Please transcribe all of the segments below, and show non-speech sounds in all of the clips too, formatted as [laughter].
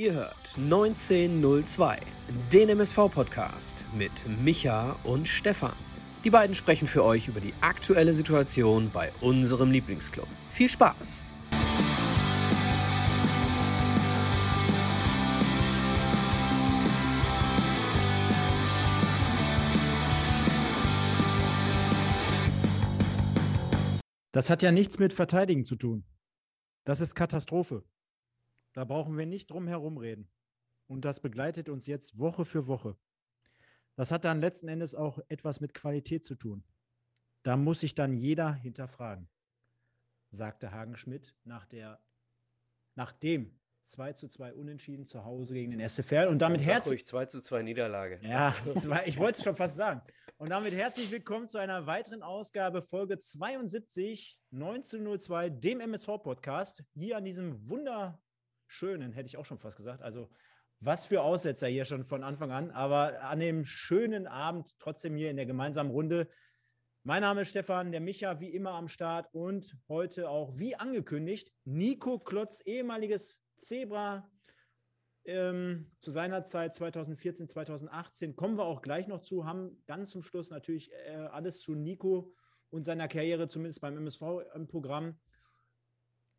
Ihr hört 1902, den MSV-Podcast mit Micha und Stefan. Die beiden sprechen für euch über die aktuelle Situation bei unserem Lieblingsclub. Viel Spaß! Das hat ja nichts mit Verteidigen zu tun. Das ist Katastrophe. Da brauchen wir nicht drum herum reden. Und das begleitet uns jetzt Woche für Woche. Das hat dann letzten Endes auch etwas mit Qualität zu tun. Da muss sich dann jeder hinterfragen, sagte Hagen Schmidt nach der, nachdem 2 zu 2 Unentschieden zu Hause gegen den SFL und damit herzlich. 2 zu 2 Niederlage. Ja, war, ich wollte es schon fast sagen. Und damit herzlich willkommen zu einer weiteren Ausgabe, Folge 72, 1902, dem MSV-Podcast. Hier an diesem wunderschönen, hätte ich auch schon fast gesagt, also was für Aussetzer hier schon von Anfang an, aber an dem schönen Abend trotzdem hier in der gemeinsamen Runde. Mein Name ist Stefan, der Micha wie immer am Start und heute auch wie angekündigt Nico Klotz, ehemaliges Zebra ähm, zu seiner Zeit 2014, 2018 kommen wir auch gleich noch zu, haben ganz zum Schluss natürlich äh, alles zu Nico und seiner Karriere, zumindest beim MSV im Programm.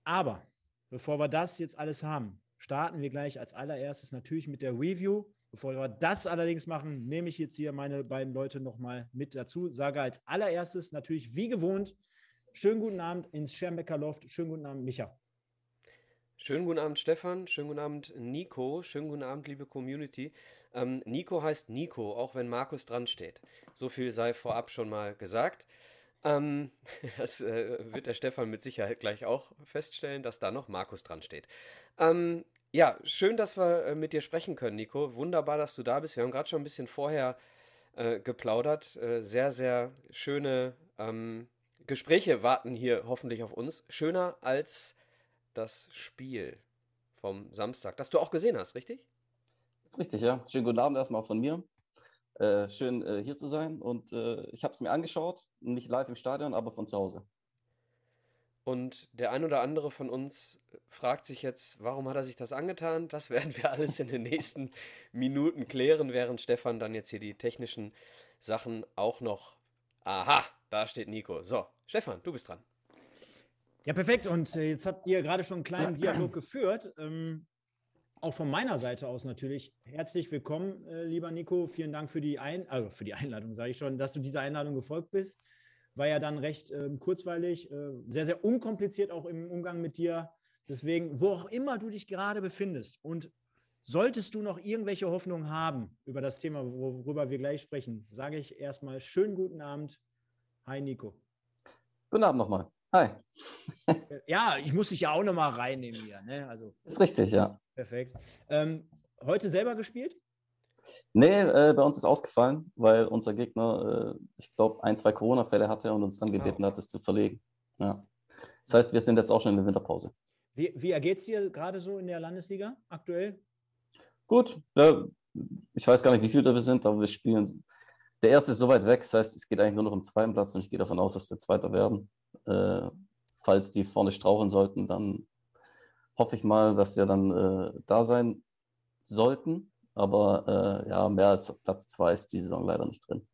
Aber bevor wir das jetzt alles haben, starten wir gleich als allererstes natürlich mit der Review. Bevor wir das allerdings machen, nehme ich jetzt hier meine beiden Leute nochmal mit dazu. Sage als allererstes natürlich wie gewohnt, schönen guten Abend ins Schermbecker Loft. Schönen guten Abend, Micha. Schönen guten Abend, Stefan. Schönen guten Abend, Nico. Schönen guten Abend, liebe Community. Ähm, Nico heißt Nico, auch wenn Markus dran steht. So viel sei vorab schon mal gesagt. Ähm, [laughs] das äh, wird der Stefan mit Sicherheit gleich auch feststellen, dass da noch Markus dran steht. Ähm, ja, schön, dass wir äh, mit dir sprechen können, Nico. Wunderbar, dass du da bist. Wir haben gerade schon ein bisschen vorher äh, geplaudert. Äh, sehr, sehr schöne ähm, Gespräche warten hier hoffentlich auf uns. Schöner als das Spiel vom Samstag, das du auch gesehen hast, richtig? Ist richtig, ja. Schönen guten Abend erstmal von mir. Äh, schön äh, hier zu sein und äh, ich habe es mir angeschaut, nicht live im Stadion, aber von zu Hause. Und der ein oder andere von uns fragt sich jetzt, warum hat er sich das angetan? Das werden wir [laughs] alles in den nächsten Minuten klären, während Stefan dann jetzt hier die technischen Sachen auch noch. Aha, da steht Nico. So, Stefan, du bist dran. Ja, perfekt. Und äh, jetzt habt ihr gerade schon einen kleinen [clears throat] Dialog geführt. Ähm, auch von meiner Seite aus natürlich herzlich willkommen, äh, lieber Nico. Vielen Dank für die, Ein also für die Einladung, sage ich schon, dass du dieser Einladung gefolgt bist. War ja dann recht äh, kurzweilig, äh, sehr, sehr unkompliziert auch im Umgang mit dir. Deswegen, wo auch immer du dich gerade befindest und solltest du noch irgendwelche Hoffnungen haben über das Thema, worüber wir gleich sprechen, sage ich erstmal schönen guten Abend. Hi, Nico. Guten Abend nochmal. Hi. ja, ich muss dich ja auch nochmal reinnehmen hier. Ne? Also, ist richtig, ja. Perfekt. Ähm, heute selber gespielt? Nee, äh, bei uns ist ausgefallen, weil unser Gegner, äh, ich glaube, ein, zwei Corona-Fälle hatte und uns dann gebeten oh. hat, es zu verlegen. Ja. Das heißt, wir sind jetzt auch schon in der Winterpause. Wie, wie ergeht es dir gerade so in der Landesliga aktuell? Gut, ja, ich weiß gar nicht, wie viel da wir sind, aber wir spielen. Der erste ist so weit weg, das heißt, es geht eigentlich nur noch um zweiten Platz und ich gehe davon aus, dass wir Zweiter werden. Äh, falls die vorne strauchen sollten, dann hoffe ich mal, dass wir dann äh, da sein sollten. Aber äh, ja, mehr als Platz zwei ist die Saison leider nicht drin.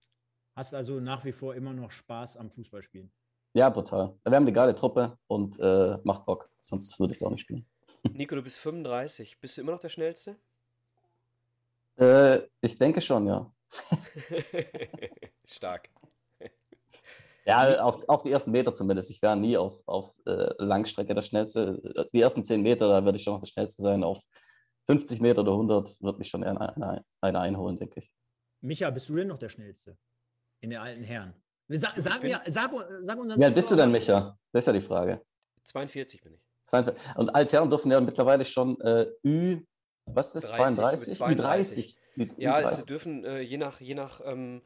Hast also nach wie vor immer noch Spaß am Fußballspielen? Ja, brutal. Wir haben eine geile Truppe und äh, macht Bock. Sonst würde ich es auch nicht spielen. [laughs] Nico, du bist 35. Bist du immer noch der Schnellste? Äh, ich denke schon, ja. [laughs] Stark. Ja, auf, auf die ersten Meter zumindest. Ich wäre nie auf, auf äh, Langstrecke der Schnellste. Die ersten 10 Meter, da würde ich schon noch der Schnellste sein. Auf 50 Meter oder 100 wird mich schon einer eine, eine einholen, denke ich. Micha, bist du denn noch der Schnellste in den alten Herren? Sag, sag, mir, sag, sag uns Ja, bist du denn, Micha? Das ist ja die Frage. 42 bin ich. 42. Und Altherren dürfen ja mittlerweile schon äh, Ü, was ist das, 32? 32? Ü30. Ja, Ü30. es dürfen äh, je nach, je nach ähm,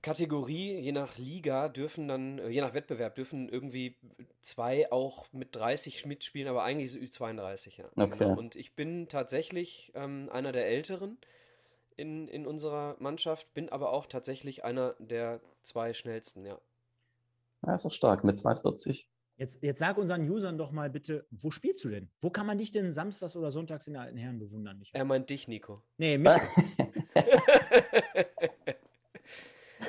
Kategorie, je nach Liga dürfen dann, äh, je nach Wettbewerb dürfen irgendwie zwei auch mit 30 mitspielen, aber eigentlich ist es Ü32, ja. Okay. Genau. Und ich bin tatsächlich ähm, einer der Älteren in, in unserer Mannschaft, bin aber auch tatsächlich einer der zwei schnellsten, ja. Ja, ist doch stark, mit 42. Jetzt, jetzt sag unseren Usern doch mal bitte, wo spielst du denn? Wo kann man dich denn samstags oder sonntags in der alten Herren bewundern? Michael? Er meint dich, Nico. Nee, mich. [laughs] [laughs]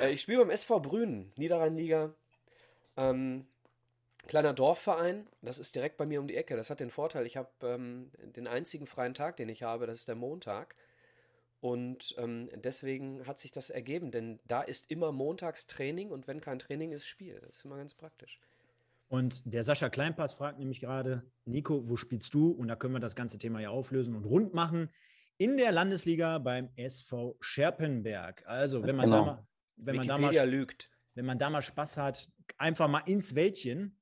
Äh, ich spiele beim SV Brünen, Niederrheinliga. Ähm, kleiner Dorfverein, das ist direkt bei mir um die Ecke. Das hat den Vorteil, ich habe ähm, den einzigen freien Tag, den ich habe, das ist der Montag. Und ähm, deswegen hat sich das ergeben, denn da ist immer montags Training und wenn kein Training ist, Spiel. Das ist immer ganz praktisch. Und der Sascha Kleinpass fragt nämlich gerade, Nico, wo spielst du? Und da können wir das ganze Thema ja auflösen und rund machen. In der Landesliga beim SV Scherpenberg. Also, wenn man, genau. da mal, wenn, man da mal, lügt. wenn man da mal Spaß hat, einfach mal ins Wäldchen.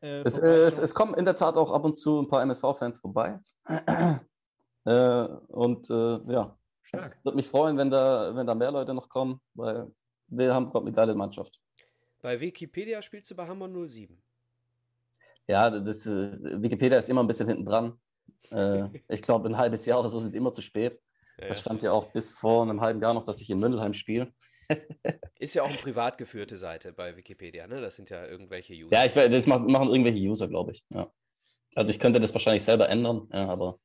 Äh, Es, es, es kommen in der Tat auch ab und zu ein paar MSV-Fans vorbei. [clears throat] äh, und äh, ja, Stark. würde mich freuen, wenn da, wenn da mehr Leute noch kommen, weil wir haben gerade eine geile Mannschaft. Bei Wikipedia spielst du bei Hammer 07. Ja, das, äh, Wikipedia ist immer ein bisschen hinten dran. Äh, [laughs] ich glaube, ein halbes Jahr oder so sind immer zu spät. Ja, Da stand ja auch bis vor einem halben Jahr noch, dass ich in Mündelheim spiele. Ist ja auch eine privat geführte Seite bei Wikipedia, ne? Das sind ja irgendwelche User. Ja, ich, das machen, machen irgendwelche User, glaube ich. Ja. Also ich könnte das wahrscheinlich selber ändern, ja, aber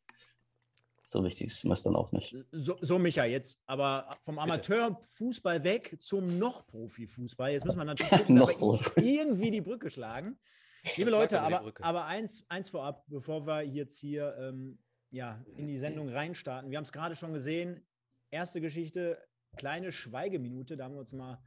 so wichtig ist es dann auch nicht. So, so, Micha, jetzt aber vom Amateurfußball weg zum noch Profifußball. Jetzt müssen wir natürlich [laughs] gucken, irgendwie die Brücke schlagen. Liebe Leute, aber, aber eins, eins vorab, bevor wir jetzt hier ähm, ja, in die Sendung reinstarten. Wir haben es gerade schon gesehen. Erste Geschichte, kleine Schweigeminute. Da haben wir uns mal,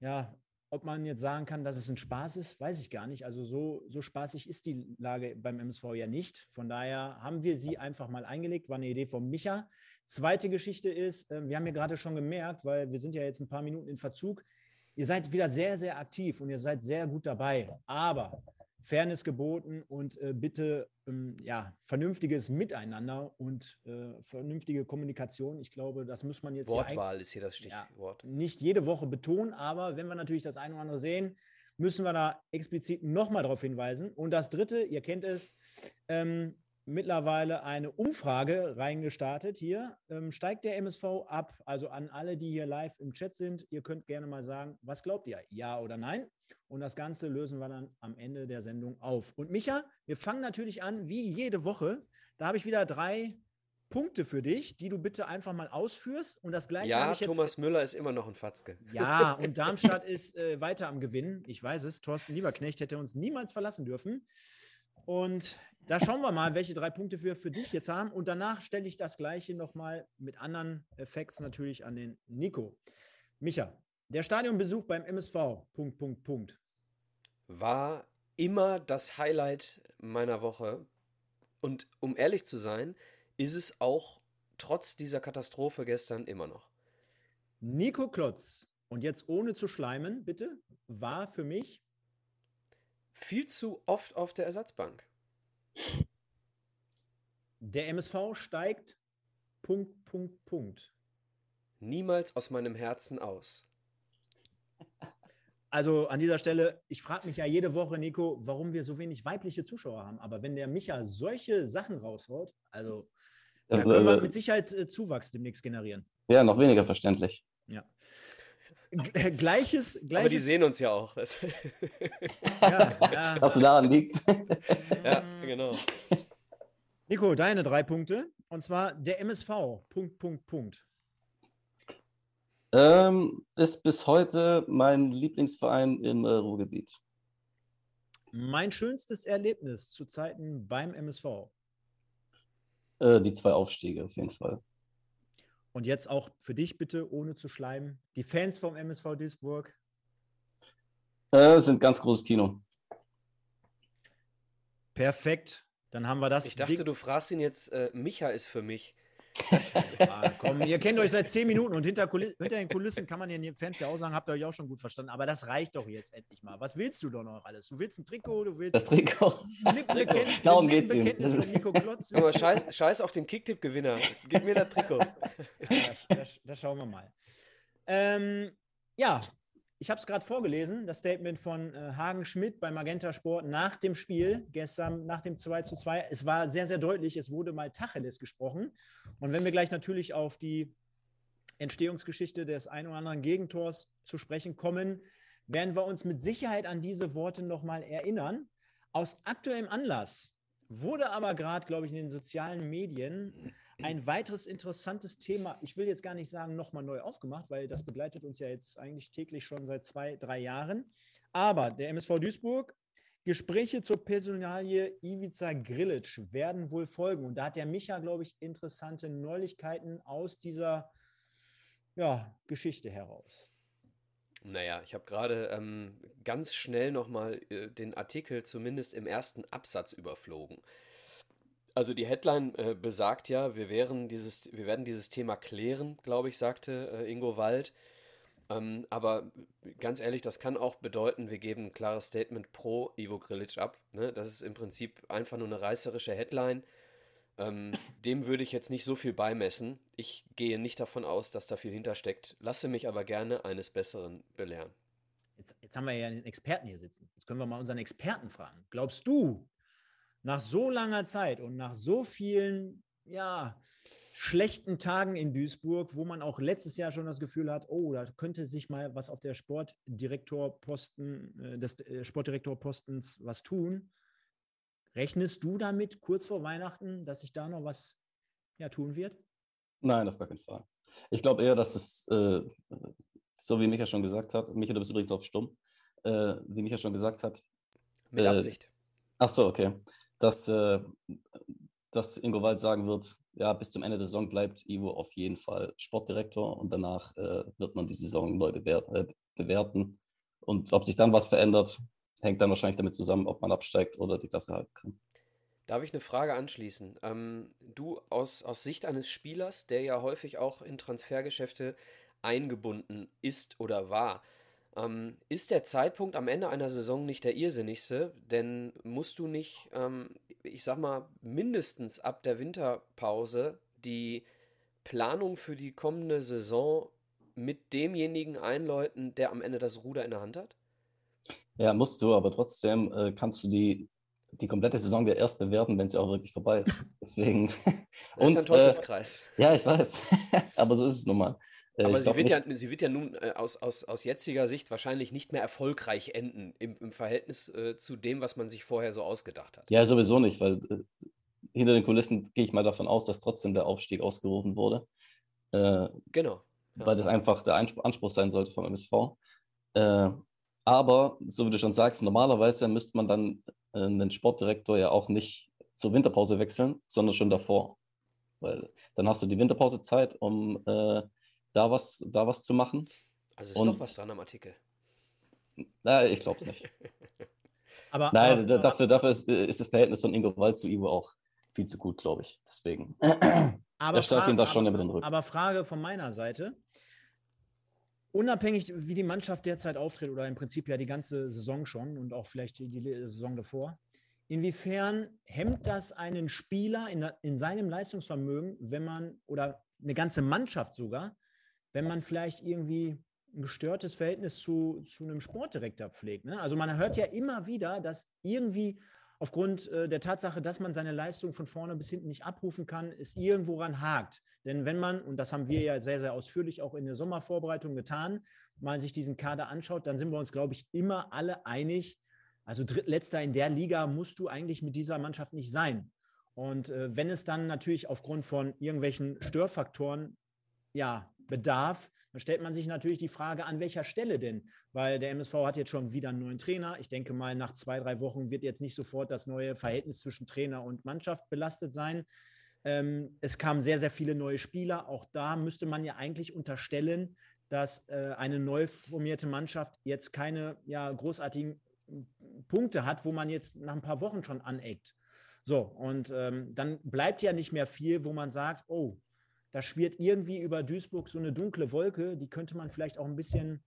ja, ob man jetzt sagen kann, dass es ein Spaß ist, weiß ich gar nicht. Also so, so spaßig ist die Lage beim MSV ja nicht. Von daher haben wir sie einfach mal eingelegt. War eine Idee von Micha. Zweite Geschichte ist, äh, wir haben ja gerade schon gemerkt, weil wir sind ja jetzt ein paar Minuten in Verzug. Ihr seid wieder sehr, sehr aktiv und ihr seid sehr gut dabei. Aber Fairness geboten und äh, bitte ähm, ja, vernünftiges Miteinander und äh, vernünftige Kommunikation. Ich glaube, das muss man jetzt hier Wortwahl ist hier das Ja. Stichwort. nicht jede Woche betonen, aber wenn wir natürlich das eine oder andere sehen, müssen wir da explizit nochmal darauf hinweisen. Und das Dritte, ihr kennt es, ähm, mittlerweile eine Umfrage reingestartet hier. Ähm, steigt der MSV ab? Also an alle, die hier live im Chat sind, ihr könnt gerne mal sagen, was glaubt ihr? Ja oder nein? Und das Ganze lösen wir dann am Ende der Sendung auf. Und Micha, wir fangen natürlich an, wie jede Woche. Da habe ich wieder drei Punkte für dich, die du bitte einfach mal ausführst. Und das gleiche Ja, Thomas Müller ist immer noch ein Fatzke. ja, [laughs] und Darmstadt ist äh, weiter am Gewinnen. Ich weiß es. Thorsten Lieberknecht hätte uns niemals verlassen dürfen. Und da schauen wir mal, welche drei Punkte wir für dich jetzt haben. Und danach stelle ich das Gleiche nochmal mit anderen Effekts natürlich an den Nico. Micha, der Stadionbesuch beim MSV. Punkt, Punkt, Punkt. War immer das Highlight meiner Woche. Und um ehrlich zu sein, ist es auch trotz dieser Katastrophe gestern immer noch. Nico Klotz. Und jetzt ohne zu schleimen, bitte, war für mich Viel zu oft auf der Ersatzbank. der MSV steigt. Punkt, Punkt, Punkt. Niemals aus meinem Herzen aus. Also an dieser Stelle, ich frage mich ja jede Woche, Nico, warum wir so wenig weibliche Zuschauer haben. Aber wenn der Micha solche Sachen raushaut, also da können wir äh, mit Sicherheit äh, Zuwachs demnächst generieren. Ja, noch weniger verständlich. Ja. G äh, gleiches, Aber die gleiches. sehen uns ja auch. Das [laughs] ja, ja. Ob du daran liegst? ja, genau. Nico, deine drei Punkte. Und zwar der MSV. Punkt, Punkt, Punkt. ähm, ist bis heute mein Lieblingsverein im äh, Ruhrgebiet. Mein schönstes Erlebnis zu Zeiten beim MSV. Äh, die zwei Aufstiege auf jeden Fall. Und jetzt auch für dich bitte, ohne zu schleimen. Die Fans vom MSV Duisburg. Äh, sind ganz großes Kino. Perfekt. Dann haben wir das. Ich dachte, Ding- du fragst ihn jetzt, äh, Micha ist für mich. Ah, komm, ihr kennt euch seit zehn Minuten und hinter, Kulis hinter den Kulissen kann man den Fans ja auch sagen, habt ihr euch auch schon gut verstanden. Aber das reicht doch jetzt endlich mal. Was willst du doch noch alles? Du willst ein Trikot, du willst Das Trikot. Darum geht's ihm. Klotz. Aber scheiß, scheiß auf den Kicktipp-Gewinner. Gib mir das Trikot. Ja, das, das, das schauen wir mal. Ähm, ja, ich habe es gerade vorgelesen, das Statement von äh, Hagen Schmidt bei Magenta Sport nach dem Spiel, gestern nach dem 2 zu 2. Es war sehr, sehr deutlich, es wurde mal Tacheles gesprochen. Und wenn wir gleich natürlich auf die Entstehungsgeschichte des ein oder anderen Gegentors zu sprechen kommen, werden wir uns mit Sicherheit an diese Worte nochmal erinnern. Aus aktuellem Anlass wurde aber gerade, glaube ich, in den sozialen Medien ein weiteres interessantes Thema, ich will jetzt gar nicht sagen, nochmal neu aufgemacht, weil das begleitet uns ja jetzt eigentlich täglich schon seit zwei, drei Jahren. Aber der MSV Duisburg, Gespräche zur Personalie Ivica Grilic werden wohl folgen. Und da hat der Micha, glaube ich, interessante Neuigkeiten aus dieser ja, Geschichte heraus. Naja, ich habe gerade ähm, ganz schnell nochmal äh, den Artikel zumindest im ersten Absatz überflogen. Also die Headline äh, besagt ja, wir, wären dieses, wir werden dieses Thema klären, glaube ich, sagte äh, Ingo Wald. Ähm, aber ganz ehrlich, das kann auch bedeuten, wir geben ein klares Statement pro Ivo Grilic ab. Ne? Das ist im Prinzip einfach nur eine reißerische Headline. Ähm, dem würde ich jetzt nicht so viel beimessen. Ich gehe nicht davon aus, dass da viel hintersteckt, lasse mich aber gerne eines Besseren belehren. Jetzt, jetzt haben wir ja einen Experten hier sitzen. Jetzt können wir mal unseren Experten fragen. Glaubst du, nach so langer Zeit und nach so vielen, ja, schlechten Tagen in Duisburg, wo man auch letztes Jahr schon das Gefühl hat, oh, da könnte sich mal was auf der Sportdirektorposten, äh, des äh, Sportdirektorpostens was tun. Rechnest du damit kurz vor Weihnachten, dass sich da noch was ja, tun wird? Nein, auf gar keinen Fall. Ich glaube eher, dass es, äh, so wie Micha schon gesagt hat, Micha, du bist übrigens auf Stumm, äh, wie Micha schon gesagt hat. Mit äh, Absicht. Ach so, okay. Dass, äh, dass Ingo Wald sagen wird, ja, bis zum Ende der Saison bleibt Ivo auf jeden Fall Sportdirektor und danach äh, wird man die Saison neu äh, bewerten. Und ob sich dann was verändert, hängt dann wahrscheinlich damit zusammen, ob man absteigt oder die Klasse halten kann. Darf ich eine Frage anschließen? Ähm, du aus, aus Sicht eines Spielers, der ja häufig auch in Transfergeschäfte eingebunden ist oder war, ähm, ist der Zeitpunkt am Ende einer Saison nicht der irrsinnigste? Denn musst du nicht, ähm, ich sag mal, mindestens ab der Winterpause die Planung für die kommende Saison mit demjenigen einläuten, der am Ende das Ruder in der Hand hat? Ja, musst du, aber trotzdem äh, kannst du die, die komplette Saison ja erst bewerten, wenn sie auch wirklich vorbei ist. Deswegen. Das ist ein [laughs] Teufelskreis. Äh, ja, ich weiß. [laughs] aber so ist es nun mal. Äh, aber sie wird, ja, sie wird ja nun äh, aus, aus, aus jetziger Sicht wahrscheinlich nicht mehr erfolgreich enden im, im Verhältnis äh, zu dem, was man sich vorher so ausgedacht hat. Ja, sowieso nicht, weil äh, hinter den Kulissen gehe ich mal davon aus, dass trotzdem der Aufstieg ausgerufen wurde. Äh, genau. Ja. Weil das einfach der Anspruch sein sollte vom MSV. Aber, so wie du schon sagst, normalerweise müsste man dann einen Sportdirektor ja auch nicht zur Winterpause wechseln, sondern schon davor. Weil dann hast du die Winterpausezeit, um äh, da, was, da was zu machen. Also ist Und, doch was dran am Artikel. Na, ich glaube es nicht. [laughs] aber, Nein, aber, dafür, dafür ist, ist, das Verhältnis von Ingo Wald zu Ivo auch viel zu gut, glaube ich. Deswegen. [clears throat] Aber, Fra ihm das schon aber, aber Frage von meiner Seite unabhängig, wie die Mannschaft derzeit auftritt oder im Prinzip ja die ganze Saison schon und auch vielleicht die, die Saison davor, inwiefern hemmt das einen Spieler in, in seinem Leistungsvermögen, wenn man, oder eine ganze Mannschaft sogar, wenn man vielleicht irgendwie ein gestörtes Verhältnis zu, zu einem Sportdirektor pflegt. Ne? Also man hört ja immer wieder, dass irgendwie aufgrund äh, der Tatsache, dass man seine Leistung von vorne bis hinten nicht abrufen kann, es irgendwo ran hakt. Denn wenn man, und das haben wir ja sehr, sehr ausführlich auch in der Sommervorbereitung getan, mal sich diesen Kader anschaut, dann sind wir uns, glaube ich, immer alle einig, also drittletzter in der Liga musst du eigentlich mit dieser Mannschaft nicht sein. Und äh, wenn es dann natürlich aufgrund von irgendwelchen Störfaktoren ja, bedarf, dann stellt man sich natürlich die Frage, an welcher Stelle denn? Weil der MSV hat jetzt schon wieder einen neuen Trainer. Ich denke mal, nach zwei, drei Wochen wird jetzt nicht sofort das neue Verhältnis zwischen Trainer und Mannschaft belastet sein. Ähm, es kamen sehr, sehr viele neue Spieler. Auch da müsste man ja eigentlich unterstellen, dass äh, eine neu formierte Mannschaft jetzt keine ja, großartigen Punkte hat, wo man jetzt nach ein paar Wochen schon aneckt. So, und ähm, dann bleibt ja nicht mehr viel, wo man sagt, oh, da schwirrt irgendwie über Duisburg so eine dunkle Wolke, die könnte man vielleicht auch ein bisschen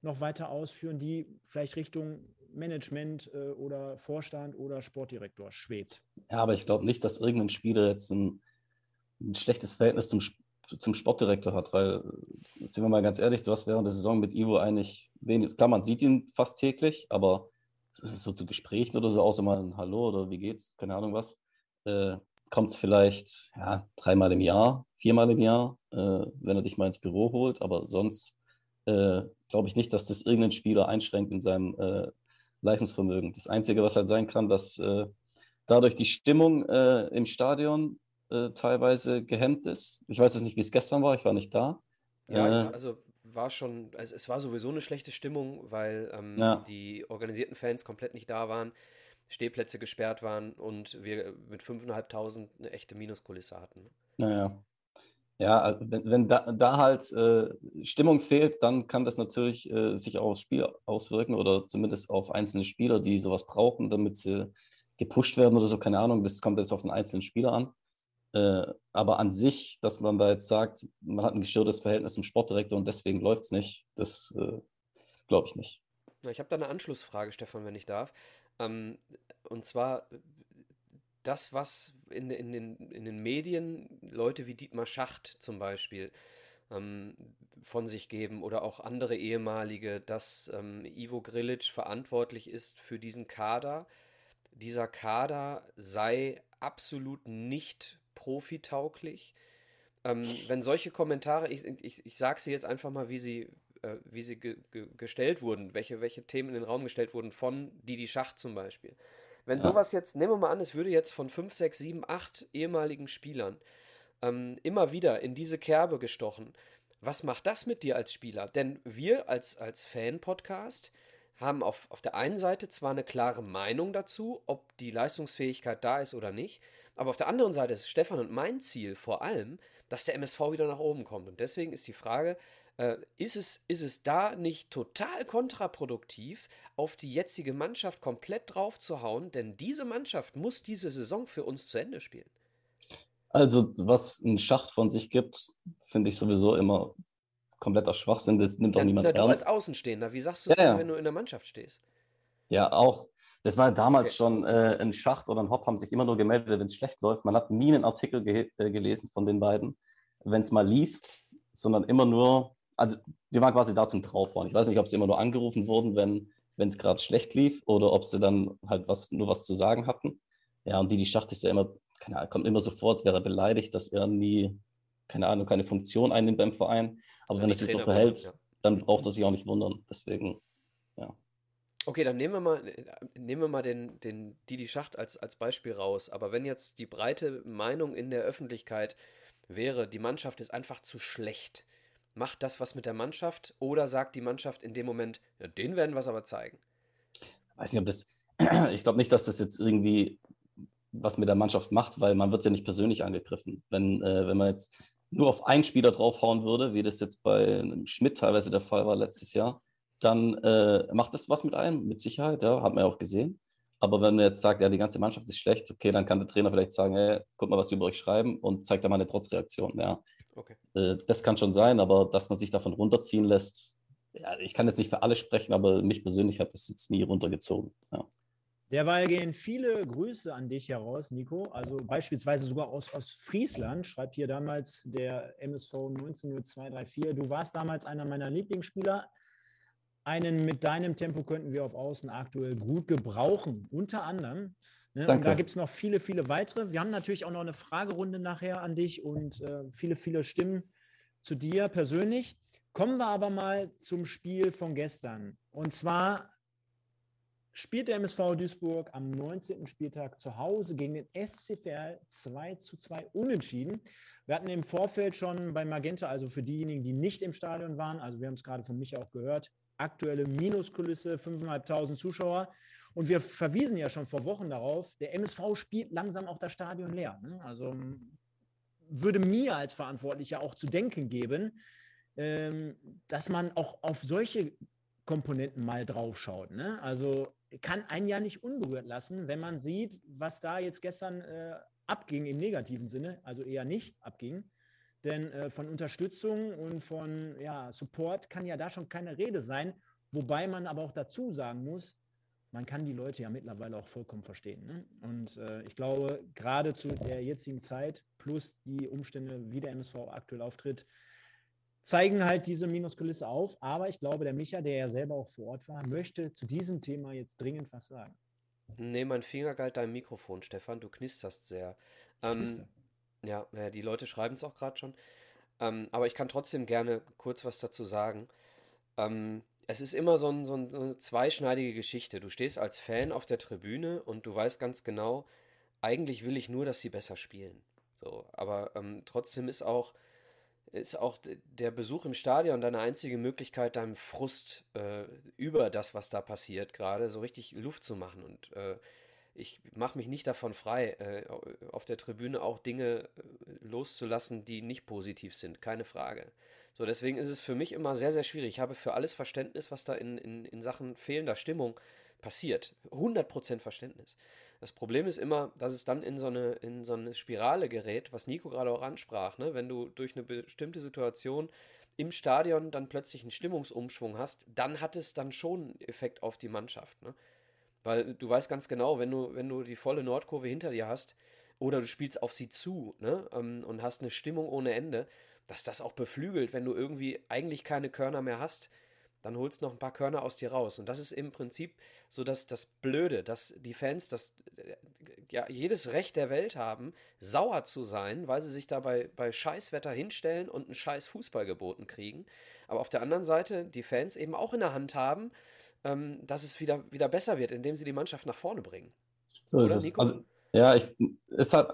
noch weiter ausführen, die vielleicht Richtung Management äh, oder Vorstand oder Sportdirektor schwebt. Ja, aber ich glaube nicht, dass irgendein Spieler jetzt ein, ein schlechtes Verhältnis zum, zum Sportdirektor hat, weil, sind wir mal ganz ehrlich, du hast während der Saison mit Ivo eigentlich wenig, klar, man sieht ihn fast täglich, aber es ist so zu Gesprächen oder so, außer mal ein Hallo oder wie geht's, keine Ahnung was. Äh, kommt es vielleicht ja, dreimal im Jahr, viermal im Jahr, äh, wenn er dich mal ins Büro holt. Aber sonst äh, glaube ich nicht, dass das irgendein Spieler einschränkt in seinem, äh, Leistungsvermögen. Das Einzige, was halt sein kann, dass äh, dadurch die Stimmung äh, im Stadion äh, teilweise gehemmt ist. Ich weiß jetzt nicht, wie es gestern war, ich war nicht da. Ja, also war schon, also es war sowieso eine schlechte Stimmung, weil ähm, ja. die organisierten Fans komplett nicht da waren, Stehplätze gesperrt waren und wir mit 5.500 eine echte Minuskulisse hatten. Naja. Ja, wenn, wenn da, da, halt äh, Stimmung fehlt, dann kann das natürlich äh, sich auch aufs Spiel auswirken oder zumindest auf einzelne Spieler, die sowas brauchen, damit sie gepusht werden oder so, keine Ahnung. Das kommt jetzt auf den einzelnen Spieler an. Äh, aber an sich, dass man da jetzt sagt, man hat ein gestörtes Verhältnis zum Sportdirektor und deswegen läuft es nicht, das äh, glaube ich nicht. Ich habe da eine Anschlussfrage, Stefan, wenn ich darf. Ähm, und zwar das, was in, in, den, in den Medien Leute wie Dietmar Schacht zum Beispiel ähm, von sich geben oder auch andere ehemalige, dass ähm, Ivo Grilic verantwortlich ist für diesen Kader. Dieser Kader sei absolut nicht profitauglich. Ähm, wenn solche Kommentare, ich, ich, ich sage sie jetzt einfach mal, wie sie, äh, wie sie ge, ge, gestellt wurden, welche, welche Themen in den Raum gestellt wurden, von Didi Schacht zum Beispiel. Wenn ja. sowas jetzt, nehmen wir mal an, es würde jetzt von 5, 6, 7, 8 ehemaligen Spielern ähm, immer wieder in diese Kerbe gestochen. Was macht das mit dir als Spieler? Denn wir als, als Fan-Podcast haben auf, auf der einen Seite zwar eine klare Meinung dazu, ob die Leistungsfähigkeit da ist oder nicht, aber auf der anderen Seite ist Stefan und mein Ziel vor allem, dass der MSV wieder nach oben kommt. Und deswegen ist die Frage, äh, ist, es, ist es da nicht total kontraproduktiv, auf die jetzige Mannschaft komplett drauf zu hauen? Denn diese Mannschaft muss diese Saison für uns zu Ende spielen. Also, was ein Schacht von sich gibt, finde ich sowieso immer kompletter Schwachsinn. Das nimmt doch niemand na, ernst. Du als Außenstehender, wie sagst du es, ja, ja. wenn du in der Mannschaft stehst? Ja, auch. Das war damals okay. schon äh, ein Schacht oder ein Hopp, haben sich immer nur gemeldet, wenn es schlecht läuft. Man hat nie einen Artikel ge äh, gelesen von den beiden, wenn es mal lief, sondern immer nur, also die waren quasi da zum Drauffahren. Ich weiß nicht, ob sie immer nur angerufen wurden, wenn es gerade schlecht lief oder ob sie dann halt was, nur was zu sagen hatten. Ja, und die, die Schacht ist ja immer, keine Ahnung, kommt immer so vor, als wäre er beleidigt, dass er nie, keine Ahnung, keine Funktion einnimmt beim Verein. Aber wenn er sich so verhält, ja. dann braucht er sich auch nicht wundern. Deswegen, ja. Okay, dann nehmen wir mal, nehmen wir mal den, den Didi Schacht als, als Beispiel raus. Aber wenn jetzt die breite Meinung in der Öffentlichkeit wäre, die Mannschaft ist einfach zu schlecht, macht das was mit der Mannschaft oder sagt die Mannschaft in dem Moment, ja, den werden wir es aber zeigen? Weiß nicht, ob das, [clears throat] ich glaube nicht, dass das jetzt irgendwie was mit der Mannschaft macht, weil man wird ja nicht persönlich angegriffen. Wenn, äh, wenn man jetzt nur auf einen Spieler draufhauen würde, wie das jetzt bei Schmidt teilweise der Fall war letztes Jahr, dann äh, macht das was mit einem, mit Sicherheit, ja, hat man ja auch gesehen. Aber wenn man jetzt sagt, ja, die ganze Mannschaft ist schlecht, okay, dann kann der Trainer vielleicht sagen, hey, guck mal, was die über euch schreiben und zeigt da mal eine Trotzreaktion. Ja. Okay. Äh, das kann schon sein, aber dass man sich davon runterziehen lässt, ja, ich kann jetzt nicht für alle sprechen, aber mich persönlich hat das jetzt nie runtergezogen. Ja. Derweil gehen viele Grüße an dich heraus, Nico. Also beispielsweise sogar aus, aus Friesland, schreibt hier damals der MSV 190234. Du warst damals einer meiner Lieblingsspieler einen mit deinem Tempo könnten wir auf Außen aktuell gut gebrauchen, unter anderem. Ne? Und da gibt es noch viele, viele weitere. Wir haben natürlich auch noch eine Fragerunde nachher an dich und äh, viele, viele Stimmen zu dir persönlich. Kommen wir aber mal zum Spiel von gestern. Und zwar spielt der MSV Duisburg am 19. Spieltag zu Hause gegen den SCVL 2 zu 2 unentschieden. Wir hatten im Vorfeld schon bei Magenta, also für diejenigen, die nicht im Stadion waren, also wir haben es gerade von Micha auch gehört, aktuelle Minuskulisse, 5.500 Zuschauer. Und wir verwiesen ja schon vor Wochen darauf, der MSV spielt langsam auch das Stadion leer. Ne? Also würde mir als Verantwortlicher auch zu denken geben, ähm, dass man auch auf solche Komponenten mal draufschaut. Ne? Also kann ein Jahr nicht unberührt lassen, wenn man sieht, was da jetzt gestern äh, abging im negativen Sinne, also eher nicht abging. Denn äh, von Unterstützung und von ja, Support kann ja da schon keine Rede sein. Wobei man aber auch dazu sagen muss, man kann die Leute ja mittlerweile auch vollkommen verstehen. Ne? Und äh, ich glaube, gerade zu der jetzigen Zeit plus die Umstände, wie der MSV aktuell auftritt, zeigen halt diese Minuskulisse auf. Aber ich glaube, der Micha, der ja selber auch vor Ort war, möchte zu diesem Thema jetzt dringend was sagen. Nee, mein Finger galt dein Mikrofon, Stefan. Du knisterst sehr. Ähm, ja, ja, die Leute schreiben es auch gerade schon. Ähm, aber ich kann trotzdem gerne kurz was dazu sagen. Ähm, es ist immer so, ein, so, ein, so eine zweischneidige Geschichte. Du stehst als Fan auf der Tribüne und du weißt ganz genau, eigentlich will ich nur, dass sie besser spielen. So, aber ähm, trotzdem ist auch, ist auch der Besuch im Stadion deine einzige Möglichkeit, deinem Frust äh, über das, was da passiert, gerade so richtig Luft zu machen. Und äh, ich mache mich nicht davon frei, äh, auf der Tribüne auch Dinge äh, loszulassen, die nicht positiv sind, keine Frage. So, deswegen ist es für mich immer sehr, sehr schwierig. Ich habe für alles Verständnis, was da in, in, in Sachen fehlender Stimmung passiert. 100% Verständnis. Das Problem ist immer, dass es dann in so eine, in so eine Spirale gerät, was Nico gerade auch ansprach. Ne? Wenn du durch eine bestimmte Situation im Stadion dann plötzlich einen Stimmungsumschwung hast, dann hat es dann schon einen Effekt auf die Mannschaft. Ne? Weil du weißt ganz genau, wenn du, wenn du die volle Nordkurve hinter dir hast oder du spielst auf sie zu ne? Ähm, und hast eine Stimmung ohne Ende, dass das auch beflügelt, wenn du irgendwie eigentlich keine Körner mehr hast, dann holst du noch ein paar Körner aus dir raus. Und das ist im Prinzip so dass das Blöde, dass die Fans das ja jedes Recht der Welt haben, sauer zu sein, weil sie sich dabei bei Scheißwetter hinstellen und einen Scheiß Fußball geboten kriegen. Aber auf der anderen Seite die Fans eben auch in der Hand haben, ähm, dass es wieder, wieder besser wird, indem sie die Mannschaft nach vorne bringen. So Oder, ist es. Also, ja, ich, ist halt,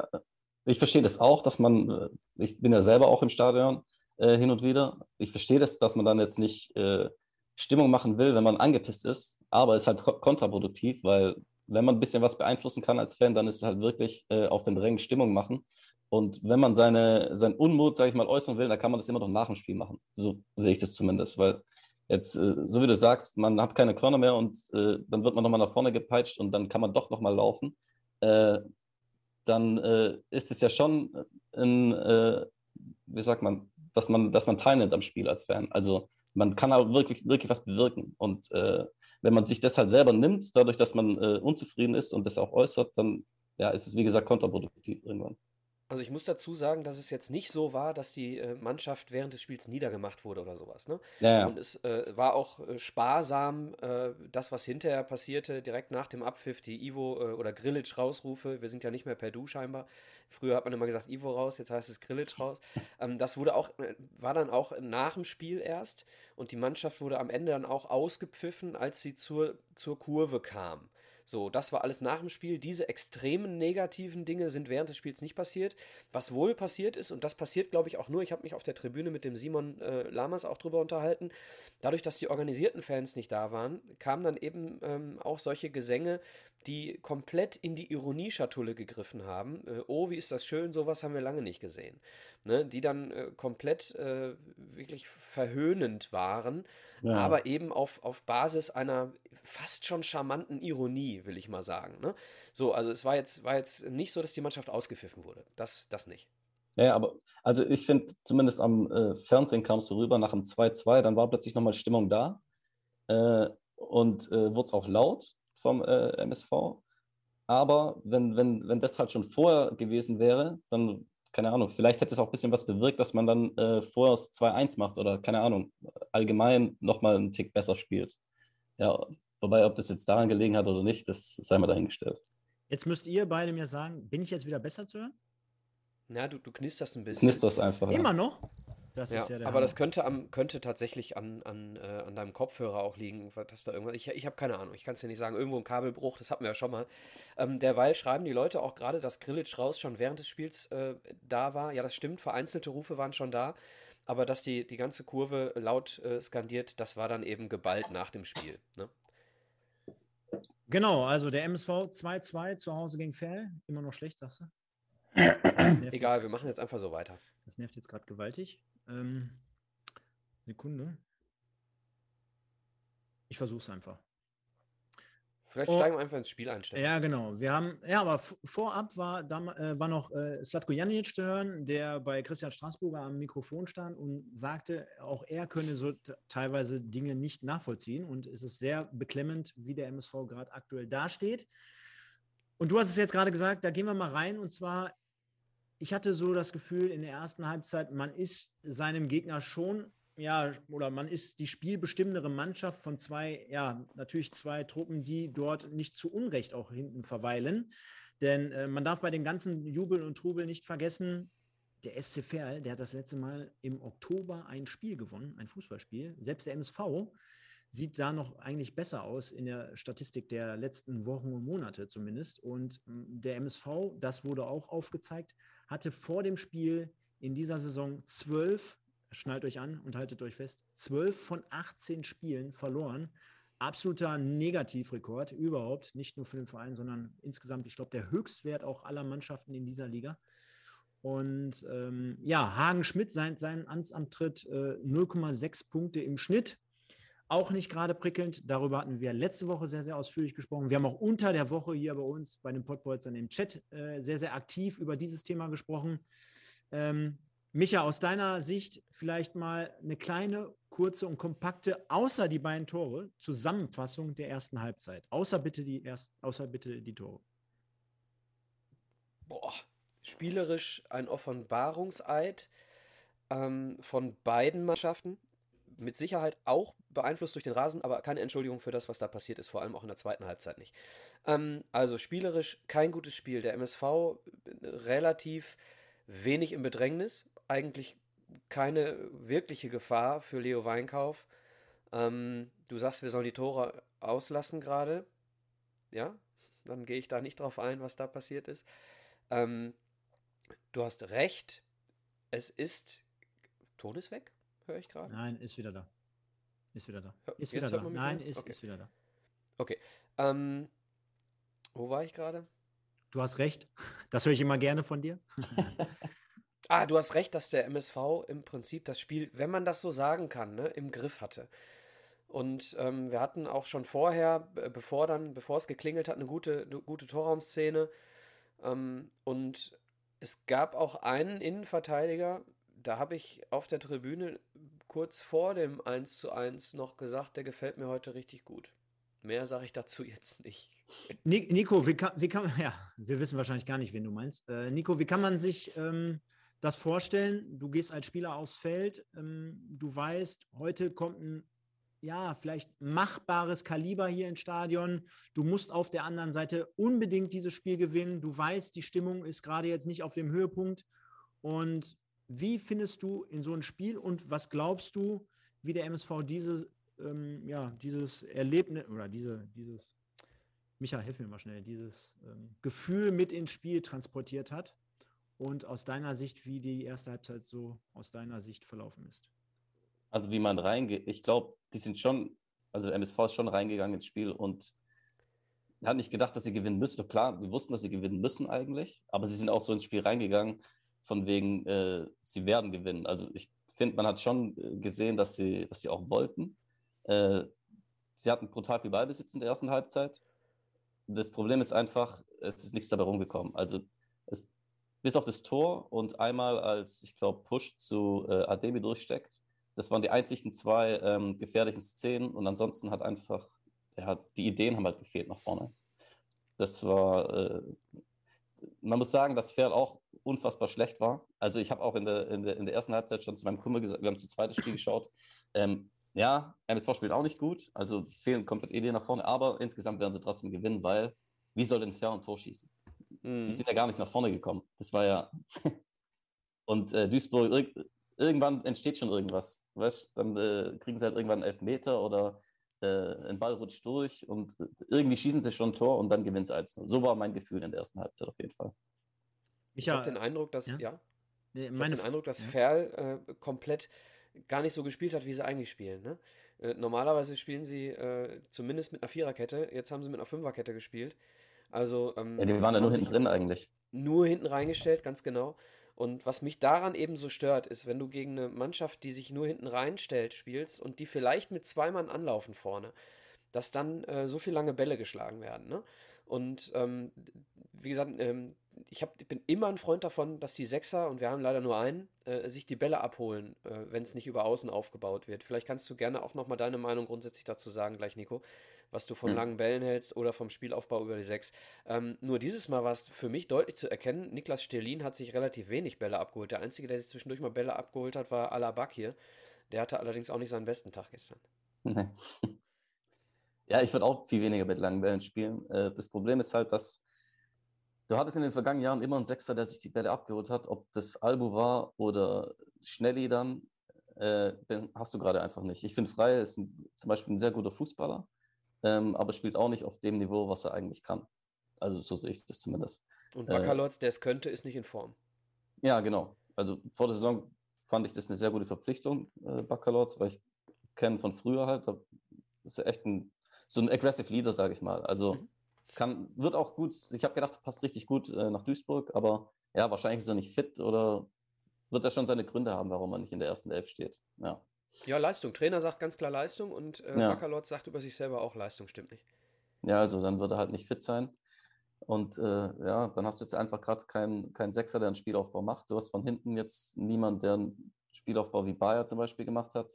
ich verstehe das auch, dass man, äh, ich bin ja selber auch im Stadion äh, hin und wieder. Ich verstehe das, dass man dann jetzt nicht äh, Stimmung machen will, wenn man angepisst ist, aber es ist halt kontraproduktiv, weil wenn man ein bisschen was beeinflussen kann als Fan, dann ist es halt wirklich äh, auf den Rängen Stimmung machen. Und wenn man seine, seinen Unmut, sage ich mal, äußern will, dann kann man das immer noch nach dem Spiel machen. So sehe ich das zumindest, weil jetzt, äh, so wie du sagst, man hat keine Körner mehr und äh, dann wird man nochmal nach vorne gepeitscht und dann kann man doch nochmal laufen. Äh, dann äh, ist es ja schon ein, äh, wie sagt man, dass man, dass man teilnimmt am Spiel als Fan. Also man kann aber wirklich, wirklich was bewirken. Und äh, wenn man sich das halt selber nimmt, dadurch, dass man äh, unzufrieden ist und das auch äußert, dann ja, ist es, wie gesagt, kontraproduktiv irgendwann. Also ich muss dazu sagen, dass es jetzt nicht so war, dass die äh, Mannschaft während des Spiels niedergemacht wurde oder sowas. Ne? Ja, ja. Und es äh, war auch äh, sparsam, äh, das, was hinterher passierte, direkt nach dem Abpfiff, die Ivo äh, oder Grillitsch rausrufe. Wir sind ja nicht mehr per Du scheinbar. Früher hat man immer gesagt Ivo raus, jetzt heißt es Grillitsch raus. [laughs] Ähm, das wurde auch, äh, war dann auch nach dem Spiel erst und die Mannschaft wurde am Ende dann auch ausgepfiffen, als sie zur, zur Kurve kam. So, das war alles nach dem Spiel. Diese extremen negativen Dinge sind während des Spiels nicht passiert. Was wohl passiert ist, und das passiert, glaube ich, auch nur, ich habe mich auf der Tribüne mit dem Simon äh, Lamas auch drüber unterhalten, dadurch, dass die organisierten Fans nicht da waren, kamen dann eben ähm, auch solche Gesänge, die komplett in die Ironieschatulle gegriffen haben. Äh, oh, wie ist das schön, sowas haben wir lange nicht gesehen. Ne? Die dann äh, komplett äh, wirklich verhöhnend waren, ja. aber eben auf, auf Basis einer fast schon charmanten Ironie, will ich mal sagen. Ne? So, also es war jetzt, war jetzt nicht so, dass die Mannschaft ausgepfiffen wurde. Das, das nicht. Ja, aber also ich finde, zumindest am äh, Fernsehen kam es so rüber nach dem 2-2, dann war plötzlich nochmal Stimmung da äh, und äh, wurde es auch laut vom äh, MSV. Aber wenn, wenn, wenn das halt schon vorher gewesen wäre, dann, keine Ahnung, vielleicht hätte es auch ein bisschen was bewirkt, dass man dann äh, vorher das 2-1 macht oder, keine Ahnung, allgemein nochmal einen Tick besser spielt. Ja, wobei, ob das jetzt daran gelegen hat oder nicht, das sei mal dahingestellt. Jetzt müsst ihr beide mir sagen, bin ich jetzt wieder besser zu hören? Ja, du, du knisterst ein bisschen. Knisterst einfach. Immer ja. noch? Das ja, ja aber Hammer. das könnte, am, könnte tatsächlich an, an, äh, an deinem Kopfhörer auch liegen, dass da irgendwas. Ich, ich habe keine Ahnung, ich kann es dir nicht sagen. Irgendwo ein Kabelbruch, das hatten wir ja schon mal. Ähm, derweil schreiben die Leute auch gerade, dass Grillitsch raus schon während des Spiels äh, da war. Ja, das stimmt, vereinzelte Rufe waren schon da. Aber dass die, die ganze Kurve laut äh, skandiert, das war dann eben geballt nach dem Spiel. Ne? Genau, also der MSV 2-2 zu Hause gegen Fell. Immer noch schlecht, sagst du? Egal, jetzt. wir machen jetzt einfach so weiter. Das nervt jetzt gerade gewaltig. Ähm, Sekunde. Ich versuche es einfach. Vielleicht oh, steigen wir einfach ins Spiel ein. Ja, genau. Wir haben, ja, aber vorab war, da, äh, war noch äh, Slatko Janic zu hören, der bei Christian Straßburger am Mikrofon stand und sagte, auch er könne so teilweise Dinge nicht nachvollziehen. Und es ist sehr beklemmend, wie der MSV gerade aktuell dasteht. Und du hast es jetzt gerade gesagt, da gehen wir mal rein. Und zwar ich hatte so das Gefühl in der ersten Halbzeit, man ist seinem Gegner schon, ja, oder man ist die spielbestimmendere Mannschaft von zwei, ja, natürlich zwei Truppen, die dort nicht zu Unrecht auch hinten verweilen. Denn äh, man darf bei dem ganzen Jubel und Trubel nicht vergessen, der SC Verl, der hat das letzte Mal im Oktober ein Spiel gewonnen, ein Fußballspiel. Selbst der MSV sieht da noch eigentlich besser aus in der Statistik der letzten Wochen und Monate zumindest. Und mm, der MSV, das wurde auch aufgezeigt, hatte vor dem Spiel in dieser Saison zwölf, schnallt euch an und haltet euch fest, zwölf von 18 Spielen verloren. Absoluter Negativrekord überhaupt, nicht nur für den Verein, sondern insgesamt, ich glaube, der Höchstwert auch aller Mannschaften in dieser Liga. Und ähm, ja, Hagen Schmidt seit seinem Amtsantritt äh, 0,6 Punkte im Schnitt. Auch nicht gerade prickelnd. Darüber hatten wir letzte Woche sehr, sehr ausführlich gesprochen. Wir haben auch unter der Woche hier bei uns bei den Podbolzern im Chat äh, sehr, sehr aktiv über dieses Thema gesprochen. Ähm, Micha, aus deiner Sicht vielleicht mal eine kleine, kurze und kompakte, außer die beiden Tore, Zusammenfassung der ersten Halbzeit. Außer bitte die, erst, außer bitte die Tore. Boah, spielerisch ein Offenbarungseid ähm, von beiden Mannschaften. Mit Sicherheit auch beeinflusst durch den Rasen, aber keine Entschuldigung für das, was da passiert ist, vor allem auch in der zweiten Halbzeit nicht. Ähm, also spielerisch kein gutes Spiel. Der MSV äh, relativ wenig im Bedrängnis, eigentlich keine wirkliche Gefahr für Leo Weinkauf. Ähm, du sagst, wir sollen die Tore auslassen gerade. Ja, dann gehe ich da nicht drauf ein, was da passiert ist. Ähm, du hast recht. Es ist. Ton ist weg, höre ich gerade. Nein, ist wieder da. Ist wieder da. Ist Jetzt wieder da. Nein, ist, Okay. ist wieder da. Okay. Ähm, wo war ich gerade? Du hast recht. [laughs] Das höre ich immer gerne von dir. [laughs] Ah, du hast recht, dass der MSV im Prinzip das Spiel, wenn man das so sagen kann, ne, im Griff hatte. Und ähm, wir hatten auch schon vorher, be- bevor dann, bevor es geklingelt hat, eine gute, eine gute Torraumszene. Ähm, und es gab auch einen Innenverteidiger, da habe ich auf der Tribüne kurz vor dem 1 zu 1 noch gesagt, der gefällt mir heute richtig gut. Mehr sage ich dazu jetzt nicht. Ni- Nico, wie kann, wie kann ja, wir wissen wahrscheinlich gar nicht, wen du meinst. Äh, Nico, wie kann man sich ähm, das vorstellen? Du gehst als Spieler aufs Feld, ähm, du weißt, heute kommt ein, ja, vielleicht machbares Kaliber hier ins Stadion. Du musst auf der anderen Seite unbedingt dieses Spiel gewinnen. Du weißt, die Stimmung ist gerade jetzt nicht auf dem Höhepunkt. Und wie findest du in so ein Spiel und was glaubst du, wie der MSV diese, ähm, ja, dieses Erlebnis oder diese, dieses Micha, hilf mir mal schnell, dieses ähm, Gefühl mit ins Spiel transportiert hat und aus deiner Sicht, wie die erste Halbzeit so aus deiner Sicht verlaufen ist. Also wie man reingeht, ich glaube, die sind schon, also der MSV ist schon reingegangen ins Spiel und hat nicht gedacht, dass sie gewinnen müssen. Klar, die wussten, dass sie gewinnen müssen eigentlich, aber sie sind auch so ins Spiel reingegangen, von wegen, äh, sie werden gewinnen. Also ich finde, man hat schon äh, gesehen, dass sie, dass sie auch wollten. Äh, sie hatten brutal viel Ballbesitz in der ersten Halbzeit. Das Problem ist einfach, es ist nichts dabei rumgekommen. Also es, bis auf das Tor und einmal als, ich glaube, Push zu äh, Ademi durchsteckt, das waren die einzigen zwei ähm, gefährlichen Szenen und ansonsten hat einfach, ja, die Ideen haben halt gefehlt nach vorne. Das war, äh, man muss sagen, dass Ferl auch unfassbar schlecht war. Also ich habe auch in der, in, der, in der ersten Halbzeit schon zu meinem Kumpel gesagt, wir haben zu zweites Spiel geschaut. Ähm, ja, MSV spielt auch nicht gut, also fehlen komplett Ideen nach vorne, aber insgesamt werden sie trotzdem gewinnen, weil wie soll denn Ferl ein Tor schießen? Mhm. Die sind ja gar nicht nach vorne gekommen. Das war ja. [laughs] Und äh, Duisburg, irg irgendwann entsteht schon irgendwas. Weißt? Dann äh, kriegen sie halt irgendwann einen Elfmeter oder äh, ein Ball rutscht durch und äh, irgendwie schießen sie schon ein Tor und dann gewinnen sie 1 So war mein Gefühl in der ersten Halbzeit auf jeden Fall. Ich habe den Eindruck, dass, ja? ja, nee, Ich habe meine den Eindruck, dass ja. Ferl äh, komplett gar nicht so gespielt hat, wie sie eigentlich spielen. Ne? Äh, normalerweise spielen sie äh, zumindest mit einer Viererkette. Jetzt haben sie mit einer Fünferkette gespielt. Also ähm, Ja, die waren ja nur hinten drin eigentlich. nur hinten reingestellt, ganz genau. Und was mich daran eben so stört, ist, wenn du gegen eine Mannschaft, die sich nur hinten reinstellt, spielst und die vielleicht mit zwei Mann anlaufen vorne, dass dann äh, so viel lange Bälle geschlagen werden. Ne? Und ähm, wie gesagt, ähm, ich, hab, ich bin immer ein Freund davon, dass die Sechser, und wir haben leider nur einen, äh, sich die Bälle abholen, äh, wenn es nicht über Außen aufgebaut wird. Vielleicht kannst du gerne auch nochmal deine Meinung grundsätzlich dazu sagen, gleich Nico, was du von Hm. langen Bällen hältst oder vom Spielaufbau über die Sechs. Ähm, nur dieses Mal war es für mich deutlich zu erkennen, Niklas Sterlin hat sich relativ wenig Bälle abgeholt. Der Einzige, der sich zwischendurch mal Bälle abgeholt hat, war Alabak hier. Der hatte allerdings auch nicht seinen besten Tag gestern. Nee. Ja, ich würde auch viel weniger mit langen Bällen spielen. Äh, Das Problem ist halt, dass du hattest in den vergangenen Jahren immer einen Sechser, der sich die Bälle abgeholt hat, ob das Albu war oder Schnelli dann. äh, den hast du gerade einfach nicht. Ich finde, Frei ist ein, zum Beispiel ein sehr guter Fußballer, ähm, aber spielt auch nicht auf dem Niveau, was er eigentlich kann. Also so sehe ich das zumindest. Und Baccalords, äh, der es könnte, ist nicht in Form. Ja, genau. Also vor der Saison fand ich das eine sehr gute Verpflichtung, äh, Baccalords, weil ich kenne von früher halt, das ist ja echt ein, so ein aggressive Leader, sage ich mal. Also mhm. kann, wird auch gut, ich habe gedacht, passt richtig gut äh, nach Duisburg, aber ja, wahrscheinlich ist er nicht fit oder wird er schon seine Gründe haben, warum er nicht in der ersten Elf steht. Ja. Ja, Leistung. Trainer sagt ganz klar Leistung und äh, ja. Sagt über sich selber auch Leistung, stimmt nicht. Ja, also dann wird er halt nicht fit sein. Und äh, ja, dann hast du jetzt einfach gerade keinen kein Sechser, der einen Spielaufbau macht. Du hast von hinten jetzt niemand, der einen Spielaufbau wie Bayer zum Beispiel gemacht hat.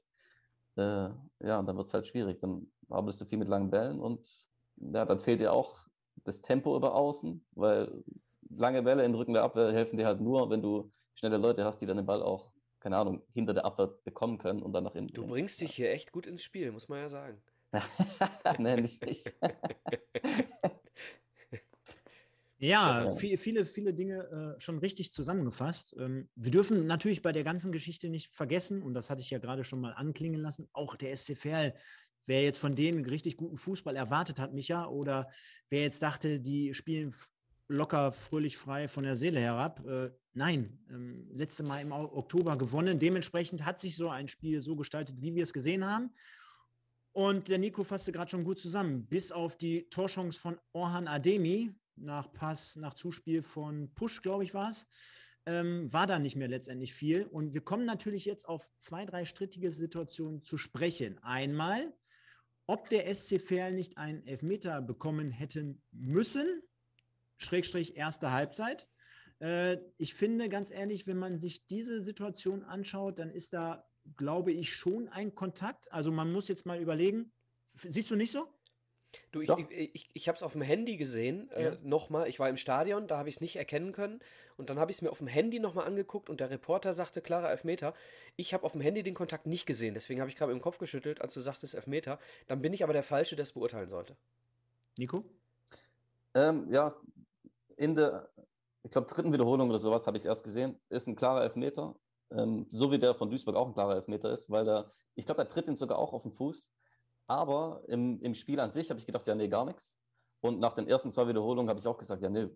Äh, ja, und dann wird es halt schwierig. Dann arbeitest du viel mit langen Bällen und ja, dann fehlt dir auch das Tempo über außen, weil lange Bälle in Rücken der Abwehr helfen dir halt nur, wenn du schnelle Leute hast, die dann den Ball auch, keine Ahnung, hinter der Abwehr bekommen können und dann nach innen. Du bringst dich hier echt gut ins Spiel, muss man ja sagen. [laughs] nee, nicht ich. [laughs] Ja, viele, viele, viele Dinge äh, schon richtig zusammengefasst. Ähm, wir dürfen natürlich bei der ganzen Geschichte nicht vergessen, und das hatte ich ja gerade schon mal anklingen lassen, auch der SC Verl. Wer jetzt von denen richtig guten Fußball erwartet hat, Micha, oder wer jetzt dachte, die spielen locker, fröhlich, frei von der Seele herab. Äh, nein, ähm, letzte Mal im Oktober gewonnen. Dementsprechend hat sich so ein Spiel so gestaltet, wie wir es gesehen haben. Und der Nico fasste gerade schon gut zusammen. Bis auf die Torchance von Orhan Ademi, nach Pass, nach Zuspiel von Push, glaube ich, war es. Ähm, war da nicht mehr letztendlich viel. Und wir kommen natürlich jetzt auf zwei, drei strittige Situationen zu sprechen. Einmal, ob der SC Verl nicht einen Elfmeter bekommen hätten müssen, Schrägstrich erste Halbzeit. Äh, ich finde ganz ehrlich, wenn man sich diese Situation anschaut, dann ist da, glaube ich, schon ein Kontakt. Also man muss jetzt mal überlegen, siehst du nicht so? Du, ich, ich, ich, ich habe es auf dem Handy gesehen, äh, ja. äh, nochmal. Ich war im Stadion, da habe ich es nicht erkennen können. Und dann habe ich es mir auf dem Handy nochmal angeguckt und der Reporter sagte, klarer Elfmeter. Ich habe auf dem Handy den Kontakt nicht gesehen, deswegen habe ich gerade im Kopf geschüttelt, als du sagtest Elfmeter. Dann bin ich aber der Falsche, der es beurteilen sollte. Nico? Ähm, ja, in der, ich glaube, dritten Wiederholung oder sowas habe ich es erst gesehen. Ist ein klarer Elfmeter. Ähm, so wie der von Duisburg auch ein klarer Elfmeter ist, weil der, ich glaube, er tritt ihn sogar auch auf den Fuß. Aber im, im Spiel an sich habe ich gedacht, ja, nee, gar nichts. Und nach den ersten zwei Wiederholungen habe ich auch gesagt, ja, nee,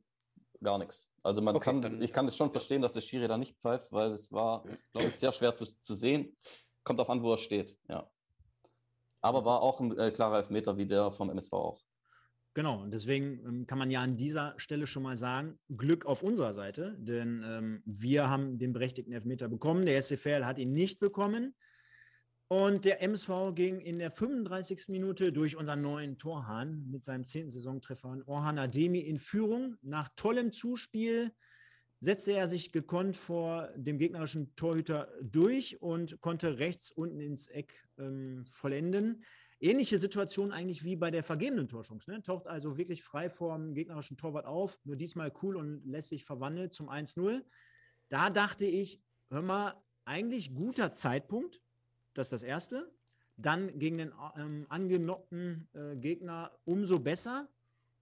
gar nichts. Also man okay, kann, ich kann es schon verstehen, dass der Schiri da nicht pfeift, weil es war, glaube ich, sehr schwer zu, zu sehen. Kommt auf an, wo er steht, ja. Aber war auch ein äh, klarer Elfmeter wie der vom MSV auch. Genau, und deswegen ähm, kann man ja an dieser Stelle schon mal sagen, Glück auf unserer Seite, denn ähm, wir haben den berechtigten Elfmeter bekommen, der SCFL hat ihn nicht bekommen. Und der MSV ging in der 35. Minute durch unseren neuen Torhahn mit seinem zehnten Saisontreffer Orhan Ademi in Führung. Nach tollem Zuspiel setzte er sich gekonnt vor dem gegnerischen Torhüter durch und konnte rechts unten ins Eck ähm, vollenden. Ähnliche Situation eigentlich wie bei der vergebenen Torschance. Ne? Taucht also wirklich frei vor dem gegnerischen Torwart auf, nur diesmal cool und lässt sich verwandeln zum 1-0. Da dachte ich, hör mal, eigentlich guter Zeitpunkt, das ist das Erste. Dann gegen den ähm, angenockten äh, Gegner umso besser.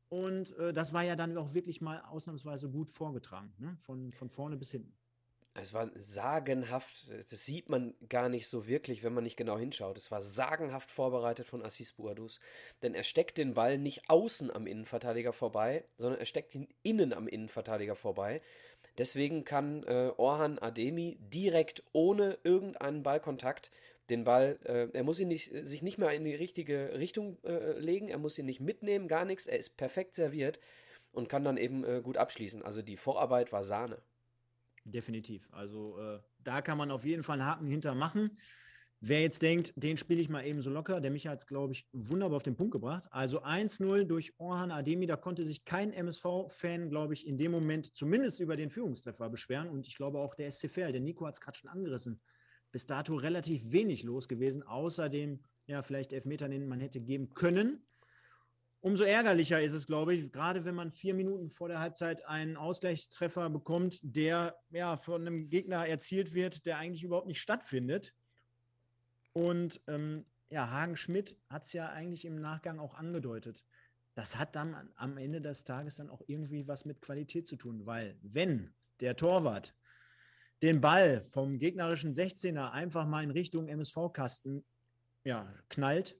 Und äh, das war ja dann auch wirklich mal ausnahmsweise gut vorgetragen, ne? von, von vorne bis hinten. Es war sagenhaft, das sieht man gar nicht so wirklich, wenn man nicht genau hinschaut. Es war sagenhaft vorbereitet von Assis Buadus, denn er steckt den Ball nicht außen am Innenverteidiger vorbei, sondern er steckt ihn innen am Innenverteidiger vorbei. Deswegen kann äh, Orhan Ademi direkt ohne irgendeinen Ballkontakt den Ball, äh, er muss ihn nicht, äh, sich nicht mehr in die richtige Richtung äh, legen, er muss ihn nicht mitnehmen, gar nichts, er ist perfekt serviert und kann dann eben äh, gut abschließen. Also die Vorarbeit war Sahne. Definitiv. Also äh, da kann man auf jeden Fall einen Haken hinter machen. Wer jetzt denkt, den spiele ich mal eben so locker, der mich hat es, glaube ich, wunderbar auf den Punkt gebracht. Also 1-0 durch Orhan Ademi, da konnte sich kein MSV-Fan, glaube ich, in dem Moment zumindest über den Führungstreffer beschweren. Und ich glaube auch der SCFL, der Nico hat es gerade schon angerissen bis dato relativ wenig los gewesen, außer dem, ja, vielleicht Elfmeter, den man hätte geben können. Umso ärgerlicher ist es, glaube ich, gerade wenn man vier Minuten vor der Halbzeit einen Ausgleichstreffer bekommt, der ja von einem Gegner erzielt wird, der eigentlich überhaupt nicht stattfindet. Und ähm, ja, Hagen Schmidt hat es ja eigentlich im Nachgang auch angedeutet. Das hat dann am Ende des Tages dann auch irgendwie was mit Qualität zu tun, weil wenn der Torwart den Ball vom gegnerischen 16er einfach mal in Richtung MSV-Kasten ja, knallt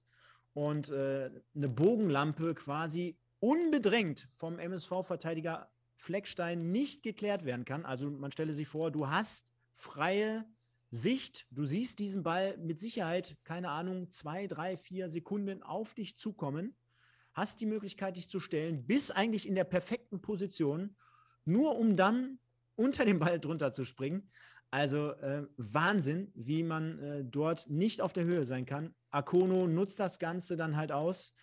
und äh, eine Bogenlampe quasi unbedrängt vom MSV-Verteidiger Fleckstein nicht geklärt werden kann. Also man stelle sich vor, du hast freie Sicht, du siehst diesen Ball mit Sicherheit, keine Ahnung, zwei, drei, vier Sekunden auf dich zukommen, hast die Möglichkeit, dich zu stellen, bis eigentlich in der perfekten Position, nur um dann unter dem Ball drunter zu springen. Also äh, Wahnsinn, wie man äh, dort nicht auf der Höhe sein kann. Akono nutzt das Ganze dann halt aus,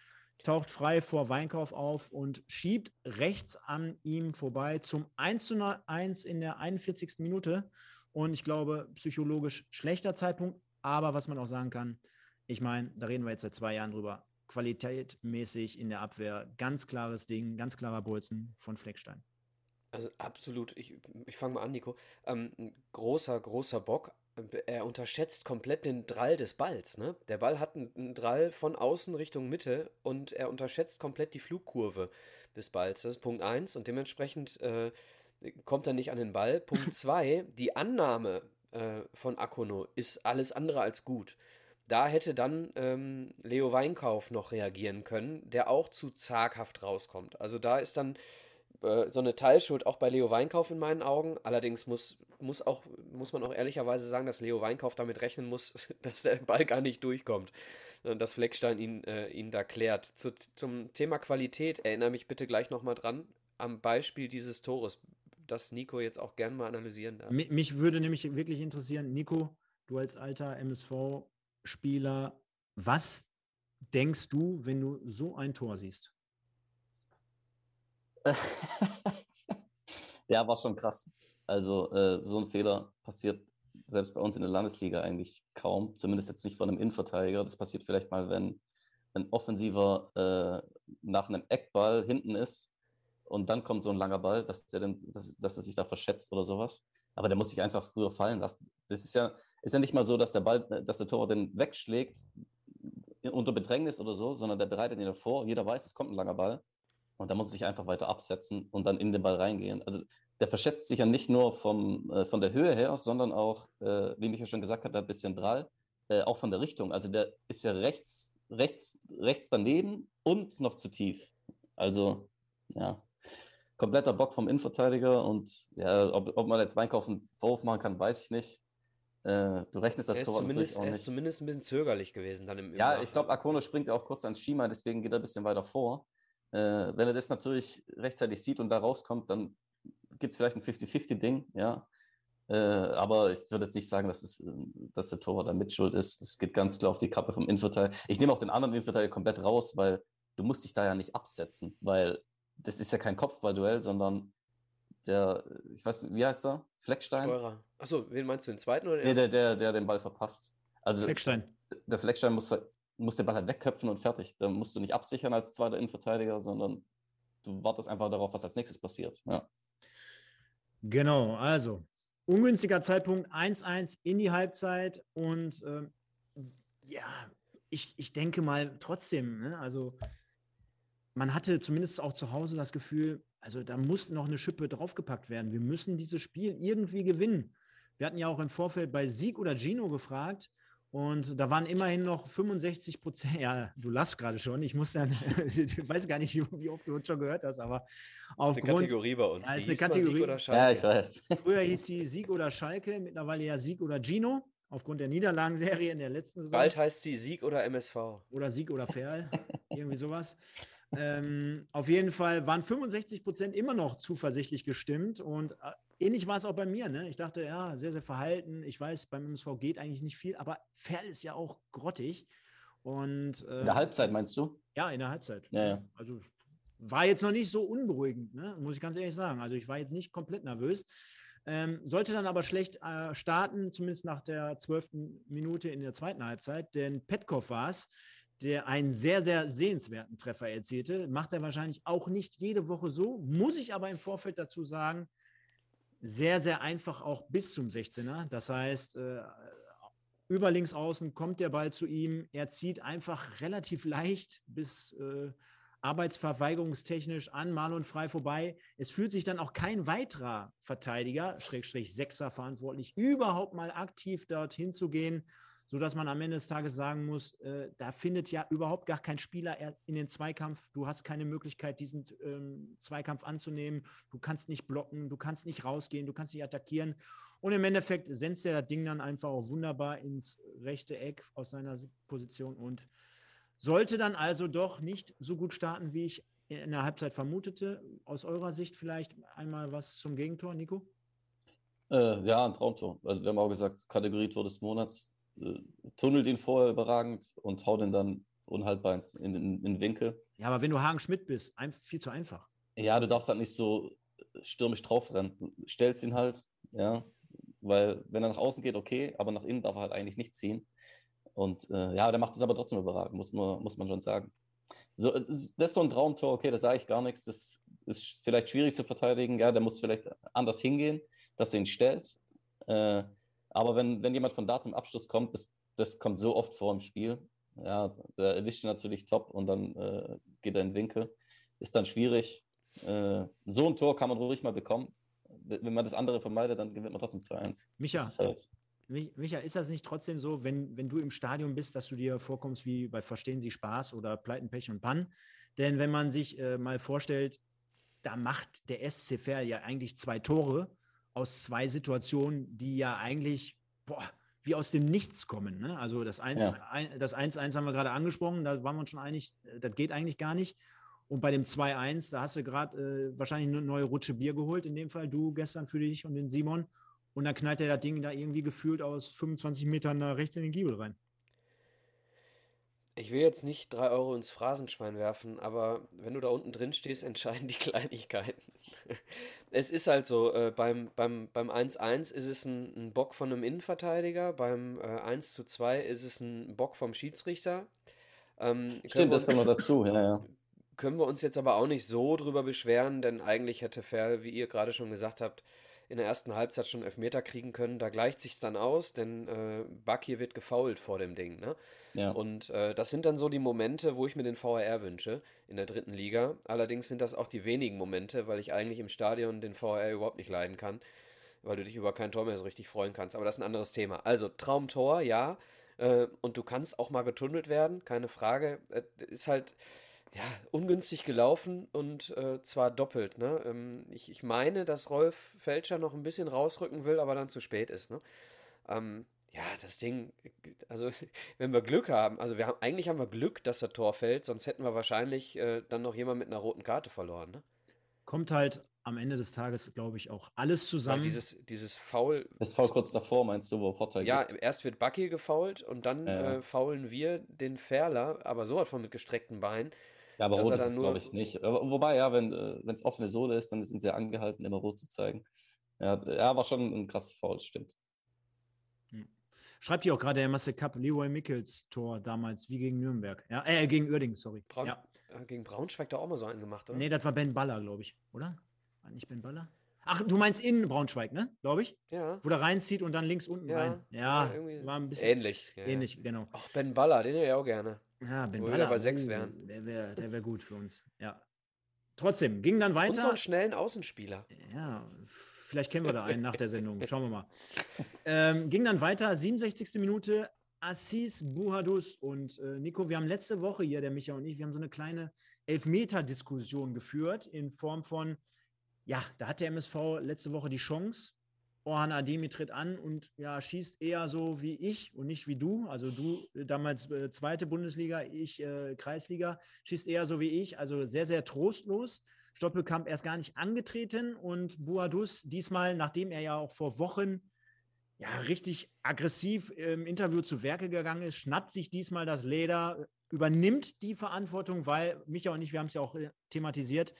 taucht frei vor Weinkauf auf und schiebt rechts an ihm vorbei zum 1 zu 1 in der 41. Minute. Und ich glaube, psychologisch schlechter Zeitpunkt, aber was man auch sagen kann, ich meine, da reden wir jetzt seit zwei Jahren drüber. Qualitätmäßig in der Abwehr, ganz klares Ding, ganz klarer Bolzen von Fleckstein. Also absolut, ich, ich fange mal an, Nico. Ähm, ein großer, großer Bock. Er unterschätzt komplett den Drall des Balls. Ne? Der Ball hat einen, einen Drall von außen Richtung Mitte und er unterschätzt komplett die Flugkurve des Balls. Das ist Punkt 1 und dementsprechend äh, kommt er nicht an den Ball. [laughs] Punkt 2, die Annahme äh, von Akono ist alles andere als gut. Da hätte dann ähm, Leo Weinkauf noch reagieren können, der auch zu zaghaft rauskommt. Also da ist dann äh, so eine Teilschuld auch bei Leo Weinkauf in meinen Augen. Allerdings muss, muss, auch, muss man auch ehrlicherweise sagen, dass Leo Weinkauf damit rechnen muss, [laughs] dass der Ball gar nicht durchkommt. Und dass Fleckstein ihn, äh, ihn da klärt. Zu, zum Thema Qualität erinnere mich bitte gleich nochmal dran, am Beispiel dieses Tores, das Nico jetzt auch gern mal analysieren darf. Mich, mich würde nämlich wirklich interessieren, Nico, du als alter MSV-Spieler, was denkst du, wenn du so ein Tor siehst? [laughs] ja, war schon krass. Also äh, so ein Fehler passiert selbst bei uns in der Landesliga eigentlich kaum, zumindest jetzt nicht von einem Innenverteidiger. Das passiert vielleicht mal, wenn ein Offensiver äh, nach einem Eckball hinten ist und dann kommt so ein langer Ball, dass der dann, dass, dass er sich da verschätzt oder sowas. Aber der muss sich einfach früher fallen lassen. Das ist ja, ist ja nicht mal so, dass der Ball, dass der Torwart den wegschlägt unter Bedrängnis oder so, sondern der bereitet ihn vor. Jeder weiß, es kommt ein langer Ball. Und da muss er sich einfach weiter absetzen und dann in den Ball reingehen. Also der verschätzt sich ja nicht nur vom, äh, von der Höhe her, sondern auch, äh, wie Michael schon gesagt hat, ein bisschen Drall, äh, auch von der Richtung. Also der ist ja rechts, rechts, rechts daneben und noch zu tief. Also, ja, kompletter Bock vom Innenverteidiger und ja, ob, ob man jetzt Weinkauf einen Vorwurf machen kann, weiß ich nicht. Äh, du rechnest das so zumindest. Er ist zumindest ein bisschen zögerlich gewesen dann im, Ja, ich glaube, Akono springt ja auch kurz ans Schima, deswegen geht er ein bisschen weiter vor. Äh, wenn er das natürlich rechtzeitig sieht und da rauskommt, dann gibt es vielleicht ein 50-50-Ding, ja. Äh, aber ich würde jetzt nicht sagen, dass, es, dass der Torwart da mitschuld ist. Es geht ganz klar auf die Kappe vom Innenverteidiger. Ich nehme auch den anderen Innenverteidiger komplett raus, weil du musst dich da ja nicht absetzen, weil das ist ja kein Kopfballduell, sondern der, ich weiß nicht, wie heißt er? Fleckstein? Steurer. Achso, wen meinst du, den zweiten oder den Nee, der, der, der den Ball verpasst. Also, Fleckstein. Der Fleckstein muss halt musst den Ball halt wegköpfen und fertig. Da musst du nicht absichern als zweiter Innenverteidiger, sondern du wartest einfach darauf, was als nächstes passiert. Ja. Genau, also ungünstiger Zeitpunkt 1-1 in die Halbzeit und äh, ja, ich, ich denke mal trotzdem, ne, also man hatte zumindest auch zu Hause das Gefühl, also da muss noch eine Schippe draufgepackt werden. Wir müssen dieses Spiel irgendwie gewinnen. Wir hatten ja auch im Vorfeld bei Sieg oder Gino gefragt, und da waren immerhin noch 65 Prozent. Ja, du lachst gerade schon. Ich muss dann, [laughs] ich weiß gar nicht, wie, oft du uns schon gehört hast, aber aufgrund. Das ist eine Kategorie bei uns. Ja, ist eine Kategorie. Sieg oder Schalke. Ja, ich weiß. [laughs] Früher hieß sie Sieg oder Schalke, mittlerweile ja Sieg oder Gino, aufgrund der Niederlagenserie in der letzten Saison. Bald heißt sie Sieg oder MSV. Oder Sieg oder Ferl, irgendwie sowas. Ähm, auf jeden Fall waren 65 Prozent immer noch zuversichtlich gestimmt und äh, ähnlich war es auch bei mir. Ne? Ich dachte, ja, sehr, sehr verhalten. Ich weiß, beim MSV geht eigentlich nicht viel, aber Ferl ist ja auch grottig. Und, äh, in der Halbzeit meinst du? Ja, in der Halbzeit. Ja, ja. Also war jetzt noch nicht so unberuhigend, ne? muss ich ganz ehrlich sagen. Also ich war jetzt nicht komplett nervös. Ähm, sollte dann aber schlecht äh, starten, zumindest nach der zwölften Minute in der zweiten Halbzeit, denn Petkov war es, der einen sehr, sehr sehenswerten Treffer erzielte. Macht er wahrscheinlich auch nicht jede Woche so, muss ich aber im Vorfeld dazu sagen, sehr, sehr einfach auch bis zum 16er. Das heißt, äh, über links außen kommt der Ball zu ihm. Er zieht einfach relativ leicht bis äh, arbeitsverweigerungstechnisch an Marlon Frei vorbei. Es fühlt sich dann auch kein weiterer Verteidiger, Schrägstrich Sechser verantwortlich, überhaupt mal aktiv dorthin zu gehen, sodass man am Ende des Tages sagen muss, äh, da findet ja überhaupt gar kein Spieler in den Zweikampf. Du hast keine Möglichkeit, diesen ähm, Zweikampf anzunehmen. Du kannst nicht blocken, du kannst nicht rausgehen, du kannst nicht attackieren. Und im Endeffekt senzt er das Ding dann einfach auch wunderbar ins rechte Eck aus seiner Position und sollte dann also doch nicht so gut starten, wie ich in der Halbzeit vermutete. Aus eurer Sicht vielleicht einmal was zum Gegentor, Nico? Äh, ja, ein Traumtor. Also wir haben auch gesagt, Kategorie Tor des Monats. Äh, tunnelt ihn vorher überragend und haut ihn dann unhaltbar in, in, in den Winkel. Ja, aber wenn du Hagen Schmidt bist, ein, viel zu einfach. Ja, du darfst halt nicht so stürmisch draufrennen. Du stellst ihn halt, ja, weil wenn er nach außen geht, okay, aber nach innen darf er halt eigentlich nicht ziehen. Und äh, ja, der macht es aber trotzdem überragend, muss man, muss man schon sagen. So, das ist so ein Traumtor, okay, da sage ich gar nichts. Das ist vielleicht schwierig zu verteidigen. Ja, der muss vielleicht anders hingehen, dass er ihn stellt. Äh, aber wenn, wenn jemand von da zum Abschluss kommt, das, das kommt so oft vor im Spiel. Ja, der erwischt ihn natürlich top und dann äh, geht er in den Winkel. Ist dann schwierig. Äh, so ein Tor kann man ruhig mal bekommen wenn man das andere vermeidet, dann gewinnt man trotzdem 2-1. Micha, halt Micha, ist das nicht trotzdem so, wenn, wenn du im Stadion bist, dass du dir vorkommst wie bei Verstehen Sie Spaß oder Pleiten, Pech und Pann? Denn wenn man sich äh, mal vorstellt, da macht der SC Verl ja eigentlich zwei Tore aus zwei Situationen, die ja eigentlich boah, wie aus dem Nichts kommen. Ne? Also das 1-1 ja. das 1 -1 haben wir gerade angesprochen, da waren wir uns schon einig, äh, das geht eigentlich gar nicht. Und bei dem 2-1, da hast du gerade äh, wahrscheinlich eine neue Rutsche Bier geholt, in dem Fall du gestern für dich und den Simon. Und dann knallt er das Ding da irgendwie gefühlt aus 25 Metern nach rechts in den Giebel rein. Ich will jetzt nicht drei Euro ins Phrasenschwein werfen, aber wenn du da unten drin stehst, [laughs] entscheiden die Kleinigkeiten. es ist halt so, äh, beim 1-1 beim, beim ist es ein, ein, Bock von einem Innenverteidiger, beim äh, 1 2 ist es ein Bock vom Schiedsrichter. Ähm, Stimmt, das kommt noch [laughs] dazu, ja, ja können wir uns jetzt aber auch nicht so drüber beschweren, denn eigentlich hätte Ferl, wie ihr gerade schon gesagt habt, in der ersten Halbzeit schon Elfmeter kriegen können. Da gleicht sich dann aus, denn äh, Bucky wird gefault vor dem Ding. Ne? Ja. Und äh, das sind dann so die Momente, wo ich mir den VAR wünsche in der dritten Liga. Allerdings sind das auch die wenigen Momente, weil ich eigentlich im Stadion den VAR überhaupt nicht leiden kann, weil du dich über kein Tor mehr so richtig freuen kannst. Aber das ist ein anderes Thema. Also Traumtor, ja. Äh, und du kannst auch mal getunnelt werden, keine Frage. Äh, ist halt ja, ungünstig gelaufen und äh, zwar doppelt. Ne? Ähm, ich, ich meine, dass Rolf Felscher noch ein bisschen rausrücken will, aber dann zu spät ist. Ne? Ähm, ja, das Ding, also [laughs] wenn wir Glück haben, also wir haben, eigentlich haben wir Glück, dass der Tor fällt, sonst hätten wir wahrscheinlich äh, dann noch jemand mit einer roten Karte verloren. Ne? Kommt halt am Ende des Tages, glaube ich, auch alles zusammen. Weil dieses, dieses Foul. Das Foul kurz davor, meinst du, wo Vorteil Ja, gibt? erst wird Bucky gefault und dann ja. äh, faulen wir den Ferler, aber so hat von mit gestreckten Beinen. Ja, aber rot ist es, glaube ich, nicht. Wobei, ja, wenn es äh, offene Sohle ist, dann sind sie angehalten, immer rot zu zeigen. Ja, ja war schon ein krasses Foul, stimmt. Schreibt hier auch gerade der Masse Cup Leroy Mickels Tor damals, wie gegen Nürnberg. Ja, äh, gegen Uerdingen, sorry. Braun, ja. Äh, gegen Braunschweig da auch mal so einen gemacht, oder? Nee, das war Ben Baller, glaube ich, oder? War nicht Ben Baller? Ach, du meinst in Braunschweig, ne? Glaube ich. Ja. Wo der reinzieht und dann links unten ja. rein. Ja, ja war ein bisschen ähnlich. Ähnlich, genau. Auch Ben Baller, den hätte ich auch gerne. Ja, Wo Baller. bei sechs wären. Der wäre der wär gut für uns. Ja. Trotzdem, ging dann weiter. Und so einen schnellen Außenspieler. Ja, vielleicht kennen wir da einen nach der Sendung. Schauen wir mal. Ähm, ging dann weiter, 67. Minute. Assis Buhadus und äh, Nico, wir haben letzte Woche hier, der Micha und ich, wir haben so eine kleine Elfmeter-Diskussion geführt in Form von, ja, da hat der MSV letzte Woche die Chance, Orhan Ademi tritt an und ja, schießt eher so wie ich und nicht wie du. Also du äh, damals äh, zweite Bundesliga, ich äh, Kreisliga, schießt eher so wie ich. Also sehr, sehr trostlos. Stoppelkamp erst gar nicht angetreten und Buadus diesmal, nachdem er ja auch vor Wochen ja richtig aggressiv im Interview zu Werke gegangen ist, schnappt sich diesmal das Leder, übernimmt die Verantwortung, weil Micha und ich, wir haben es ja auch äh, thematisiert,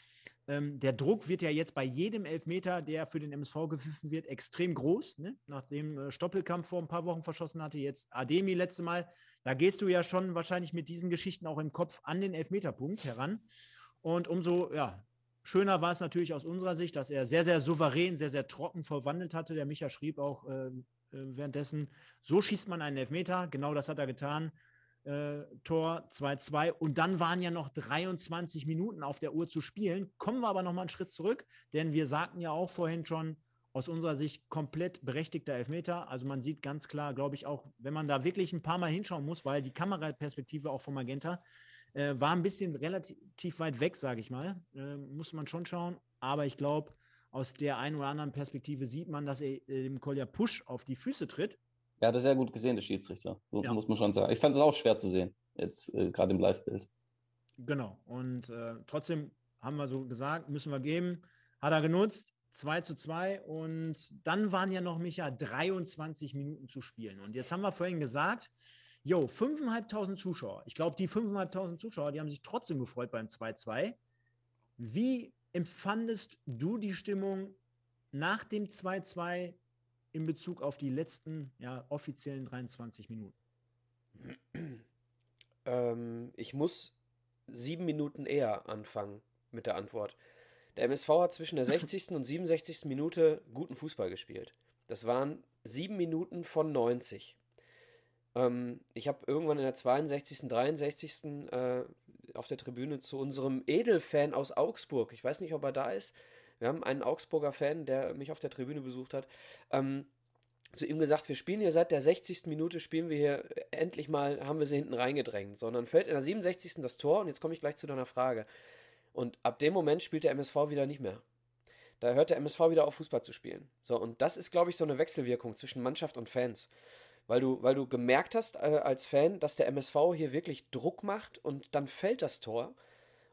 ähm, der Druck wird ja jetzt bei jedem Elfmeter, der für den MSV gepfiffen wird, extrem groß. Ne? Nachdem äh, Stoppelkampf vor ein paar Wochen verschossen hatte, jetzt Ademi letzte Mal. Da gehst du ja schon wahrscheinlich mit diesen Geschichten auch im Kopf an den Elfmeterpunkt heran. Und umso ja, schöner war es natürlich aus unserer Sicht, dass er sehr, sehr souverän, sehr, sehr trocken verwandelt hatte. Der Micha schrieb auch äh, äh währenddessen, so schießt man einen Elfmeter. Genau das hat er getan. Äh, Tor 2-2 und dann waren ja noch 23 Minuten auf der Uhr zu spielen. Kommen wir aber noch mal einen Schritt zurück, denn wir sagten ja auch vorhin schon, aus unserer Sicht komplett berechtigter Elfmeter. Also man sieht ganz klar, glaube ich, auch, wenn man da wirklich ein paar Mal hinschauen muss, weil die Kameraperspektive auch von Magenta äh, war ein bisschen relativ weit weg, sage ich mal. Äh, muss man schon schauen. Aber ich glaube, aus der einen oder anderen Perspektive sieht man, dass er äh, dem Kolja Push auf die Füße tritt. Er hat das sehr gut gesehen, der Schiedsrichter. So, ja. Muss man schon sagen. Ich fand es auch schwer zu sehen, jetzt äh, gerade im Live-Bild. Genau. Und äh, trotzdem haben wir so gesagt, müssen wir geben. Hat er genutzt. 2 zu 2 und dann waren ja noch, Micha, 23 Minuten zu spielen. Und jetzt haben wir vorhin gesagt, jo, 5.500 Zuschauer. Ich glaube, die 5.500 Zuschauer, die haben sich trotzdem gefreut beim 2-2. Wie empfandest du die Stimmung nach dem 2-2 in Bezug auf die letzten ja, offiziellen 23 Minuten? Ähm, ich muss sieben Minuten eher anfangen mit der Antwort. Der MSV hat zwischen der [laughs] 60. und 67. Minute guten Fußball gespielt. Das waren sieben Minuten von 90. Ähm, ich habe irgendwann in der 62., 63. Äh, auf der Tribüne zu unserem Edelfan aus Augsburg, ich weiß nicht, ob er da ist, wir haben einen Augsburger Fan, der mich auf der Tribüne besucht hat, ähm, zu ihm gesagt, wir spielen hier seit der 60. Minute, spielen wir hier, endlich mal haben wir sie hinten reingedrängt, sondern fällt in der 67. das Tor und jetzt komme ich gleich zu deiner Frage. Und ab dem Moment spielt der MSV wieder nicht mehr. Da hört der MSV wieder auf, Fußball zu spielen. So, und das ist, glaube ich, so eine Wechselwirkung zwischen Mannschaft und Fans weil du, weil du gemerkt hast äh, als Fan, dass der MSV hier wirklich Druck macht und dann fällt das Tor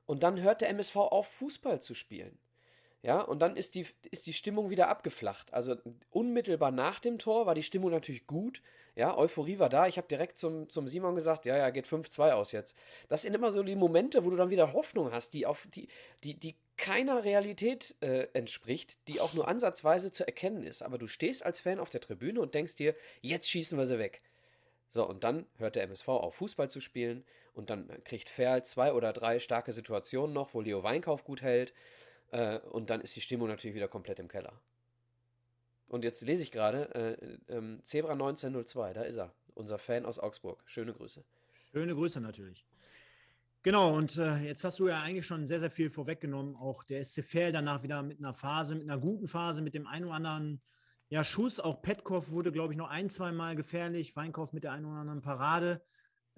und dann hört der MSV auf, Fußball zu spielen. Ja, und dann ist die, ist die Stimmung wieder abgeflacht. Also unmittelbar nach dem Tor war die Stimmung natürlich gut. Ja, Euphorie war da. Ich habe direkt zum, zum Simon gesagt, ja, ja, geht 5-2 aus jetzt. Das sind immer so die Momente, wo du dann wieder Hoffnung hast, die auf die, die, die keiner Realität äh, entspricht, die auch nur ansatzweise zu erkennen ist. Aber du stehst als Fan auf der Tribüne und denkst dir, jetzt schießen wir sie weg. So, und dann hört der MSV auf, Fußball zu spielen. Und dann kriegt Ferl zwei oder drei starke Situationen noch, wo Leo Weinkauf gut hält. Äh, und dann ist die Stimmung natürlich wieder komplett im Keller. Und jetzt lese ich gerade, äh, äh, Zebra 1902, da ist er, unser Fan aus Augsburg. Schöne Grüße. Schöne Grüße natürlich. Genau, und äh, jetzt hast du ja eigentlich schon sehr, sehr viel vorweggenommen. Auch der SC Verl danach wieder mit einer Phase, mit einer guten Phase, mit dem einen oder anderen ja, Schuss. Auch Petkoff wurde, glaube ich, noch ein, zwei Mal gefährlich. Weinkauf mit der einen oder anderen Parade.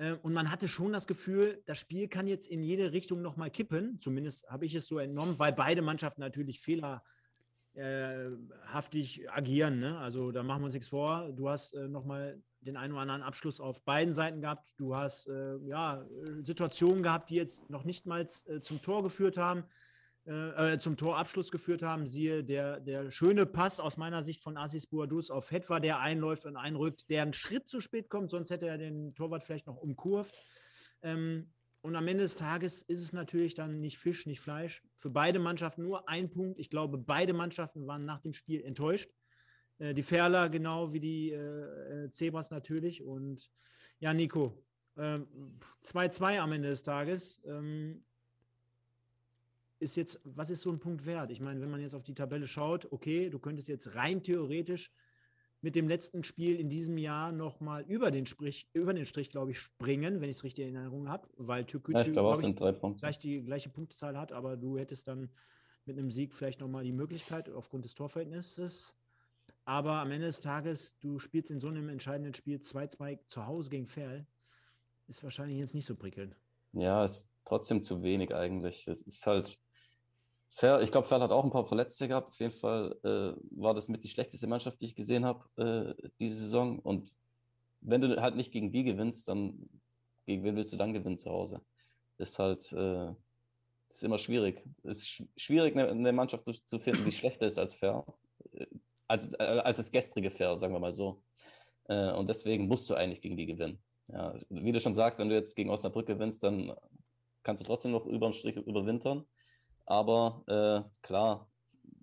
Äh, und man hatte schon das Gefühl, das Spiel kann jetzt in jede Richtung nochmal kippen. Zumindest habe ich es so entnommen, weil beide Mannschaften natürlich fehlerhaftig agieren. Ne? Also da machen wir uns nichts vor. Du hast äh, nochmal den einen oder anderen Abschluss auf beiden Seiten gehabt. Du hast äh, ja, Situationen gehabt, die jetzt noch nicht mal zum Tor geführt haben, äh, äh, zum Torabschluss geführt haben. Siehe der, der schöne Pass aus meiner Sicht von Assis Boadus auf Hetwa, der einläuft und einrückt, der einen Schritt zu spät kommt, sonst hätte er den Torwart vielleicht noch umkurvt. Ähm, und am Ende des Tages ist es natürlich dann nicht Fisch, nicht Fleisch. Für beide Mannschaften nur ein Punkt. Ich glaube, beide Mannschaften waren nach dem Spiel enttäuscht. Äh, die Ferler genau wie die äh, äh, Zebras natürlich. Und ja, Nico, 2-2 ähm, am Ende des Tages. Ähm, ist jetzt, was ist so ein Punkt wert? Ich meine, wenn man jetzt auf die Tabelle schaut, okay, du könntest jetzt rein theoretisch mit dem letzten Spiel in diesem Jahr nochmal über den Strich, über den Strich, glaube ich, springen, wenn ich es richtig in Erinnerung habe, weil Türkgücü ja, gleich die gleiche Punktezahl hat, aber du hättest dann mit einem Sieg vielleicht nochmal die Möglichkeit aufgrund des Torverhältnisses. Aber am Ende des Tages, du spielst in so einem entscheidenden Spiel 2-2 zu Hause gegen Ferl, ist wahrscheinlich jetzt nicht so prickelnd. Ja, ist trotzdem zu wenig eigentlich. Es ist halt, Ferl, ich glaube, Ferl hat auch ein paar Verletzte gehabt. Auf jeden Fall äh, war das mit die schlechteste Mannschaft, die ich gesehen habe äh, diese Saison. Und wenn du halt nicht gegen die gewinnst, dann gegen wen willst du dann gewinnen zu Hause? Ist halt, äh, ist immer schwierig. Ist schwierig, eine, eine Mannschaft zu, zu, finden, die schlechter ist als Ferl als, äh, als das gestrige Pferd, sagen wir mal so. Äh, und deswegen musst du eigentlich gegen die gewinnen. Ja, wie du schon sagst, wenn du jetzt gegen Osnabrück gewinnst, dann kannst du trotzdem noch über den Strich überwintern. Aber äh, klar,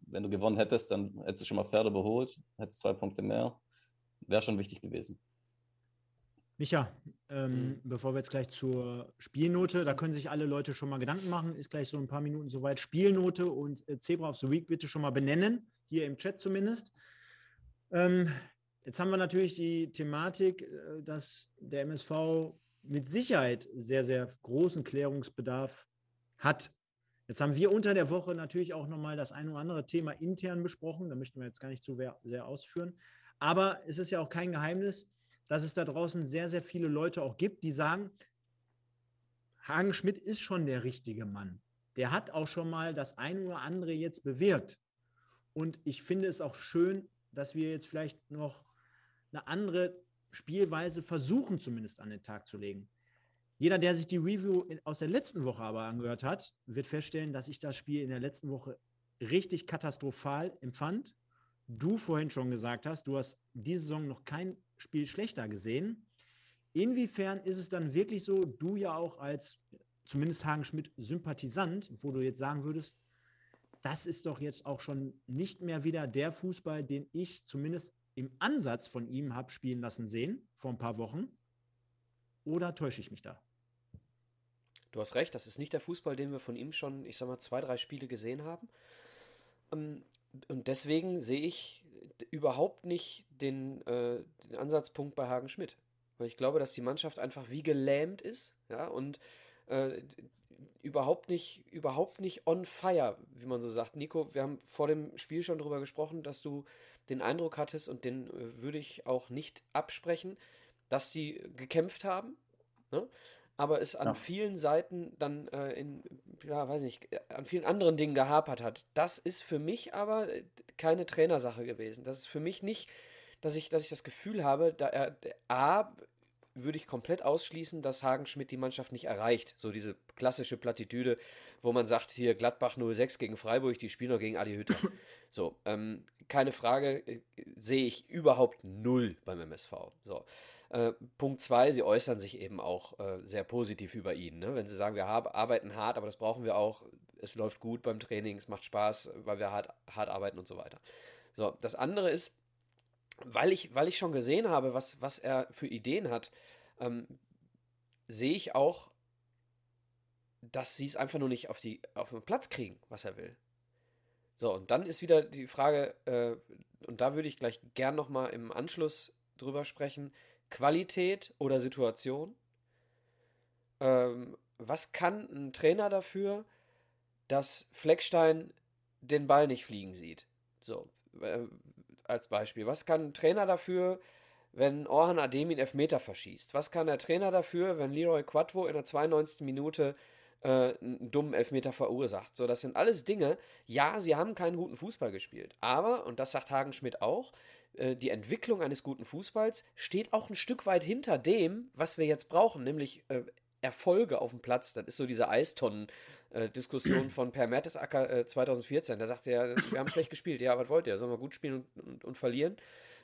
wenn du gewonnen hättest, dann hättest du schon mal Pferde überholt, hättest zwei Punkte mehr. Wäre schon wichtig gewesen. Micha, ähm, mhm. bevor wir jetzt gleich zur Spielnote, da können sich alle Leute schon mal Gedanken machen, ist gleich so ein paar Minuten soweit. Spielnote und äh, Zebra of the Week bitte schon mal benennen, hier im Chat zumindest. Ähm, jetzt haben wir natürlich die Thematik, äh, dass der MSV mit Sicherheit sehr, sehr großen Klärungsbedarf hat. Jetzt haben wir unter der Woche natürlich auch nochmal das ein oder andere Thema intern besprochen. Da möchten wir jetzt gar nicht zu sehr ausführen. Aber es ist ja auch kein Geheimnis, dass es da draußen sehr, sehr viele Leute auch gibt, die sagen, Hagen Schmidt ist schon der richtige Mann. Der hat auch schon mal das eine oder andere jetzt bewirkt. Und ich finde es auch schön, dass wir jetzt vielleicht noch eine andere Spielweise versuchen, zumindest an den Tag zu legen. Jeder, der sich die Review aus der letzten Woche aber angehört hat, wird feststellen, dass ich das Spiel in der letzten Woche richtig katastrophal empfand. Du vorhin schon gesagt hast, du hast diese Saison noch kein Spiel schlechter gesehen. Inwiefern ist es dann wirklich so, du ja auch als zumindest Hagen Schmidt Sympathisant, wo du jetzt sagen würdest, das ist doch jetzt auch schon nicht mehr wieder der Fußball, den ich zumindest im Ansatz von ihm habe spielen lassen sehen vor ein paar Wochen? Oder täusche ich mich da? Du hast recht, das ist nicht der Fußball, den wir von ihm schon, ich sag mal, zwei, drei Spiele gesehen haben. Ähm, und deswegen sehe ich überhaupt nicht den, äh, den Ansatzpunkt bei Hagen Schmidt. Weil ich glaube, dass die Mannschaft einfach wie gelähmt ist, ja, und äh, überhaupt nicht, überhaupt nicht on fire, wie man so sagt. Nico, wir haben vor dem Spiel schon darüber gesprochen, dass du den Eindruck hattest, und den äh, würde ich auch nicht absprechen, dass sie gekämpft haben, ne? Aber es an ja. vielen Seiten dann äh, in, ja, weiß nicht, an vielen anderen Dingen gehapert hat. Das ist für mich aber äh, keine Trainersache gewesen. Das ist für mich nicht, dass ich, dass ich das Gefühl habe, da er, A, würde ich komplett ausschließen, dass Hagen Schmidt die Mannschaft nicht erreicht. So diese klassische Plattitüde, wo man sagt, hier Gladbach 06 gegen Freiburg, die spielen noch gegen Adi Hütter. [coughs] So, ähm, keine Frage, äh, sehe ich überhaupt null beim MSV. So. Äh, Punkt zwei, sie äußern sich eben auch äh, sehr positiv über ihn. Ne? Wenn sie sagen, wir haben, arbeiten hart, aber das brauchen wir auch, es läuft gut beim Training, es macht Spaß, weil wir hart, hart arbeiten und so weiter. So, das andere ist, weil ich, weil ich schon gesehen habe, was, was er für Ideen hat, ähm, sehe ich auch, dass sie es einfach nur nicht auf, die, auf den Platz kriegen, was er will. So, und dann ist wieder die Frage, äh, und da würde ich gleich gern nochmal im Anschluss drüber sprechen, Qualität oder Situation. Ähm, was kann ein Trainer dafür, dass Fleckstein den Ball nicht fliegen sieht? So, äh, als Beispiel. Was kann ein Trainer dafür, wenn Orhan Ademin Elfmeter verschießt? Was kann der Trainer dafür, wenn Leroy Quattro in der 92. Minute äh, einen dummen Elfmeter verursacht? So, das sind alles Dinge. Ja, sie haben keinen guten Fußball gespielt. Aber, und das sagt Hagen Schmidt auch, äh, die Entwicklung eines guten Fußballs steht auch ein Stück weit hinter dem, was wir jetzt brauchen, nämlich äh, Erfolge auf dem Platz. Das ist so diese Eistonnen-Diskussion [clears throat] von Per Mertesacker äh, 2014. Da sagte er, wir haben schlecht gespielt. Ja, was wollt ihr? Sollen wir gut spielen und, und, und verlieren?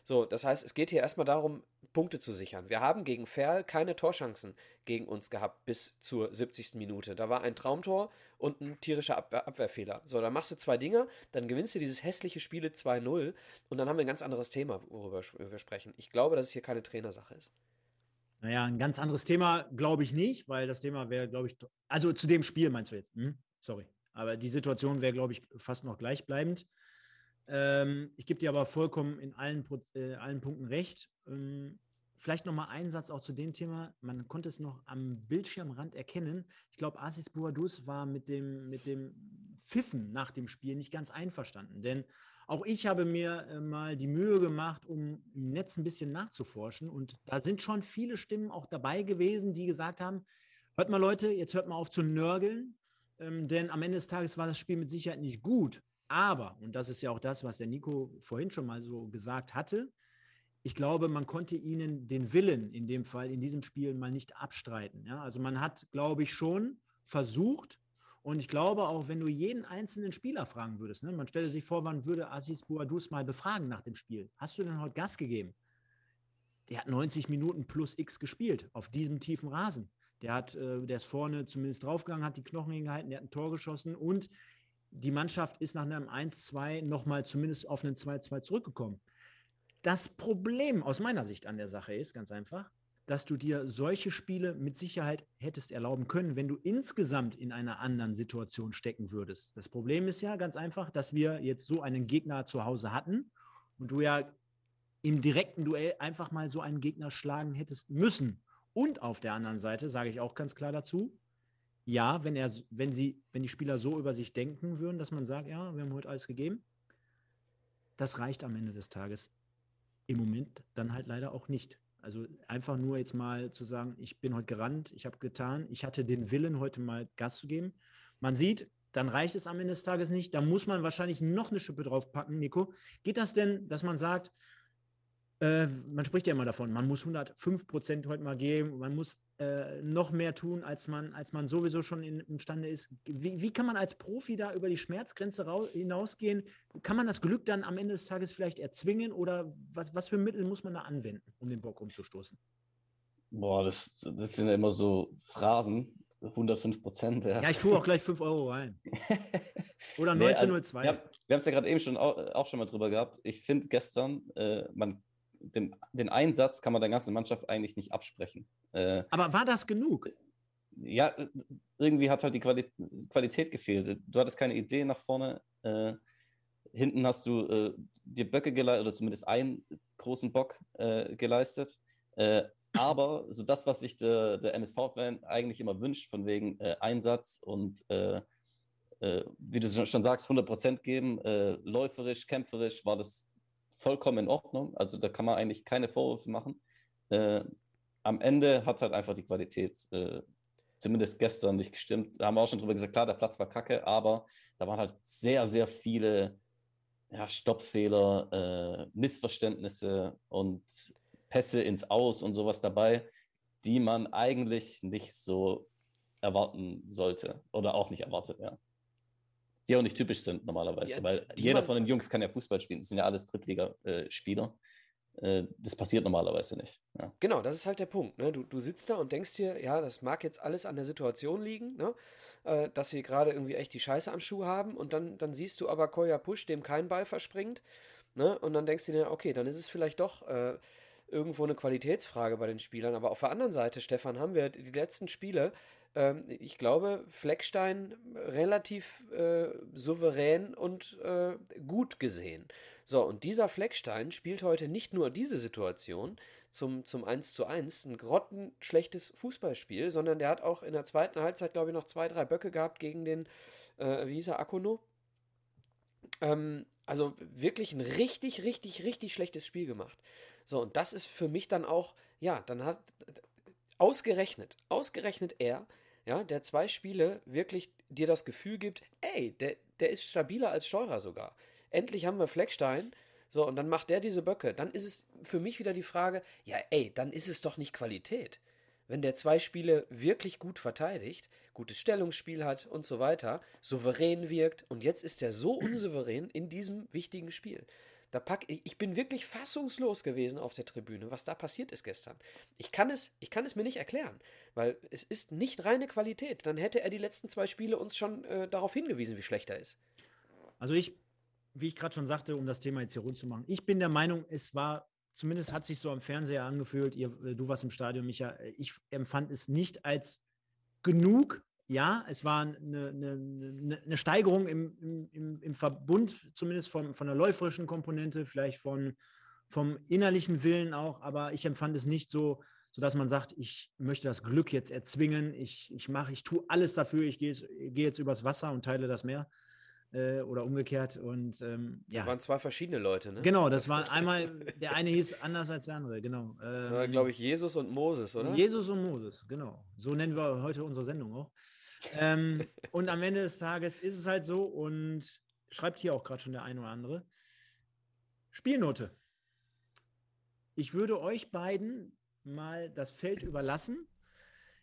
So, das heißt, es geht hier erstmal darum, Punkte zu sichern. Wir haben gegen Ferl keine Torchancen gegen uns gehabt bis zur 70. Minute. Da war ein Traumtor und ein tierischer Abwehr Abwehrfehler. So, dann machst du zwei Dinge, dann gewinnst du dieses hässliche Spiele 2-0 und dann haben wir ein ganz anderes Thema, worüber wir sprechen. Ich glaube, dass es hier keine Trainersache ist. Naja, ein ganz anderes Thema glaube ich nicht, weil das Thema wäre, glaube ich, also zu dem Spiel meinst du jetzt? Hm? Sorry. Aber die Situation wäre, glaube ich, fast noch gleichbleibend. Ähm, ich gebe dir aber vollkommen in allen, äh, allen Punkten recht. Ähm, vielleicht noch mal einen Satz auch zu dem Thema. Man konnte es noch am Bildschirmrand erkennen. Ich glaube, Asis Bouadouz war mit dem, mit dem Pfiffen nach dem Spiel nicht ganz einverstanden. Denn auch ich habe mir äh, mal die Mühe gemacht, um im Netz ein bisschen nachzuforschen. Und da sind schon viele Stimmen auch dabei gewesen, die gesagt haben, hört mal Leute, jetzt hört mal auf zu nörgeln. Ähm, denn am Ende des Tages war das Spiel mit Sicherheit nicht gut. Aber, und das ist ja auch das, was der Nico vorhin schon mal so gesagt hatte, ich glaube, man konnte ihnen den Willen in dem Fall, in diesem Spiel mal nicht abstreiten. Ja? Also man hat, glaube ich, schon versucht, und ich glaube auch, wenn du jeden einzelnen Spieler fragen würdest, ne, man stelle sich vor, wann würde Aziz Bouadouz mal befragen nach dem Spiel? Hast du denn heute Gas gegeben? Der hat 90 Minuten plus X gespielt auf diesem tiefen Rasen. Der hat, äh, der ist vorne zumindest draufgegangen, hat die Knochen hingehalten, der hat ein Tor geschossen und die Mannschaft ist nach einem 1-2 nochmal zumindest auf einen 2-2 zurückgekommen. Das Problem aus meiner Sicht an der Sache ist ganz einfach, dass du dir solche Spiele mit Sicherheit hättest erlauben können, wenn du insgesamt in einer anderen Situation stecken würdest. Das Problem ist ja ganz einfach, dass wir jetzt so einen Gegner zu Hause hatten und du ja im direkten Duell einfach mal so einen Gegner schlagen hättest müssen, Und auf der anderen Seite sage ich auch ganz klar dazu, ja, wenn er, wenn sie, wenn die Spieler so über sich denken würden, dass man sagt, ja, wir haben heute alles gegeben, das reicht am Ende des Tages im Moment dann halt leider auch nicht. Also einfach nur jetzt mal zu sagen, ich bin heute gerannt, ich habe getan, ich hatte den Willen, heute mal Gas zu geben. Man sieht, dann reicht es am Ende des Tages nicht. Da muss man wahrscheinlich noch eine Schippe draufpacken, Nico. Geht das denn, dass man sagt, äh, man spricht ja immer davon, man muss 105 Prozent heute mal geben, man muss äh, noch mehr tun, als man, als man sowieso schon in, imstande ist. Wie, wie kann man als Profi da über die Schmerzgrenze hinausgehen? Kann man das Glück dann am Ende des Tages vielleicht erzwingen oder was, was für Mittel muss man da anwenden, um den Bock umzustoßen? Boah, das, das sind ja immer so Phrasen. 105 Prozent. Ja. ja. ich tue auch gleich 5 Euro rein. [laughs] Oder 1902. Nee, also, wir haben es ja gerade eben schon auch, auch, schon mal drüber gehabt. Ich finde gestern, äh, man den, den Einsatz kann man der ganzen Mannschaft eigentlich nicht absprechen. Äh, Aber war das genug? Ja, irgendwie hat halt die Quali Qualität gefehlt. Du hattest keine Idee nach vorne. Äh, hinten hast du äh, dir Böcke geleistet, oder zumindest einen großen Bock äh, geleistet. Äh, aber so das, was sich der, der MSV-Fan eigentlich immer wünscht, von wegen äh, Einsatz und wie du schon sagst, 100% geben, läuferisch, kämpferisch, war das vollkommen in Ordnung. Also da kann man eigentlich keine Vorwürfe machen. Äh, am Ende hat halt einfach die Qualität, äh, zumindest gestern, nicht gestimmt. Da haben wir auch schon drüber gesagt, klar, der Platz war kacke, aber da waren halt sehr, sehr viele ja, Stoppfehler, äh, Missverständnisse und Pässe ins Aus und sowas dabei, die man eigentlich nicht so erwarten sollte oder auch nicht erwartet, ja die auch nicht typisch sind normalerweise, ja, weil jeder von den Jungs kann ja Fußball spielen. Das sind ja alles Drittligaspieler. Äh, das passiert normalerweise nicht. Ja. Genau, das ist halt der Punkt. Ne? Du, du sitzt da und denkst dir, ja, das mag jetzt alles an der Situation liegen, ne? äh, dass sie gerade irgendwie echt die Scheiße am Schuh haben und dann, dann siehst du aber Koya Push, dem kein Ball verspringt. Ne? Und dann denkst du dir, okay, dann ist es vielleicht doch äh, irgendwo eine Qualitätsfrage bei den Spielern. Aber auf der anderen Seite, Stefan, haben wir die letzten Spiele ähm, ich glaube, Fleckstein relativ äh, souverän und äh, gut gesehen. So, und dieser Fleckstein spielt heute nicht nur diese Situation zum, zum 1 zu 1, ein grottenschlechtes Fußballspiel, sondern der hat auch in der zweiten Halbzeit, glaube ich, noch zwei, drei Böcke gehabt gegen den, äh, wie hieß er, Akono. Ähm, also wirklich ein richtig, richtig, richtig schlechtes Spiel gemacht. So, und das ist für mich dann auch, ja, dann hat ausgerechnet, ausgerechnet er ja, der zwei Spiele wirklich dir das Gefühl gibt, ey, der, der ist stabiler als Steurer sogar. Endlich haben wir Fleckstein. So, und dann macht der diese Böcke. Dann ist es für mich wieder die Frage, ja, ey, dann ist es doch nicht Qualität. Wenn der zwei Spiele wirklich gut verteidigt, gutes Stellungsspiel hat und so weiter, souverän wirkt und jetzt ist er so [clears throat] unsouverän in diesem wichtigen Spiel. Da pack, ich bin wirklich fassungslos gewesen auf der Tribüne, was da passiert ist gestern. Ich kann es, ich kann es mir nicht erklären, weil es ist nicht reine Qualität. Dann hätte er die letzten zwei Spiele uns schon äh, darauf hingewiesen, wie schlecht er ist. Also ich, wie ich gerade schon sagte, um das Thema jetzt hier rund zu machen, ich bin der Meinung, es war, zumindest hat sich so am Fernseher angefühlt, ihr, äh, du warst im Stadion, Micha, ich empfand es nicht als genug ja, es war eine, eine, eine Steigerung im, im, im, Verbund, zumindest von, von der läuferischen Komponente, vielleicht von, vom innerlichen Willen auch, aber ich empfand es nicht so, sodass man sagt, ich möchte das Glück jetzt erzwingen, ich, ich mache, ich tue alles dafür, ich gehe, gehe jetzt übers Wasser und teile das Meer äh, oder umgekehrt. Und ähm, ja. Das waren zwei verschiedene Leute, ne? Genau, das war [laughs] einmal, der eine hieß anders als der andere, genau. Ähm, glaube ich, Jesus und Moses, oder? Jesus und Moses, genau. So nennen wir heute unsere Sendung auch. ähm, [laughs] und am Ende des Tages ist es halt so und schreibt hier auch gerade schon der eine oder andere. Spielnote. Ich würde euch beiden mal das Feld überlassen.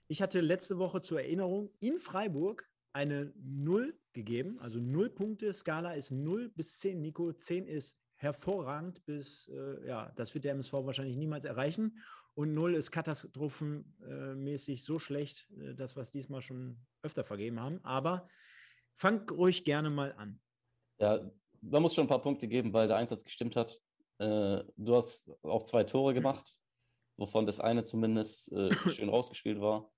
Ich hatte letzte Woche zur Erinnerung in Freiburg eine 0 gegeben. Also 0 Punkte. Skala ist 0 bis 10. Nico, 10 ist hervorragend bis, äh, ja, das wird der MSV wahrscheinlich niemals erreichen. Und 0 ist katastrophenmäßig so schlecht, äh, das, was diesmal schon öfter vergeben haben. Aber fang ruhig gerne mal an. Ja, man muss schon ein paar Punkte geben, weil der Einsatz gestimmt hat. Äh, du hast auch zwei Tore gemacht, wovon das eine zumindest äh, [coughs] schön rausgespielt war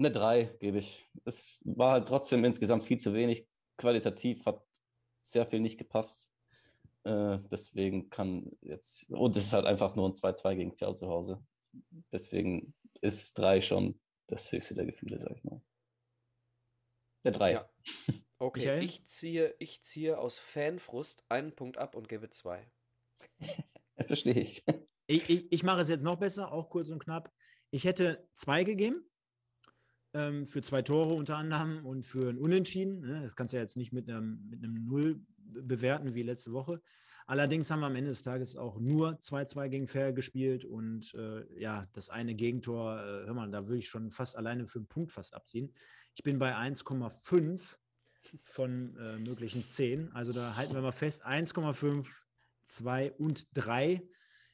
eine 3 gebe ich. Es war halt trotzdem insgesamt viel zu wenig. Qualitativ hat sehr viel nicht gepasst. Äh, deswegen kann jetzt, und es ist halt einfach nur ein 2-2 gegen Ferl zu Hause. Deswegen ist drei schon das höchste der Gefühle, sag ich mal. Der drei. Ja. [laughs] Okay, Michael? ich ziehe, ich ziehe aus Fanfrust einen Punkt ab und gebe zwei. [laughs] Verstehe ich. Ich, ich, ich mache es jetzt noch besser, auch kurz und knapp. Ich hätte zwei gegeben. Ähm, für zwei Tore unter anderem und für ein Unentschieden. Ne? Das kannst du ja jetzt nicht mit einem, mit einem Null bewerten wie letzte Woche. Allerdings haben wir am Ende des Tages auch nur 2-2 gegen Fair gespielt und äh, ja, das eine Gegentor, äh, hör mal, da würde ich schon fast alleine für einen Punkt fast abziehen. Ich bin bei 1,5 von äh, möglichen 10. Also da halten wir mal fest, 1,5, 2 und 3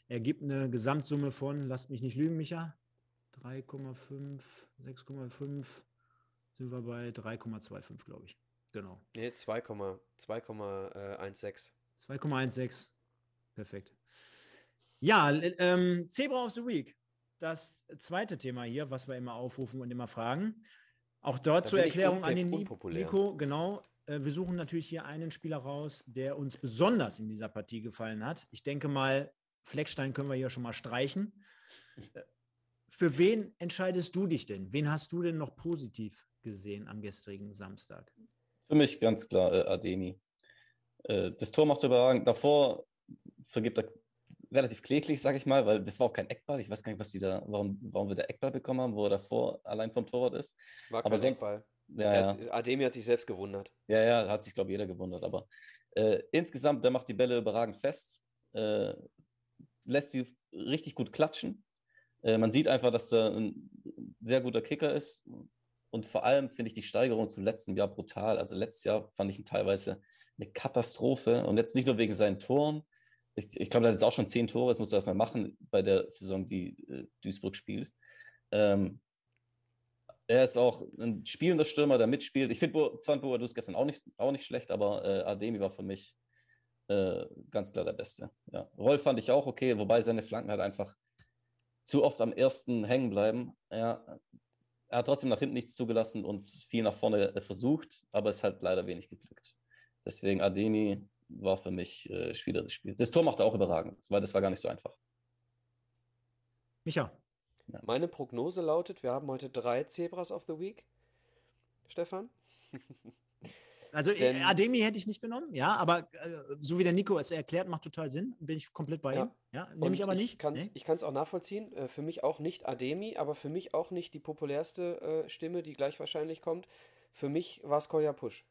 ergibt eine Gesamtsumme von, lasst mich nicht lügen, Micha, 3,5, 6,5 sind wir bei 3,25, glaube ich. Genau. Nee, 2,16. 2,16. 2,16. Perfekt. Ja, ähm, Zebra of the Week. Das zweite Thema hier, was wir immer aufrufen und immer fragen. Auch dort Da zur Erklärung an den unpopulär. Nico, genau. Äh, wir suchen natürlich hier einen Spieler raus, der uns besonders in dieser Partie gefallen hat. Ich denke mal, Fleckstein können wir hier schon mal streichen. [laughs] Für wen entscheidest du dich denn? Wen hast du denn noch positiv gesehen am gestrigen Samstag? Für mich ganz klar äh, Ademi. Äh, das Tor macht er überragend. Davor vergibt er relativ kläglich, sage ich mal, weil das war auch kein Eckball. Ich weiß gar nicht, was die da, warum, warum wir da Eckball bekommen haben, wo er davor allein vom Torwart ist. War Aber kein sonst- Eckball. Ja, ja. hat, Ademi hat sich selbst gewundert. Ja, ja, hat sich, glaube ich, jeder gewundert. Aber äh, insgesamt, der macht die Bälle überragend fest, äh, lässt sie richtig gut klatschen. Äh, man sieht einfach, dass er ein sehr guter Kicker ist. Und vor allem finde ich die Steigerung zum letzten Jahr brutal. Also letztes Jahr fand ich ihn teilweise eine Katastrophe. Und jetzt nicht nur wegen seinen Toren. Ich, ich glaube, er hat jetzt auch schon zehn Tore. Das muss er erstmal machen bei der Saison, die äh, Duisburg spielt. Ähm, er ist auch ein spielender Stürmer, der mitspielt. Ich find, Bo- fand Boadus gestern auch nicht, auch nicht schlecht, aber äh, Ademi war für mich äh, ganz klar der Beste. Ja. Rolf fand ich auch okay, wobei seine Flanken halt einfach zu oft am ersten hängen bleiben. Er, er hat trotzdem nach hinten nichts zugelassen und viel nach vorne äh, versucht, aber es hat leider wenig geglückt. Deswegen Ademi war für mich äh, Spieler des Spiels. Das Tor macht er auch überragend, weil das war gar nicht so einfach. Micha, Meine Prognose lautet, wir haben heute drei Zebras of the Week. Stefan? [laughs] Also äh, Denn- Ademi hätte ich nicht genommen, ja, aber äh, so wie der Nico es erklärt, macht total Sinn. Bin ich komplett bei Ja. ihm. Ja, nehme ich aber nicht. Kann's, Nee? Ich kann es auch nachvollziehen. Äh, für mich auch nicht Ademi, aber für mich auch nicht die populärste äh, Stimme, die gleich wahrscheinlich kommt. Für mich war es Koya Push.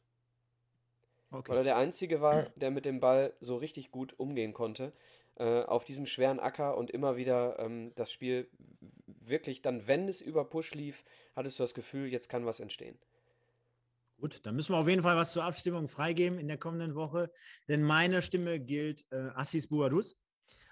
Weil er Okay. der Einzige war, der mit dem Ball so richtig gut umgehen konnte. Äh, auf diesem schweren Acker und immer wieder ähm, das Spiel wirklich dann, wenn es über Push lief, hattest du das Gefühl, jetzt kann was entstehen. Gut, dann müssen wir auf jeden Fall was zur Abstimmung freigeben in der kommenden Woche. Denn meine Stimme gilt äh, Assis Bouadous.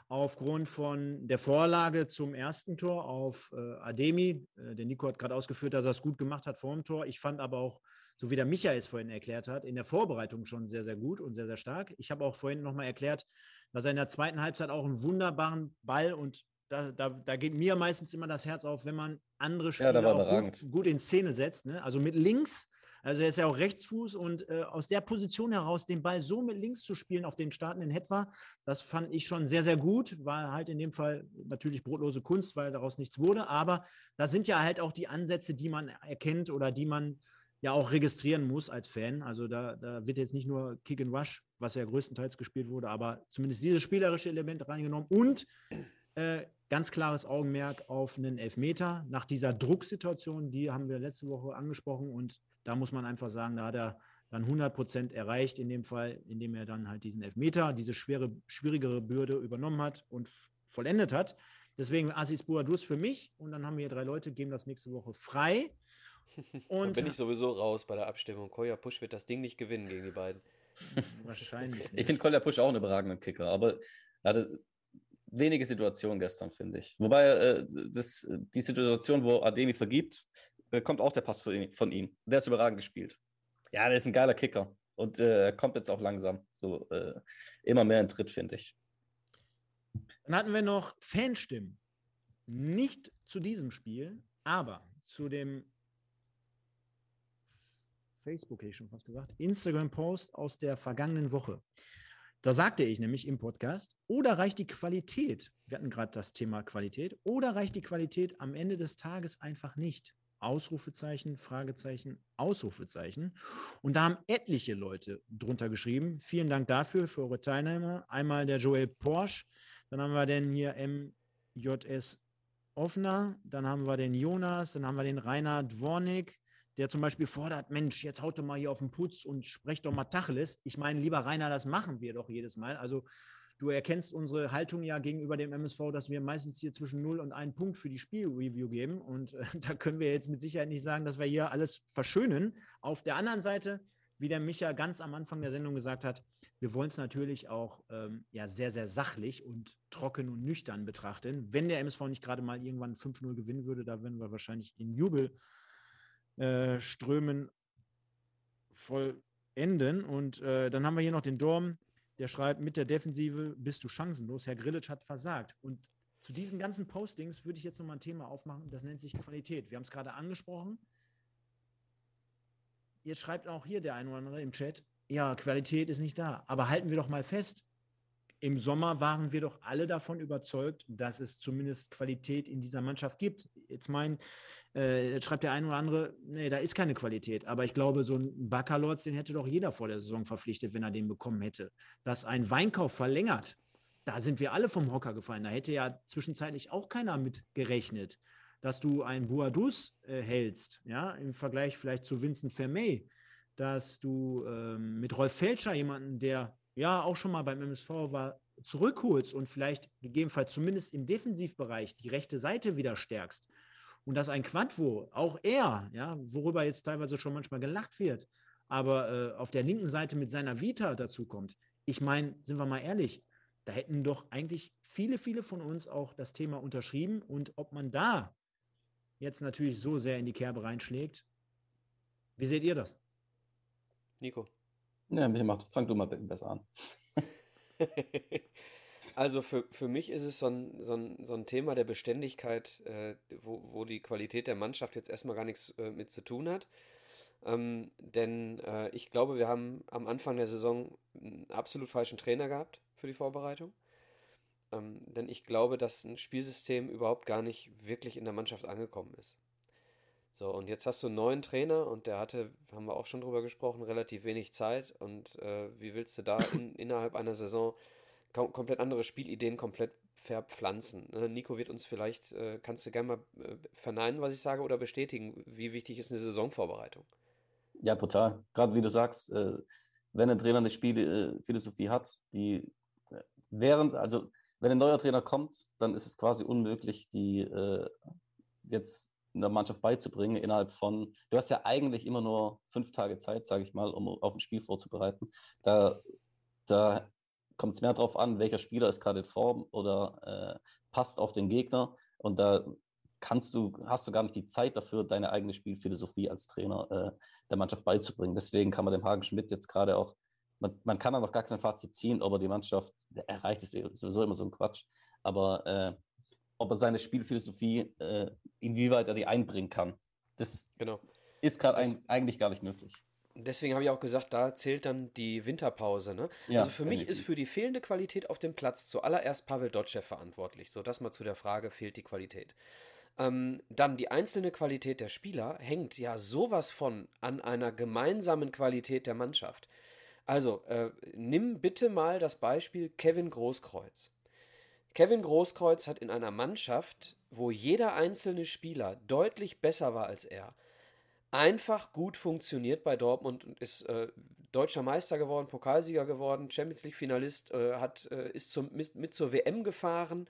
Aufgrund von der Vorlage zum ersten Tor auf äh, Ademi. Äh, der Nico hat gerade ausgeführt, dass er es gut gemacht hat vor dem Tor. Ich fand aber auch, so wie der Michael es vorhin erklärt hat, in der Vorbereitung schon sehr, sehr gut und sehr, sehr stark. Ich habe auch vorhin nochmal erklärt, dass er in der zweiten Halbzeit auch einen wunderbaren Ball und da, da, da geht mir meistens immer das Herz auf, wenn man andere Ja, Spieler überragend. gut, gut in Szene setzt. Ne? Also mit links, also er ist ja auch Rechtsfuß und äh, aus der Position heraus den Ball so mit links zu spielen auf den startenden Hetwa, das fand ich schon sehr, sehr gut. War halt in dem Fall natürlich brotlose Kunst, weil daraus nichts wurde. Aber das sind ja halt auch die Ansätze, die man erkennt oder die man ja auch registrieren muss als Fan. Also da, da wird jetzt nicht nur Kick and Rush, was ja größtenteils gespielt wurde, aber zumindest dieses spielerische Element reingenommen und äh, ganz klares Augenmerk auf einen Elfmeter nach dieser Drucksituation, die haben wir letzte Woche angesprochen und da muss man einfach sagen, da hat er dann 100 Prozent erreicht in dem Fall, indem er dann halt diesen Elfmeter, diese schwere, schwierigere Bürde übernommen hat und vollendet hat. Deswegen Assis Boadus für mich und dann haben wir hier drei Leute, geben das nächste Woche frei. [laughs] Da Und bin ich sowieso raus bei der Abstimmung. Koya Push wird das Ding nicht gewinnen gegen die beiden. [laughs] wahrscheinlich Ich nicht. finde Kolja Pusch auch einen überragenden Kicker, aber er hatte wenige Situationen gestern, finde ich. Wobei äh, das, die Situation, wo Ademi vergibt, kommt auch der Pass von ihm. Der ist überragend gespielt. Ja, der ist ein geiler Kicker. Und äh, kommt jetzt auch langsam so äh, immer mehr in Tritt, finde ich. Dann hatten wir noch Fanstimmen. Nicht zu diesem Spiel, aber zu dem Facebook, hätte ich schon fast gesagt, Instagram-Post aus der vergangenen Woche. Da sagte ich nämlich im Podcast, oder reicht die Qualität, wir hatten gerade das Thema Qualität, oder reicht die Qualität am Ende des Tages einfach nicht? Ausrufezeichen, Fragezeichen, Ausrufezeichen. Und da haben etliche Leute drunter geschrieben. Vielen Dank dafür, für eure Teilnahme. Einmal der Joel Porsche, dann haben wir den hier MJS Offner, dann haben wir den Jonas, dann haben wir den Rainer Dwornik, der zum Beispiel fordert, Mensch, jetzt haut doch mal hier auf den Putz und sprecht doch mal Tacheles. Ich meine, lieber Rainer, das machen wir doch jedes Mal. Also du erkennst unsere Haltung ja gegenüber dem MSV, dass wir meistens hier zwischen 0 und 1 Punkt für die Spielreview geben. Und äh, [laughs] da können wir jetzt mit Sicherheit nicht sagen, dass wir hier alles verschönen. Auf der anderen Seite, wie der Micha ganz am Anfang der Sendung gesagt hat, wir wollen es natürlich auch ähm, ja, sehr, sehr sachlich und trocken und nüchtern betrachten. Wenn der MSV nicht gerade mal irgendwann 5-0 gewinnen würde, da würden wir wahrscheinlich in Jubel äh, Strömen vollenden. Und äh, dann haben wir hier noch den Dorm, der schreibt, mit der Defensive bist du chancenlos. Herr Grillitsch hat versagt. Und zu diesen ganzen Postings würde ich jetzt nochmal ein Thema aufmachen, das nennt sich Qualität. Wir haben es gerade angesprochen. Jetzt schreibt auch hier der eine oder andere im Chat, ja, Qualität ist nicht da. Aber halten wir doch mal fest, im Sommer waren wir doch alle davon überzeugt, dass es zumindest Qualität in dieser Mannschaft gibt. Jetzt mein, äh, schreibt der eine oder andere, nee, da ist keine Qualität. Aber ich glaube, so ein Baccalords, den hätte doch jeder vor der Saison verpflichtet, wenn er den bekommen hätte. Dass ein Weinkauf verlängert, da sind wir alle vom Hocker gefallen. Da hätte ja zwischenzeitlich auch keiner mit gerechnet. Dass du einen Boadus äh, hältst, ja, im Vergleich vielleicht zu Vincent Vermey, dass du ähm, mit Rolf Felscher jemanden, der ja auch schon mal beim MSV war, zurückholst und vielleicht gegebenenfalls zumindest im Defensivbereich die rechte Seite wieder stärkst. Und dass ein Quadvo, auch er, ja, worüber jetzt teilweise schon manchmal gelacht wird, aber äh, auf der linken Seite mit seiner Vita dazu kommt. Ich meine, sind wir mal ehrlich, da hätten doch eigentlich viele, viele von uns auch das Thema unterschrieben. Und ob man da jetzt natürlich so sehr in die Kerbe reinschlägt, wie seht ihr das? Nico. Ja, mich macht, fang du mal besser an. [laughs] Also für, für mich ist es so ein, so ein, so ein Thema der Beständigkeit, äh, wo, wo die Qualität der Mannschaft jetzt erstmal gar nichts äh, mit zu tun hat. Ähm, denn äh, ich glaube, wir haben am Anfang der Saison einen absolut falschen Trainer gehabt für die Vorbereitung. Ähm, denn ich glaube, dass ein Spielsystem überhaupt gar nicht wirklich in der Mannschaft angekommen ist. So, und jetzt hast du einen neuen Trainer und der hatte, haben wir auch schon drüber gesprochen, relativ wenig Zeit. Und äh, wie willst du da in, innerhalb einer Saison kom komplett andere Spielideen komplett verpflanzen? Ne? Nico wird uns vielleicht, äh, kannst du gerne mal äh, verneinen, was ich sage, oder bestätigen, wie wichtig ist eine Saisonvorbereitung? Ja, brutal. Gerade wie du sagst, äh, wenn ein Trainer eine Spielphilosophie hat, die äh, während, also wenn ein neuer Trainer kommt, dann ist es quasi unmöglich, die äh, jetzt in der Mannschaft beizubringen innerhalb von, du hast ja eigentlich immer nur fünf Tage Zeit, sage ich mal, um auf ein Spiel vorzubereiten. Da, da kommt es mehr darauf an, welcher Spieler ist gerade in Form oder äh, passt auf den Gegner. Und da kannst du, hast du gar nicht die Zeit dafür, deine eigene Spielphilosophie als Trainer äh, der Mannschaft beizubringen. Deswegen kann man dem Hagen Schmidt jetzt gerade auch, man, man kann da noch gar kein Fazit ziehen, ob er die Mannschaft erreicht, ist sowieso immer so ein Quatsch. Aber äh, ob er seine Spielphilosophie, äh, inwieweit er die einbringen kann. Das genau. ist gerade eigentlich gar nicht möglich. Deswegen habe ich auch gesagt, da zählt dann die Winterpause. Ne? Ja, also für mich ist für die fehlende Qualität auf dem Platz zuallererst Pavel Dotschew verantwortlich. So, das mal zu der Frage, fehlt die Qualität. Ähm, dann die einzelne Qualität der Spieler hängt ja sowas von an einer gemeinsamen Qualität der Mannschaft. Also, äh, nimm bitte mal das Beispiel Kevin Großkreuz. Kevin Großkreuz hat in einer Mannschaft, wo jeder einzelne Spieler deutlich besser war als er, einfach gut funktioniert bei Dortmund und ist äh, deutscher Meister geworden, Pokalsieger geworden, Champions League Finalist, äh, hat, äh, ist zum, mit, zur WM gefahren.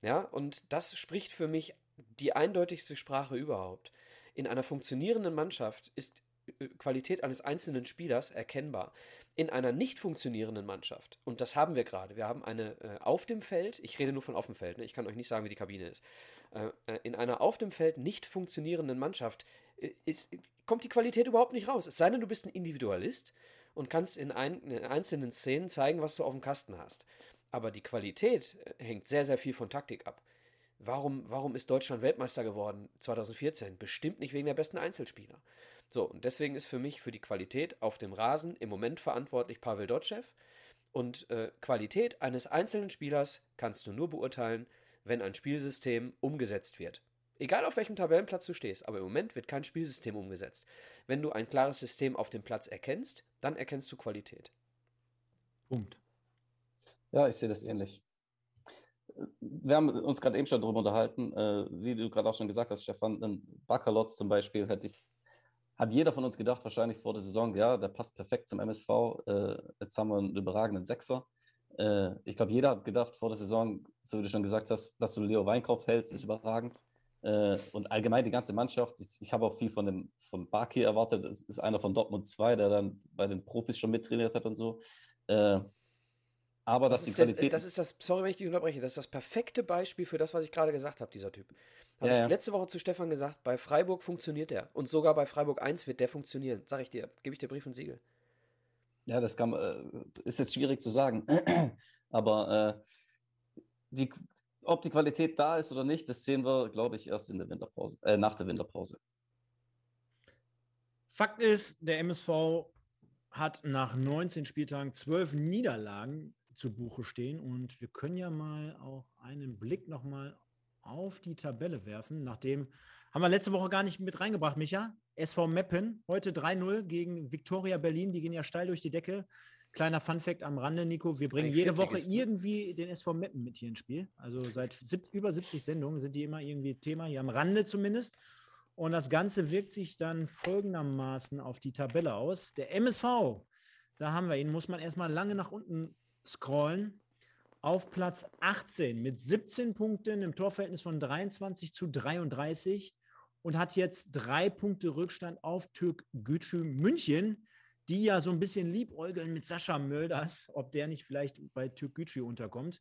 Ja, und das spricht für mich die eindeutigste Sprache überhaupt. In einer funktionierenden Mannschaft ist äh, Qualität eines einzelnen Spielers erkennbar in einer nicht funktionierenden Mannschaft, und das haben wir gerade, wir haben eine äh, auf dem Feld, ich rede nur von auf dem Feld, ne, ich kann euch nicht sagen, wie die Kabine ist, äh, äh in einer auf dem Feld nicht funktionierenden Mannschaft äh, ist, kommt die Qualität überhaupt nicht raus. Es sei denn, du bist ein Individualist und kannst in, ein, in einzelnen Szenen zeigen, was du auf dem Kasten hast. Aber die Qualität äh, hängt sehr, sehr viel von Taktik ab. Warum, warum ist Deutschland Weltmeister geworden 2014? Bestimmt nicht wegen der besten Einzelspieler. So, und deswegen ist für mich für die Qualität auf dem Rasen im Moment verantwortlich Pavel Dotschew. Und äh, Qualität eines einzelnen Spielers kannst du nur beurteilen, wenn ein Spielsystem umgesetzt wird. Egal auf welchem Tabellenplatz du stehst, aber im Moment wird kein Spielsystem umgesetzt. Wenn du ein klares System auf dem Platz erkennst, dann erkennst du Qualität. Punkt. Ja, ich sehe das ähnlich. Wir haben uns gerade eben schon darüber unterhalten, äh, wie du gerade auch schon gesagt hast, Stefan, ein Bakalotz zum Beispiel hätte ich, hat jeder von uns gedacht, wahrscheinlich vor der Saison, ja, der passt perfekt zum MSV. Äh, jetzt haben wir einen überragenden Sechser. Äh, ich glaube, jeder hat gedacht vor der Saison, so wie du schon gesagt hast, dass du Leo Weinkauf hältst, ist überragend. Äh, und allgemein die ganze Mannschaft, ich, ich habe auch viel von dem von Baki erwartet, das ist einer von Dortmund 2, der dann bei den Profis schon mittrainiert hat und so. Äh, aber Das dass die ist, das, Qualität. das ist das, sorry, wenn ich dich unterbreche, das ist das perfekte Beispiel für das, was ich gerade gesagt habe, dieser Typ. Habe Ja, ich ja. letzte Woche zu Stefan gesagt, bei Freiburg funktioniert der. Und sogar bei Freiburg 1 wird der funktionieren. Sag ich dir, gebe ich dir Brief und Siegel. Ja, das kann, äh, ist jetzt schwierig zu sagen. [clears throat] Aber äh, die, ob die Qualität da ist oder nicht, das sehen wir, glaube ich, erst in der Winterpause, äh, nach der Winterpause. Fakt ist, der MSV hat nach 19 Spieltagen 12 Niederlagen zu Buche stehen und wir können ja mal auch einen Blick nochmal auf die Tabelle werfen. Nachdem haben wir letzte Woche gar nicht mit reingebracht, Micha. SV Meppen, heute 3-0 gegen Viktoria Berlin. Die gehen ja steil durch die Decke. Kleiner Funfact am Rande, Nico. Wir bringen jede Woche Viertligisten. irgendwie den SV Meppen mit hier ins Spiel. Also seit sieb- über 70 Sendungen sind die immer irgendwie Thema, hier am Rande zumindest. Und das Ganze wirkt sich dann folgendermaßen auf die Tabelle aus. Der MSV, da haben wir ihn, muss man erstmal lange nach unten scrollen. Auf Platz 18 mit 17 Punkten im Torverhältnis von 23 zu 33 und hat jetzt drei Punkte Rückstand auf Türk Gücü München, die ja so ein bisschen liebäugeln mit Sascha Mölders, ob der nicht vielleicht bei Türk Gücü unterkommt.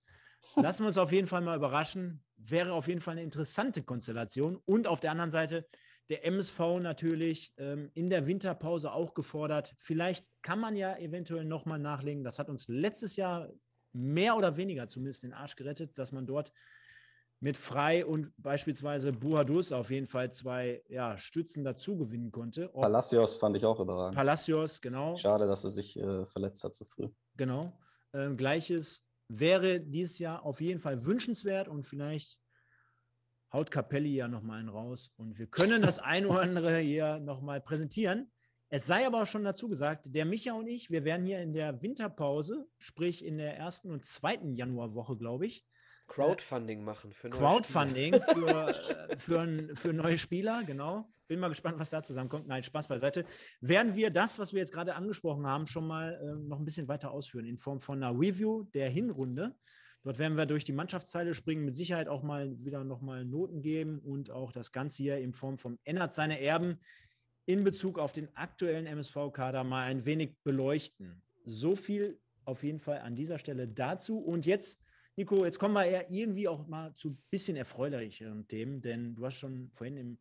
Lassen wir uns auf jeden Fall mal überraschen. Wäre auf jeden Fall eine interessante Konstellation. Und auf der anderen Seite der MSV natürlich ähm, in der Winterpause auch gefordert. Vielleicht kann man ja eventuell nochmal nachlegen. Das hat uns letztes Jahr mehr oder weniger zumindest den Arsch gerettet, dass man dort mit Frei und beispielsweise Buhadus auf jeden Fall zwei ja, Stützen dazu gewinnen konnte. Ob Palacios fand ich auch überragend. Palacios, genau. Schade, dass er sich äh, verletzt hat zu früh. Genau. Ähm, Gleiches wäre dieses Jahr auf jeden Fall wünschenswert und vielleicht haut Capelli ja nochmal einen raus und wir können das ein oder andere hier nochmal präsentieren. Es sei aber auch schon dazu gesagt, der Micha und ich, wir werden hier in der Winterpause, sprich in der ersten und zweiten Januarwoche, glaube ich, Crowdfunding machen für neue Crowdfunding für, [laughs] äh, für, ein, für neue Spieler, genau. Bin mal gespannt, was da zusammenkommt. Nein, Spaß beiseite. Werden wir das, was wir jetzt gerade angesprochen haben, schon mal ähm, noch ein bisschen weiter ausführen in Form von einer Review der Hinrunde. Dort werden wir durch die Mannschaftsteile springen, mit Sicherheit auch mal wieder nochmal Noten geben und auch das Ganze hier in Form von Ennert seine Erben in Bezug auf den aktuellen MSV-Kader mal ein wenig beleuchten. So viel auf jeden Fall an dieser Stelle dazu. Und jetzt Nico, jetzt kommen wir eher irgendwie auch mal zu ein bisschen erfreulicheren Themen, denn du hast schon vorhin im,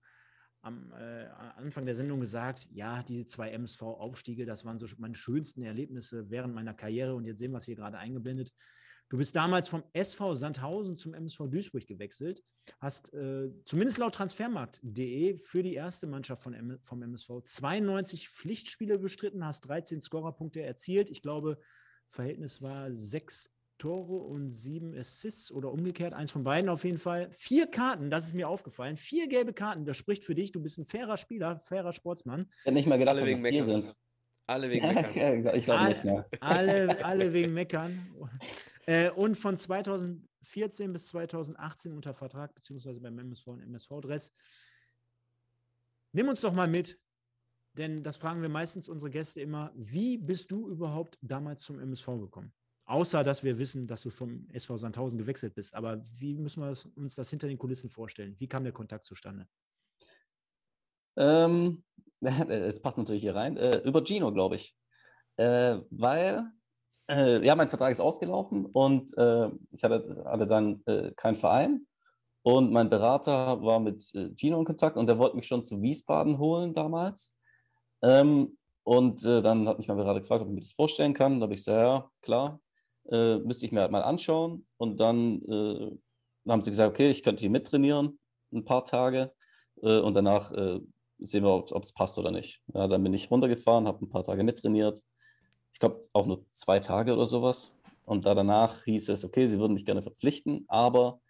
am äh, Anfang der Sendung gesagt, ja, die zwei MSV-Aufstiege, das waren so meine schönsten Erlebnisse während meiner Karriere und jetzt sehen wir es hier gerade eingeblendet. Du bist damals vom SV Sandhausen zum MSV Duisburg gewechselt, hast äh, zumindest laut transfermarkt.de für die erste Mannschaft von M vom MSV 92 Pflichtspiele bestritten, hast 13 Scorerpunkte erzielt. Ich glaube, Verhältnis war sechs Tore und sieben Assists oder umgekehrt, eins von beiden auf jeden Fall. Vier Karten, das ist mir aufgefallen. Vier gelbe Karten, das spricht für dich. Du bist ein fairer Spieler, fairer Sportsmann. Ich hätte nicht mal gedacht, Alle dass wegen Meckerns. sind. Alle wegen [laughs] Meckern. ich glaube nicht mehr. Alle, [laughs] alle wegen Meckern. Äh, und von 2014 bis 2018 unter Vertrag, beziehungsweise beim MSV und MSV-Dress. Nimm uns doch mal mit, denn das fragen wir meistens unsere Gäste immer. Wie bist du überhaupt damals zum MSV gekommen? Außer, dass wir wissen, dass du vom SV Sandhausen gewechselt bist. Aber wie müssen wir uns das hinter den Kulissen vorstellen? Wie kam der Kontakt zustande? Ähm, [laughs] es passt natürlich hier rein. Äh, über Gino, glaube ich. Äh, weil, äh, ja, mein Vertrag ist ausgelaufen und äh, ich hatte, hatte dann äh, keinen Verein. Und mein Berater war mit äh, Gino in Kontakt und der wollte mich schon zu Wiesbaden holen damals. Ähm, und äh, dann hat mich mein Berater gefragt, ob ich mir das vorstellen kann. Da habe ich gesagt, ja, klar, äh, müsste ich mir halt mal anschauen. Und dann haben sie gesagt, okay, ich könnte hier mittrainieren, ein paar Tage. Und danach sehen wir, ob es passt oder nicht. Ja, dann bin ich runtergefahren, habe ein paar Tage mittrainiert. Ich glaube auch nur zwei Tage oder sowas. Und da danach hieß es, okay, sie würden mich gerne verpflichten, aber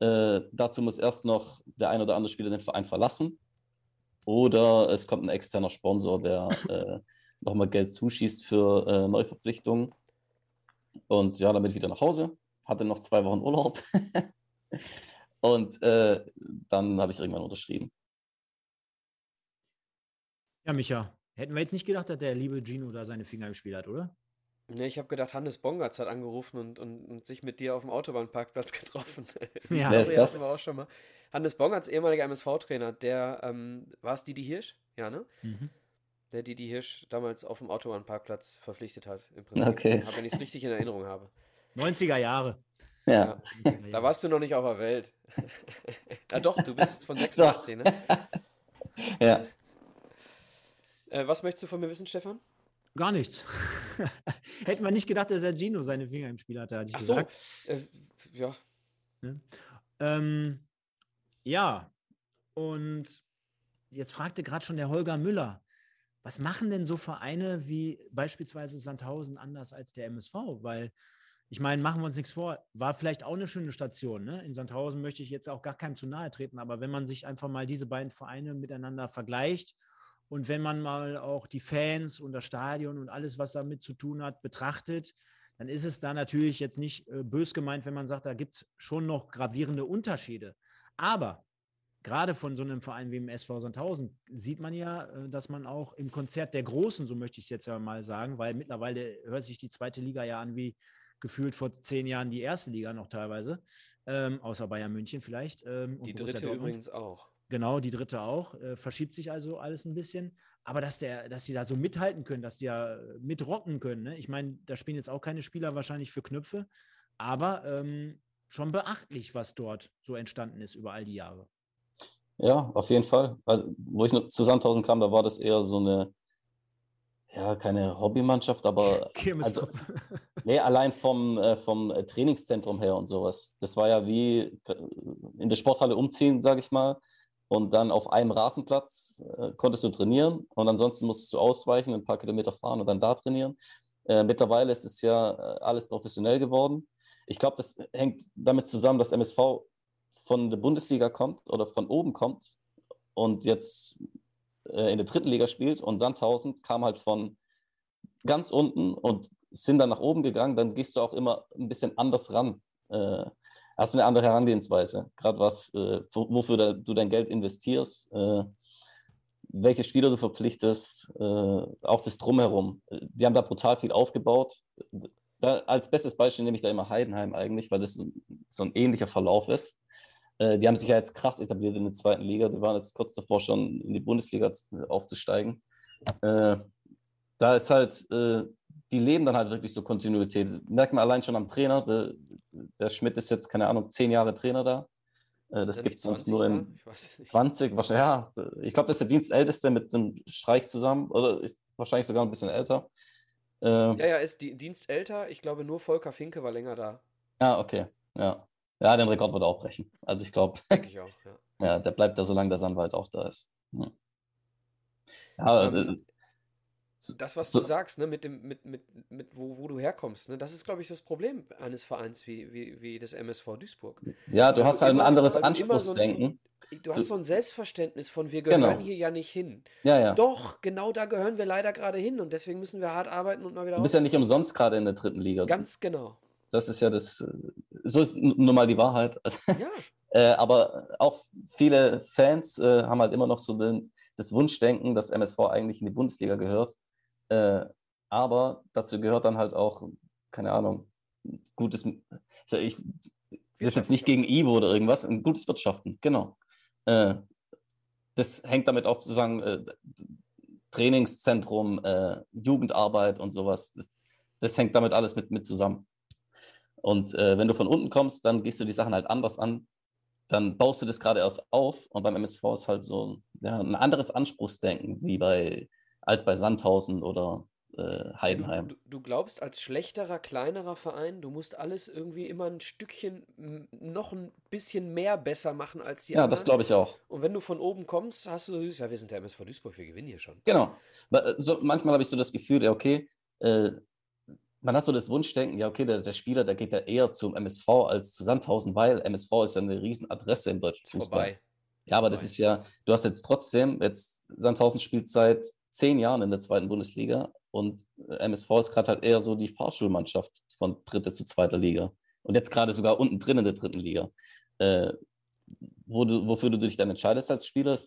äh, dazu muss erst noch der ein oder andere Spieler den Verein verlassen. Oder es kommt ein externer Sponsor, der [laughs] äh, nochmal Geld zuschießt für äh, Neuverpflichtungen. Und ja, dann bin ich wieder nach Hause, hatte noch zwei Wochen Urlaub. [laughs] und äh, dann habe ich irgendwann unterschrieben. Ja, Micha, hätten wir jetzt nicht gedacht, dass der liebe Gino da seine Finger im Spiel hat, oder? Ne, ich habe gedacht, Hannes Bongatz hat angerufen und, und, und sich mit dir auf dem Autobahnparkplatz [laughs] getroffen. [laughs] Ja. Wer ist Story das? hatten wir auch schon mal. Hannes Bongatz, ehemaliger MSV-Trainer, der, ähm, war es Didi Hirsch? Ja, ne? Mhm. Der Didi Hirsch damals auf dem Autobahnparkplatz verpflichtet hat, im Prinzip. Okay. Wenn ich es richtig in Erinnerung habe. 90er Jahre. Ja. 90er Da warst du noch nicht auf der Welt. [laughs] ja doch, du bist von 86, ne? ja. Äh, was möchtest du von mir wissen, Stefan? Gar nichts. [laughs] Hätten wir nicht gedacht, dass der Gino seine Finger im Spiel hatte, hatte ich Ach so, gesagt. äh, ja. Ähm, ja, und jetzt fragte gerade schon der Holger Müller, was machen denn so Vereine wie beispielsweise Sandhausen anders als der MSV? Weil, ich meine, machen wir uns nichts vor, war vielleicht auch eine schöne Station. Ne? In Sandhausen möchte ich jetzt auch gar keinem zu nahe treten, aber wenn man sich einfach mal diese beiden Vereine miteinander vergleicht und wenn man mal auch die Fans und das Stadion und alles, was damit zu tun hat, betrachtet, dann ist es da natürlich jetzt nicht äh, bös gemeint, wenn man sagt, da gibt es schon noch gravierende Unterschiede. Aber gerade von so einem Verein wie dem SV Sandhausen sieht man ja, äh, dass man auch im Konzert der Großen, so möchte ich es jetzt ja mal sagen, weil mittlerweile hört sich die zweite Liga ja an wie gefühlt vor zehn Jahren die erste Liga noch teilweise, ähm, außer Bayern München vielleicht. Ähm, und Die dritte übrigens auch. Genau, die dritte auch. Äh, verschiebt sich also alles ein bisschen. Aber dass, der, dass die da so mithalten können, dass die ja äh, mitrocken können. Ne? Ich meine, da spielen jetzt auch keine Spieler wahrscheinlich für Knöpfe, aber ähm, schon beachtlich, was dort so entstanden ist über all die Jahre. Ja, auf jeden Fall. Also, wo ich noch zu Sandhausen kam, da war das eher so eine, ja, keine Hobbymannschaft, aber [laughs] also, [laughs] nee, allein vom, äh, vom äh, Trainingszentrum her und sowas. Das war ja wie äh, in der Sporthalle umziehen, sage ich mal. Und dann auf einem Rasenplatz äh, konntest du trainieren und ansonsten musstest du ausweichen, ein paar Kilometer fahren und dann da trainieren. Äh, mittlerweile ist es ja äh, alles professionell geworden. Ich glaube, das hängt damit zusammen, dass MSV von der Bundesliga kommt oder von oben kommt und jetzt äh, in der dritten Liga spielt und Sandhausen kam halt von ganz unten und sind dann nach oben gegangen, dann gehst du auch immer ein bisschen anders ran. Äh, hast du eine andere Herangehensweise, gerade was, äh, wo- wofür da, du dein Geld investierst, äh, welche Spieler du verpflichtest, äh, auch das Drumherum. Die haben da brutal viel aufgebaut. Da, als bestes Beispiel nehme ich da immer Heidenheim eigentlich, weil das so, ein ähnlicher Verlauf ist. Äh, die haben sich ja jetzt krass etabliert in der zweiten Liga. Die waren jetzt kurz davor schon in die Bundesliga zu- aufzusteigen. Äh, da ist halt, die leben dann halt wirklich so Kontinuität. Das merkt man allein schon am Trainer. Der, der Schmidt ist jetzt, keine Ahnung, zehn Jahre Trainer da. Äh, das gibt es sonst 20 nur in Ich weiß nicht. 20, wahrscheinlich, ja. Ich glaube, das ist der Dienstälteste mit dem Streich zusammen oder ist wahrscheinlich sogar ein bisschen älter. Äh, Ja, ja, ist die Dienst älter. Ich glaube, nur Volker Finke war länger da. ja, okay. Ja. ja, den Rekord wird er auch brechen. Also ich glaube, Denke ich auch, ja. [laughs] ja, der bleibt da, solange der Sandwald auch da ist. Ja, ja Ähm, äh, Das, was So- du sagst, ne, mit dem, mit, mit, mit wo, wo du herkommst, ne, das ist, glaube ich, das Problem eines Vereins wie, wie, wie des MSV Duisburg. ja, du weil hast halt ein anderes immer so Anspruchsdenken. Du hast so ein Selbstverständnis von, wir gehören Genau. hier ja nicht hin. Ja, ja. Doch, genau da gehören wir leider gerade hin und deswegen müssen wir hart arbeiten und mal wieder Du bist ja raus. nicht umsonst gerade in der dritten Liga. Ganz genau. Das ist ja das, äh, so ist nun mal die Wahrheit. [laughs] Ja, Äh, aber auch viele Fans äh, haben halt immer noch so den, das Wunschdenken, dass MSV eigentlich in die Bundesliga gehört. Äh, aber dazu gehört dann halt auch, keine Ahnung, gutes, ich, das ist jetzt nicht gegen Ivo oder irgendwas, ein gutes Wirtschaften, genau. Äh, das hängt damit auch zusammen, äh, Trainingszentrum, äh, Jugendarbeit und sowas. Das, das hängt damit alles mit, mit zusammen. Und äh, wenn du von unten kommst, dann gehst du die Sachen halt anders an. Dann baust du das gerade erst auf. Und beim MSV ist halt so ja, ein anderes Anspruchsdenken wie bei, als bei Sandhausen oder äh, Heidenheim. Du, du glaubst, als schlechterer, kleinerer Verein, du musst alles irgendwie immer ein Stückchen noch ein bisschen mehr besser machen als die Ja, das anderen. glaube ich auch. Und wenn du von oben kommst, hast du so süß, ja, wir sind der MSV Duisburg, wir gewinnen hier schon. Genau. Äh, So, manchmal habe ich so das Gefühl, ja, okay, äh, man hat so das Wunschdenken, ja, okay, der, der Spieler, der geht ja eher zum MSV als zu Sandhausen, weil MSV ist ja eine Riesenadresse im deutschen Fußball. Vorbei. Ja, aber das ist ja, du hast jetzt trotzdem, jetzt Sandhausen spielt seit zehn Jahren in der zweiten Bundesliga und MSV ist gerade halt eher so die Fahrschulmannschaft von dritte zu zweiter Liga. Und jetzt gerade sogar unten drin in der dritten Liga. Äh, wo du, wofür du dich dann entscheidest als Spieler,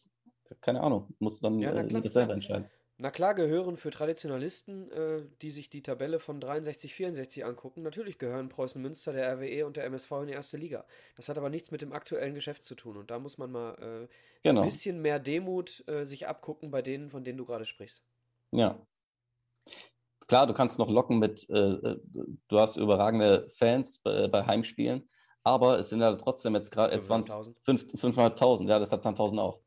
keine Ahnung, musst du dann ja, äh, selber entscheiden. Na klar, gehören für Traditionalisten, äh, die sich die Tabelle von 63, 64 angucken, natürlich gehören Preußen Münster, der RWE und der MSV in die erste Liga. Das hat aber nichts mit dem aktuellen Geschäft zu tun. Und da muss man mal äh, genau. ein bisschen mehr Demut äh, sich abgucken bei denen, von denen du gerade sprichst. Ja. Klar, du kannst noch locken mit, äh, äh, du hast überragende Fans bei, bei Heimspielen, aber es sind ja trotzdem jetzt gerade 500.000. Ja, das hat 20.000 auch.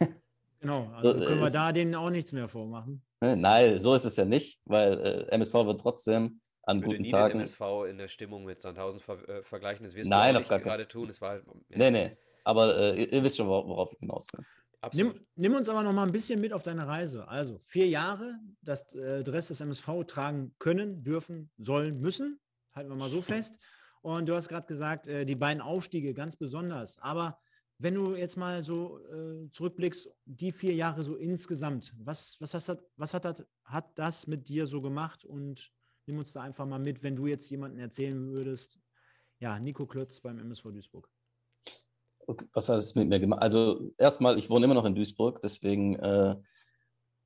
[laughs] Genau, also so, können wir da denen auch nichts mehr vormachen. Ne, nein, so ist es ja nicht, weil äh, MSV wird trotzdem an Würde guten nie Tagen. Den MSV in der Stimmung mit Sandhausen ver äh, vergleichen, das wirst nein, du nicht gerade tun. Es war, ja. Nee, nee, aber äh, ihr, ihr, wisst schon, worauf ich hinaus will. Nimm, nimm, uns aber noch mal ein bisschen mit auf deine Reise. Also vier Jahre, das äh, Dress des MSV tragen können, dürfen, sollen, müssen. Halten wir mal so fest. Und du hast gerade gesagt, äh, die beiden Aufstiege ganz besonders. Aber wenn du jetzt mal so äh, zurückblickst, die vier Jahre so insgesamt, was, was, hast, was hat, das, hat das mit dir so gemacht? Und nimm uns da einfach mal mit, wenn du jetzt jemanden erzählen würdest, ja, Nico Klötz beim MSV Duisburg. Was hat es mit mir gemacht? Also erstmal, ich wohne immer noch in Duisburg, deswegen äh,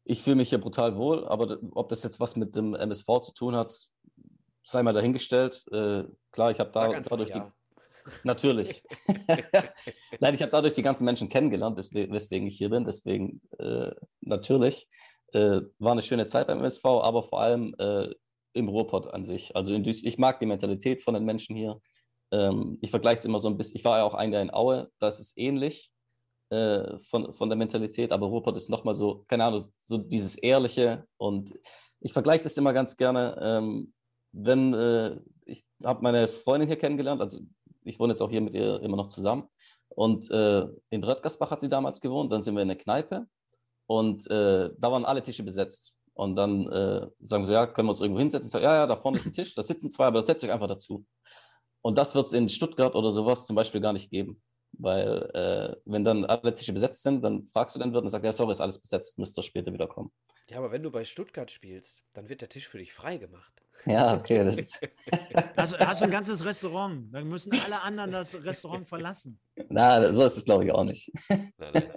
ich fühle mich hier brutal wohl, aber ob das jetzt was mit dem MSV zu tun hat, sei mal dahingestellt. Äh, klar, ich habe da dadurch ja. die [laughs] Natürlich. [laughs] Nein, ich habe dadurch die ganzen Menschen kennengelernt, weswegen ich hier bin. Deswegen äh, natürlich. Äh, war eine schöne Zeit beim MSV, aber vor allem äh, im Ruhrpott an sich. Also ich mag die Mentalität von den Menschen hier. Ähm, ich vergleiche es immer so ein bisschen. Ich war ja auch ein Jahr in Aue, das ist ähnlich äh, von, von der Mentalität, aber Ruhrpott ist nochmal so, keine Ahnung, so dieses Ehrliche. Und ich vergleiche das immer ganz gerne. Ähm, wenn äh, ich habe meine Freundin hier kennengelernt, also ich wohne jetzt auch hier mit ihr immer noch zusammen. Und äh, in Röttgersbach hat sie damals gewohnt. Dann sind wir in der Kneipe und äh, da waren alle Tische besetzt. Und dann äh, sagen sie, ja, können wir uns irgendwo hinsetzen? Ich sage, ja, ja, da vorne ist ein Tisch, da sitzen zwei, aber setzt euch einfach dazu. Und das wird es in Stuttgart oder sowas zum Beispiel gar nicht geben. Weil äh, wenn dann alle Tische besetzt sind, dann fragst du den Wirt und sagst, ja, sorry, ist alles besetzt, müsst ihr später wiederkommen. Ja, aber wenn du bei Stuttgart spielst, dann wird der Tisch für dich frei gemacht. Ja, okay. Das hast, [laughs] hast du ein ganzes Restaurant. Dann müssen alle anderen das Restaurant verlassen. Na, so ist es, glaube ich, auch nicht. Nein, nein.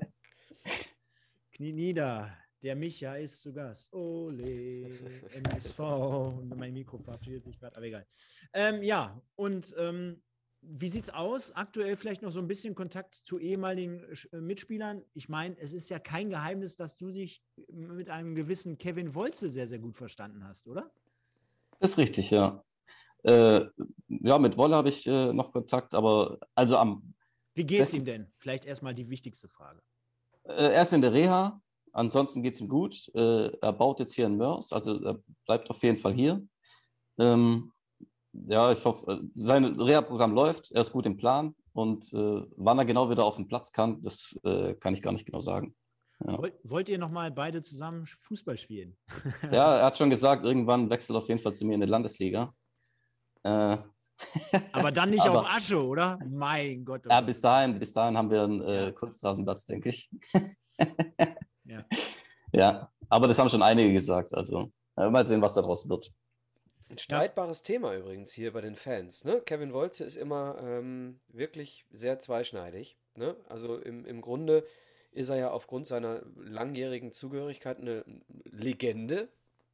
Knie nieder. Der Micha ist zu Gast. Ole, MSV. Und [laughs] mein Mikro verabschiedet sich gerade, aber egal. Ähm, ja, und ähm, wie sieht's aus? Aktuell vielleicht noch so ein bisschen Kontakt zu ehemaligen äh, Mitspielern. Ich meine, es ist ja kein Geheimnis, dass du dich mit einem gewissen Kevin Wolze sehr, sehr gut verstanden hast, oder? Das ist richtig, ja. Äh, ja, mit Wolle habe ich äh, noch Kontakt, aber also am. Wie geht es ihm denn? Vielleicht erstmal die wichtigste Frage. Äh, er ist in der Reha, ansonsten geht es ihm gut. Äh, er baut jetzt hier in Mörs, also er bleibt auf jeden Fall hier. Ähm, ja, ich hoffe, äh, sein Reha-Programm läuft, er ist gut im Plan und äh, wann er genau wieder auf den Platz kann, das kann ich gar nicht genau sagen. Ja. Wollt ihr nochmal beide zusammen Fußball spielen? [laughs] ja, er hat schon gesagt, irgendwann wechselt auf jeden Fall zu mir in die Landesliga. Äh, [laughs] aber dann nicht aber, auf Asche, oder? Mein Gott. Oh ja, bis dahin, bis dahin haben wir einen äh, Kunstrasenplatz, denke ich. [laughs] ja. aber das haben schon einige gesagt. Also mal sehen, was daraus wird. Ein streitbares ja. Thema übrigens hier bei den Fans. Ne? Kevin Wolze ist immer ähm, wirklich sehr zweischneidig. Ne? Also im, im Grunde ist er ja aufgrund seiner langjährigen Zugehörigkeit eine Legende,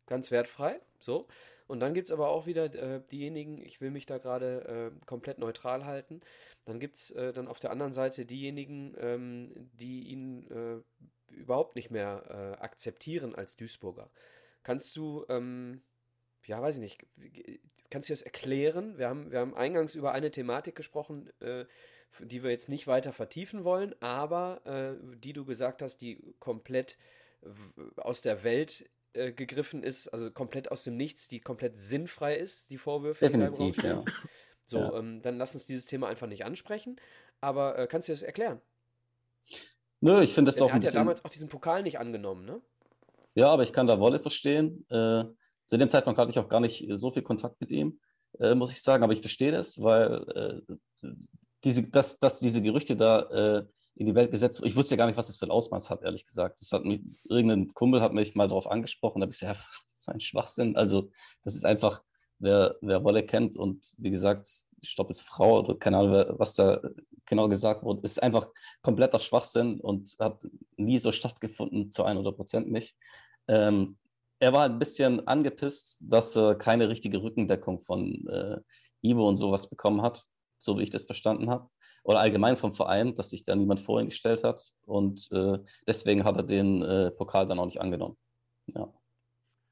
ganz wertfrei. So. Und dann gibt es aber auch wieder äh, diejenigen, ich will mich da gerade äh, komplett neutral halten, dann gibt es äh, dann auf der anderen Seite diejenigen, ähm, die ihn äh, überhaupt nicht mehr äh, akzeptieren als Duisburger. Kannst du, ähm, ja, weiß ich nicht, kannst du das erklären? Wir haben, wir haben eingangs über eine Thematik gesprochen, äh, die wir jetzt nicht weiter vertiefen wollen, aber äh, die du gesagt hast, die komplett aus der Welt äh, gegriffen ist, also komplett aus dem Nichts, die komplett sinnfrei ist, die Vorwürfe. Definitiv, ja. So, ja. Ähm, dann lass uns dieses Thema einfach nicht ansprechen. Aber äh, kannst du das erklären? Nö, ich finde das auch er ein hat ja damals auch diesen Pokal nicht angenommen, ne? Ja, aber ich kann da Wolle verstehen. Äh, Zu dem Zeitpunkt hatte ich auch gar nicht so viel Kontakt mit ihm, äh, muss ich sagen, aber ich verstehe das, weil äh, diese, dass, dass diese Gerüchte da äh, in die Welt gesetzt wurden, ich wusste ja gar nicht, was das für ein Ausmaß hat, ehrlich gesagt. Das hat mich, irgendein Kumpel hat mich mal darauf angesprochen, da habe ich gesagt, ja, das ist ein Schwachsinn. Also, das ist einfach, wer, wer Wolle kennt und wie gesagt, Stoppels Frau oder keine Ahnung, was da genau gesagt wurde, ist einfach kompletter Schwachsinn und hat nie so stattgefunden, zu 100 Prozent nicht. Ähm, er war ein bisschen angepisst, dass er keine richtige Rückendeckung von äh, Ivo und sowas bekommen hat, so wie ich das verstanden habe. Oder allgemein vom Verein, dass sich da niemand vor ihn gestellt hat. Und äh, deswegen hat er den äh, Pokal dann auch nicht angenommen. Ja.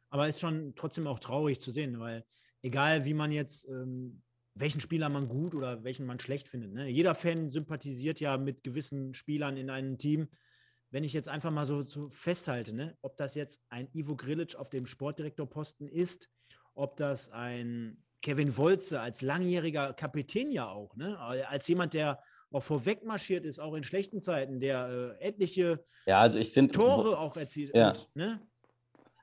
Aber ist schon trotzdem auch traurig zu sehen, weil egal wie man jetzt, ähm, welchen Spieler man gut oder welchen man schlecht findet. Ne? Jeder Fan sympathisiert ja mit gewissen Spielern in einem Team. Wenn ich jetzt einfach mal so, so festhalte, ne? ob das jetzt ein Ivo Grilic auf dem Sportdirektorposten ist, ob das ein Kevin Wolze als langjähriger Kapitän ja auch, ne? als jemand, der auch vorweg marschiert ist, auch in schlechten Zeiten, der äh, etliche ja, also ich find, Tore auch erzielt. Ja. Und, ne?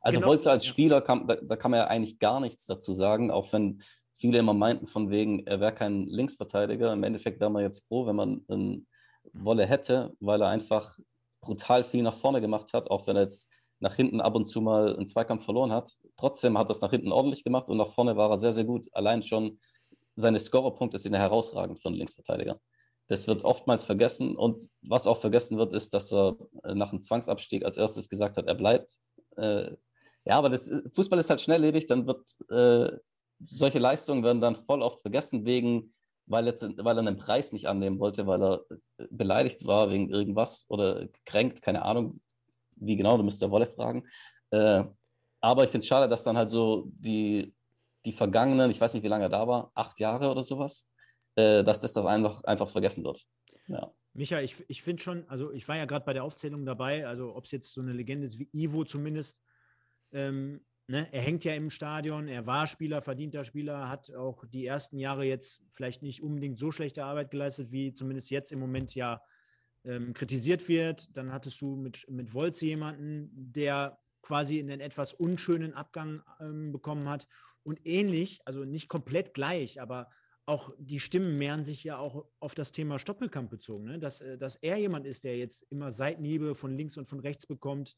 Also Genau, Holzer als. Spieler, kann, da, da kann man ja eigentlich gar nichts dazu sagen, auch wenn viele immer meinten von wegen, er wäre kein Linksverteidiger. Im Endeffekt wäre man jetzt froh, wenn man einen Wolle hätte, weil er einfach brutal viel nach vorne gemacht hat, auch wenn er jetzt nach hinten ab und zu mal einen Zweikampf verloren hat. Trotzdem hat er es nach hinten ordentlich gemacht und nach vorne war er sehr, sehr gut. Allein schon seine Scorerpunkte sind herausragend für einen Linksverteidiger. Das wird oftmals vergessen und was auch vergessen wird, ist, dass er äh, nach dem Zwangsabstieg als erstes gesagt hat, er bleibt. Äh, ja, aber das, Fußball ist halt schnelllebig, dann wird äh, solche Leistungen werden dann voll oft vergessen, wegen, weil, jetzt, weil er einen Preis nicht annehmen wollte, weil er äh, beleidigt war wegen irgendwas oder gekränkt, keine Ahnung, wie genau, du müsst der Wolle fragen. Äh, aber ich finde es schade, dass dann halt so die, die vergangenen, ich weiß nicht, wie lange er da war, acht Jahre oder sowas, äh, dass das, das einfach, einfach vergessen wird. Ja. Micha, ich, ich finde schon, also ich war ja gerade bei der Aufzählung dabei, also ob es jetzt so eine Legende ist wie Ivo zumindest, ähm, ne, er hängt ja im Stadion, er war Spieler, verdienter Spieler, hat auch die ersten Jahre jetzt vielleicht nicht unbedingt so schlechte Arbeit geleistet, wie zumindest jetzt im Moment ja ähm, kritisiert wird. Dann hattest du mit, mit Wolze jemanden, der quasi einen etwas unschönen Abgang ähm, bekommen hat. Und ähnlich, also nicht komplett gleich, aber auch die Stimmen mehren sich ja auch auf das Thema Stoppelkamp bezogen, ne? dass, äh, dass er jemand ist, der jetzt immer Seitenhiebe von links und von rechts bekommt,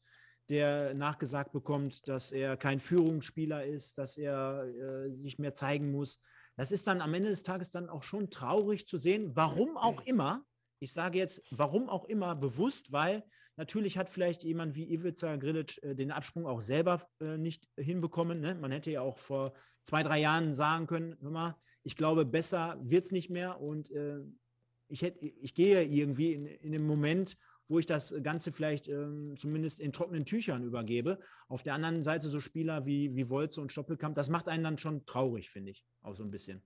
der nachgesagt bekommt, dass er kein Führungsspieler ist, dass er äh, sich mehr zeigen muss. Das ist dann am Ende des Tages dann auch schon traurig zu sehen, warum auch immer. Ich sage jetzt, warum auch immer bewusst, weil natürlich hat vielleicht jemand wie Ivica Grilic äh, den Absprung auch selber äh, nicht hinbekommen. Ne? Man hätte ja auch vor zwei, drei Jahren sagen können, hör mal, ich glaube, besser wird es nicht mehr und äh, ich, hätt, ich gehe irgendwie in, in dem Moment, wo ich das Ganze vielleicht ähm, zumindest in trockenen Tüchern übergebe. Auf der anderen Seite so Spieler wie, wie Wolze und Stoppelkamp, das macht einen dann schon traurig, finde ich, auch so ein bisschen.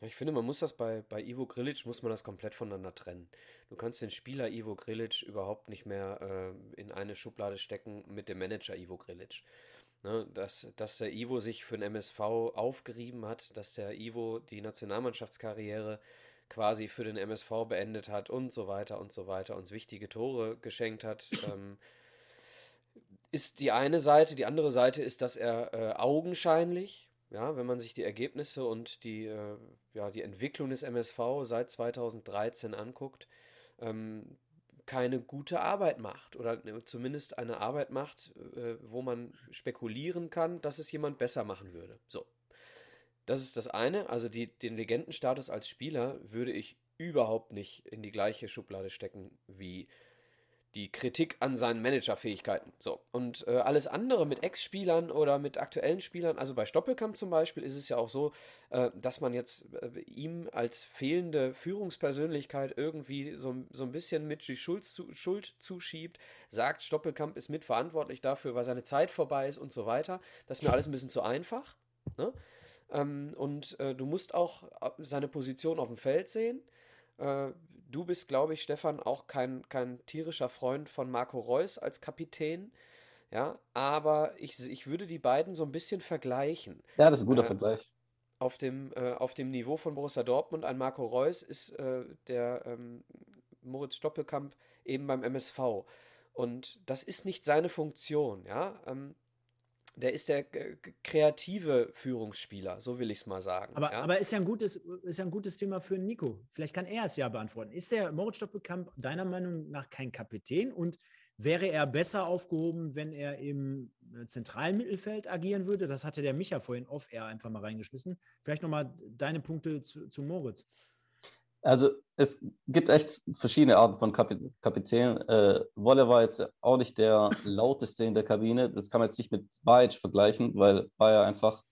Ich finde, man muss das bei, bei Ivo Grilic, muss man das komplett voneinander trennen. Du kannst den Spieler Ivo Grilic überhaupt nicht mehr äh, in eine Schublade stecken mit dem Manager Ivo Grilic. Ne, dass, dass der Ivo sich für den MSV aufgerieben hat, dass der Ivo die Nationalmannschaftskarriere quasi für den MSV beendet hat und so weiter und so weiter, uns wichtige Tore geschenkt hat, [laughs] ähm, ist die eine Seite. Die andere Seite ist, dass er äh, augenscheinlich, ja, wenn man sich die Ergebnisse und die, äh, ja, die Entwicklung des MSV seit 2013 anguckt, ähm, keine gute Arbeit macht oder äh, zumindest eine Arbeit macht, äh, wo man spekulieren kann, dass es jemand besser machen würde. So. Das ist das eine. Also die, den Legendenstatus als Spieler würde ich überhaupt nicht in die gleiche Schublade stecken wie die Kritik an seinen Managerfähigkeiten. So. Und äh, alles andere mit Ex-Spielern oder mit aktuellen Spielern, also bei Stoppelkamp zum Beispiel, ist es ja auch so, äh, dass man jetzt äh, ihm als fehlende Führungspersönlichkeit irgendwie so, so ein bisschen mit die Schuld, zu, Schuld zuschiebt, sagt, Stoppelkamp ist mitverantwortlich dafür, weil seine Zeit vorbei ist und so weiter. Das ist mir alles ein bisschen zu einfach. Ne? Ähm, und äh, du musst auch äh, seine Position auf dem Feld sehen. Äh, du bist, glaube ich, Stefan, auch kein, kein tierischer Freund von Marco Reus als Kapitän. Ja, aber ich, ich würde die beiden so ein bisschen vergleichen. ja, das ist ein guter Äh, Vergleich. Auf dem, äh, auf dem Niveau von Borussia Dortmund, ein Marco Reus ist äh, der ähm, Moritz Stoppelkamp eben beim MSV. Und das ist nicht seine Funktion, ja. Ähm, der ist der äh, kreative Führungsspieler, so will ich es mal sagen. Aber, ja? aber ist, ja ein gutes, ist ja ein gutes Thema für Nico. Vielleicht kann er es ja beantworten. Ist der Moritz Doppelkamp deiner Meinung nach kein Kapitän und wäre er besser aufgehoben, wenn er im äh, zentralen Mittelfeld agieren würde? Das hatte der Micha vorhin off-air einfach mal reingeschmissen. Vielleicht nochmal deine Punkte zu, zu Moritz. Also es gibt echt verschiedene Arten von Kapit Kapitän. Äh, Wolle war jetzt auch nicht der [laughs] lauteste in der Kabine. Das kann man jetzt nicht mit Bajic vergleichen, weil Bayer einfach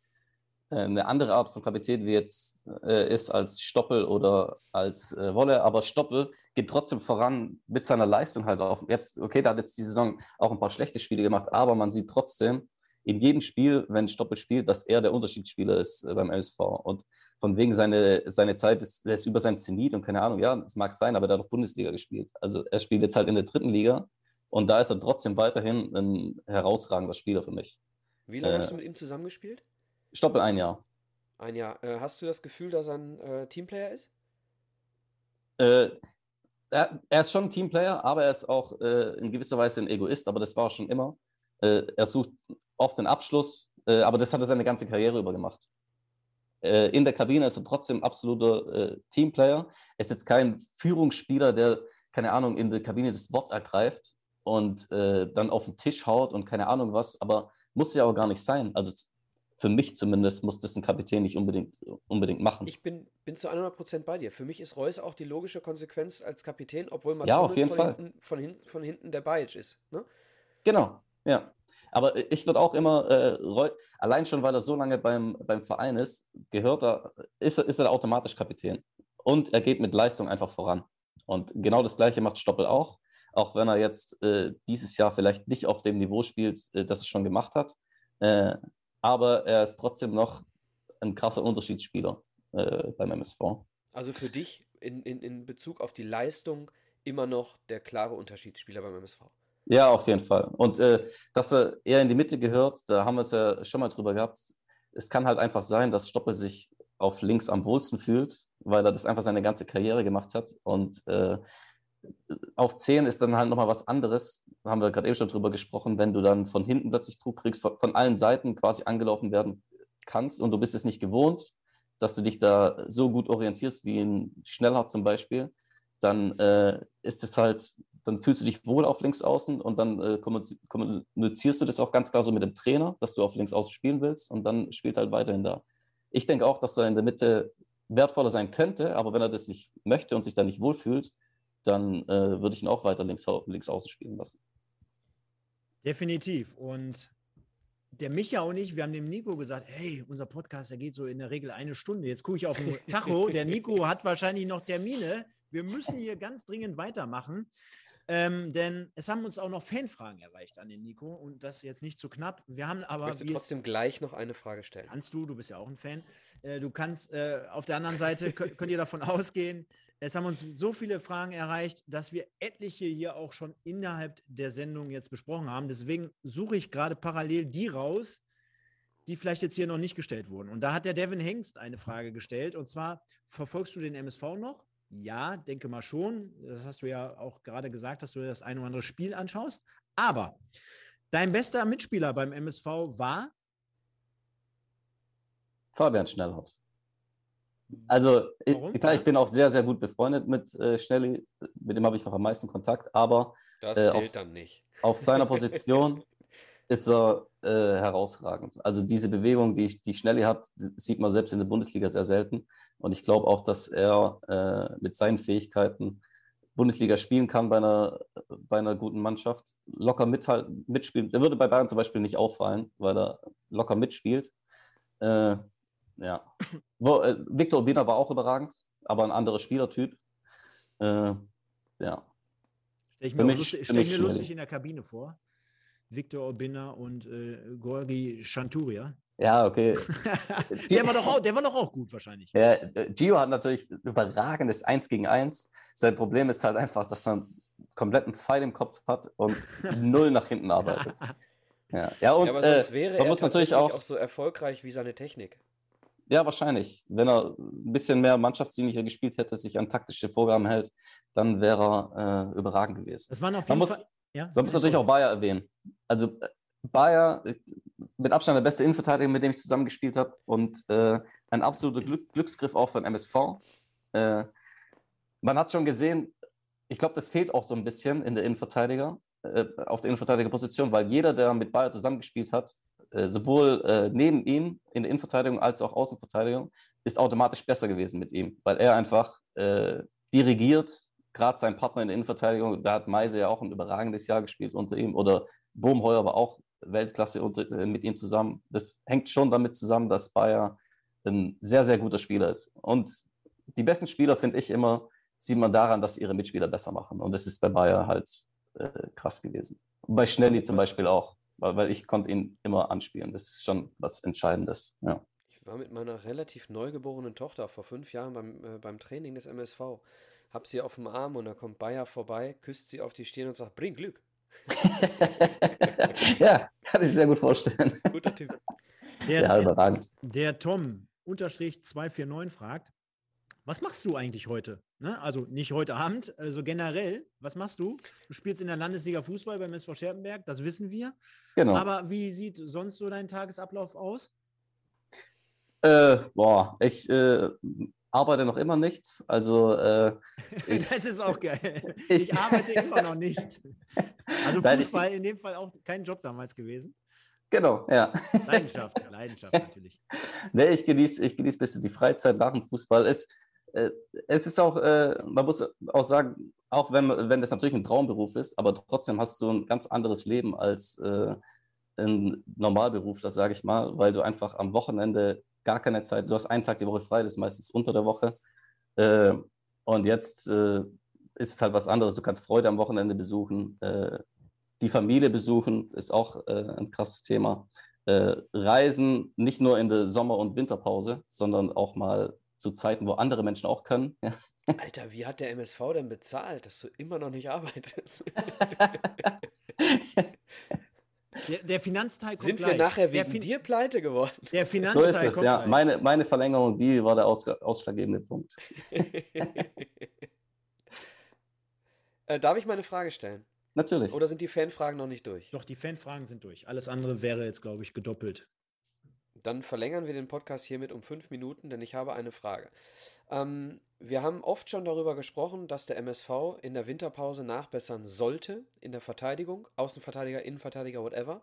äh, eine andere Art von Kapitän wie jetzt äh, ist als Stoppel oder als äh, Wolle. Aber Stoppel geht trotzdem voran mit seiner Leistung halt auch. Jetzt, okay, da hat jetzt die Saison auch ein paar schlechte Spiele gemacht, aber man sieht trotzdem in jedem Spiel, wenn Stoppel spielt, dass er der Unterschiedsspieler ist äh, beim MSV. Und von wegen seine, seine Zeit ist, er ist über seinem Zenit und keine Ahnung, ja, das mag sein, aber er hat auch Bundesliga gespielt. Also er spielt jetzt halt in der dritten Liga und da ist er trotzdem weiterhin ein herausragender Spieler für mich. Wie lange äh, hast du mit ihm zusammengespielt? Stoppel ein Jahr. Ein Jahr. Äh, hast du das Gefühl, dass er ein äh, Teamplayer ist? Äh, er, er, ist schon ein Teamplayer, aber er ist auch äh, in gewisser Weise ein Egoist, aber das war er schon immer. Äh, er sucht oft den Abschluss, aber das hat er seine ganze Karriere über gemacht. Äh, in der Kabine ist er trotzdem absoluter äh, Teamplayer. Er ist jetzt kein Führungsspieler, der, keine Ahnung, in der Kabine das Wort ergreift und äh, dann auf den Tisch haut und keine Ahnung was, aber muss ja auch gar nicht sein. Also für mich zumindest muss das ein Kapitän nicht unbedingt, unbedingt machen. Ich bin, bin zu 100% bei dir. Für mich ist Reus auch die logische Konsequenz als Kapitän, obwohl man ja, von. Hinten, von, hinten, von hinten der Bajic ist. Ne? Genau, ja. Aber ich würde auch immer, äh, allein schon, weil er so lange beim, beim Verein ist, gehört er, ist, ist er automatisch Kapitän. Und er geht mit Leistung einfach voran. Und genau das Gleiche macht Stoppel auch. Auch wenn er jetzt äh, dieses Jahr vielleicht nicht auf dem Niveau spielt, äh, das er schon gemacht hat. Äh, aber er ist trotzdem noch ein krasser Unterschiedsspieler äh, beim MSV. Also für dich in, in, in Bezug auf die Leistung immer noch der klare Unterschiedsspieler beim MSV. Ja, auf jeden Fall. Und äh, dass er eher in die Mitte gehört, da haben wir es ja schon mal drüber gehabt. Es kann halt einfach sein, dass Stoppel sich auf links am wohlsten fühlt, weil er das einfach seine ganze Karriere gemacht hat. Und äh, auf 10 ist dann halt nochmal was anderes, haben wir gerade eben schon drüber gesprochen, wenn du dann von hinten plötzlich Druck kriegst, von, von allen Seiten quasi angelaufen werden kannst und du bist es nicht gewohnt, dass du dich da so gut orientierst wie ein Schnellhardt zum Beispiel, dann äh, ist es halt dann fühlst du dich wohl auf links außen und dann äh, kommunizierst du das auch ganz klar so mit dem Trainer, dass du auf links außen spielen willst und dann spielt halt weiterhin da. Ich denke auch, dass er in der Mitte wertvoller sein könnte, aber wenn er das nicht möchte und sich da nicht wohlfühlt, dann äh, würde ich ihn auch weiter links, links außen spielen lassen. Definitiv. Und der Micha und ich, wir haben dem Nico gesagt, hey, unser Podcast, der geht so in der Regel eine Stunde. Jetzt gucke ich auf den Tacho. Der Nico hat wahrscheinlich noch Termine. Wir müssen hier ganz dringend weitermachen. Ähm, denn es haben uns auch noch Fanfragen erreicht an den Nico und das jetzt nicht zu knapp. Wir haben aber. Ich möchte trotzdem gleich noch eine Frage stellen. Kannst du, du bist ja auch ein Fan. Äh, du kannst äh, auf der anderen Seite, könnt, könnt ihr davon [laughs] ausgehen, es haben uns so viele Fragen erreicht, dass wir etliche hier auch schon innerhalb der Sendung jetzt besprochen haben. Deswegen suche ich gerade parallel die raus, die vielleicht jetzt hier noch nicht gestellt wurden. Und da hat der Devin Hengst eine Frage gestellt. Und zwar, verfolgst du den MSV noch? Ja, denke mal schon. Das hast du ja auch gerade gesagt, dass du das ein oder andere Spiel anschaust. Aber dein bester Mitspieler beim MSV war? Fabian Schnellhardt. Also, ich, klar, ich bin auch sehr, sehr gut befreundet mit äh, Schnelli. Mit dem habe ich noch am meisten Kontakt. Aber das äh, auf, dann nicht. auf seiner Position [laughs] ist er äh, herausragend. Also diese Bewegung, die, die Schnelli hat, sieht man selbst in der Bundesliga sehr selten. Und ich glaube auch, dass er äh, mit seinen Fähigkeiten Bundesliga spielen kann bei einer, bei einer guten Mannschaft. Locker mithalt, mitspielen. Der würde bei Bayern zum Beispiel nicht auffallen, weil er locker mitspielt. Äh, ja. Äh, Victor Urbina war auch überragend, aber ein anderer Spielertyp. Äh, ja. Stell ich mir, mich, lustig, stell mir lustig in der Kabine vor. Victor Orbina und äh, Gorgi Chanturia. Ja, okay. [laughs] der, war doch auch, der war doch auch gut wahrscheinlich. Ja, äh, Gio hat natürlich ein überragendes 1 gegen 1. Sein Problem ist halt einfach, dass er einen kompletten Pfeil im Kopf hat und [laughs] null nach hinten arbeitet. Ja, ja und ja, aber sonst äh, wäre man er muss natürlich auch, auch so erfolgreich wie seine Technik. Ja, wahrscheinlich. Wenn er ein bisschen mehr mannschaftsdienlicher gespielt hätte, sich an taktische Vorgaben hält, dann wäre er äh, überragend gewesen. Das waren auf jeden man Fall. ja? Man muss natürlich auch Bayer erwähnen. Also äh, Bayer, mit Abstand der beste Innenverteidiger, mit dem ich zusammengespielt habe und äh, ein absoluter Glück, Glücksgriff auch von MSV. Äh, man hat schon gesehen, ich glaube, das fehlt auch so ein bisschen in der Innenverteidiger, äh, auf der Innenverteidigerposition, weil jeder, der mit Bayer zusammengespielt hat, äh, sowohl äh, neben ihm in der Innenverteidigung als auch Außenverteidigung, ist automatisch besser gewesen mit ihm, weil er einfach äh, dirigiert, gerade sein Partner in der Innenverteidigung, da hat Meise ja auch ein überragendes Jahr gespielt unter ihm oder Bohmheuer war auch Weltklasse äh, mit ihm zusammen. Das hängt schon damit zusammen, dass Bayer ein sehr, sehr guter Spieler ist. Und die besten Spieler, finde ich immer, sieht man daran, dass ihre Mitspieler besser machen. Und das ist bei Bayer halt äh, krass gewesen. Und bei Schnelli zum Beispiel auch, weil, weil ich konnte ihn immer anspielen. Das ist schon was Entscheidendes. Ja. Ich war mit meiner relativ neugeborenen Tochter vor fünf Jahren beim, äh, beim Training des MSV. Hab sie auf dem Arm und da kommt Bayer vorbei, küsst sie auf die Stirn und sagt, bring Glück. [laughs] [laughs] ja, [laughs] kann ich sehr gut vorstellen. Guter Typ. [laughs] Der, Ja, überragend. der Tom unterstrich 249 fragt, was machst du eigentlich heute? Ne? Also nicht heute Abend, also generell, was machst du? Du spielst in der Landesliga Fußball beim SV Scherpenberg, das wissen wir. Genau. Aber wie sieht sonst so dein Tagesablauf aus? Äh, boah, ich äh, arbeite noch immer nichts. Also äh, [laughs] ich, das ist auch geil. [laughs] ich- arbeite immer noch nicht. Also Nein, ich- Fußball in dem Fall auch kein Job damals gewesen. genau, ja. Leidenschaft, Leidenschaft [laughs] natürlich. Nee, ich genieße ich genieß ein bisschen die Freizeit nach dem Fußball. Es, äh, es ist auch, äh, man muss auch sagen, auch wenn, wenn das natürlich ein Traumberuf ist, aber trotzdem hast du ein ganz anderes Leben als äh, ein Normalberuf, das sage ich mal, weil du einfach am Wochenende gar keine Zeit, du hast einen Tag die Woche frei, das ist meistens unter der Woche. Äh, und jetzt äh, ist es halt was anderes. Du kannst Freude am Wochenende besuchen, äh, die Familie besuchen, ist auch äh, ein krasses Thema äh, Reisen nicht nur in der Sommer- und Winterpause, sondern auch mal zu Zeiten, wo andere Menschen auch können. [laughs] Alter, wie hat der MSV denn bezahlt, dass du immer noch nicht arbeitest? [laughs] [laughs] Der, der Finanzteil kommt Sind wir gleich. nachher der, wegen Fin- dir pleite geworden? der so Finanzteil ist es, kommt ja. gleich. Meine, meine Verlängerung, die war der ausg- ausschlaggebende Punkt. [laughs] äh, darf ich mal eine Frage stellen? Natürlich. Oder sind die Fanfragen noch nicht durch? Doch, die Fanfragen sind durch. Alles andere wäre jetzt, glaube ich, gedoppelt. Dann verlängern wir den Podcast hiermit um fünf Minuten, denn ich habe eine Frage. Ähm, wir haben oft schon darüber gesprochen, dass der MSV in der Winterpause nachbessern sollte in der Verteidigung, Außenverteidiger, Innenverteidiger, whatever.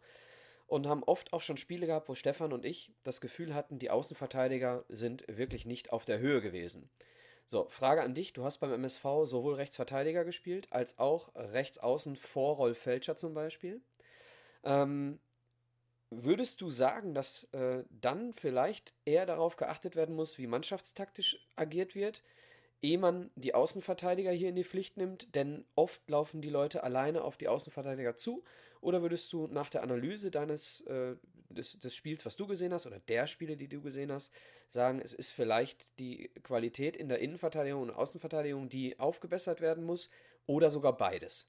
Und haben oft auch schon Spiele gehabt, wo Stefan und ich das Gefühl hatten, die Außenverteidiger sind wirklich nicht auf der Höhe gewesen. So, Frage an dich. Du hast beim MSV sowohl Rechtsverteidiger gespielt, als auch Rechtsaußen vor Rolf Felscher zum Beispiel. Ähm, Würdest du sagen, dass äh, dann vielleicht eher darauf geachtet werden muss, wie mannschaftstaktisch agiert wird, ehe man die Außenverteidiger hier in die Pflicht nimmt? Denn oft laufen die Leute alleine auf die Außenverteidiger zu. Oder würdest du nach der Analyse deines äh, des, des Spiels, was du gesehen hast, oder der Spiele, die du gesehen hast, sagen, es ist vielleicht die Qualität in der Innenverteidigung und Außenverteidigung, die aufgebessert werden muss, oder sogar beides?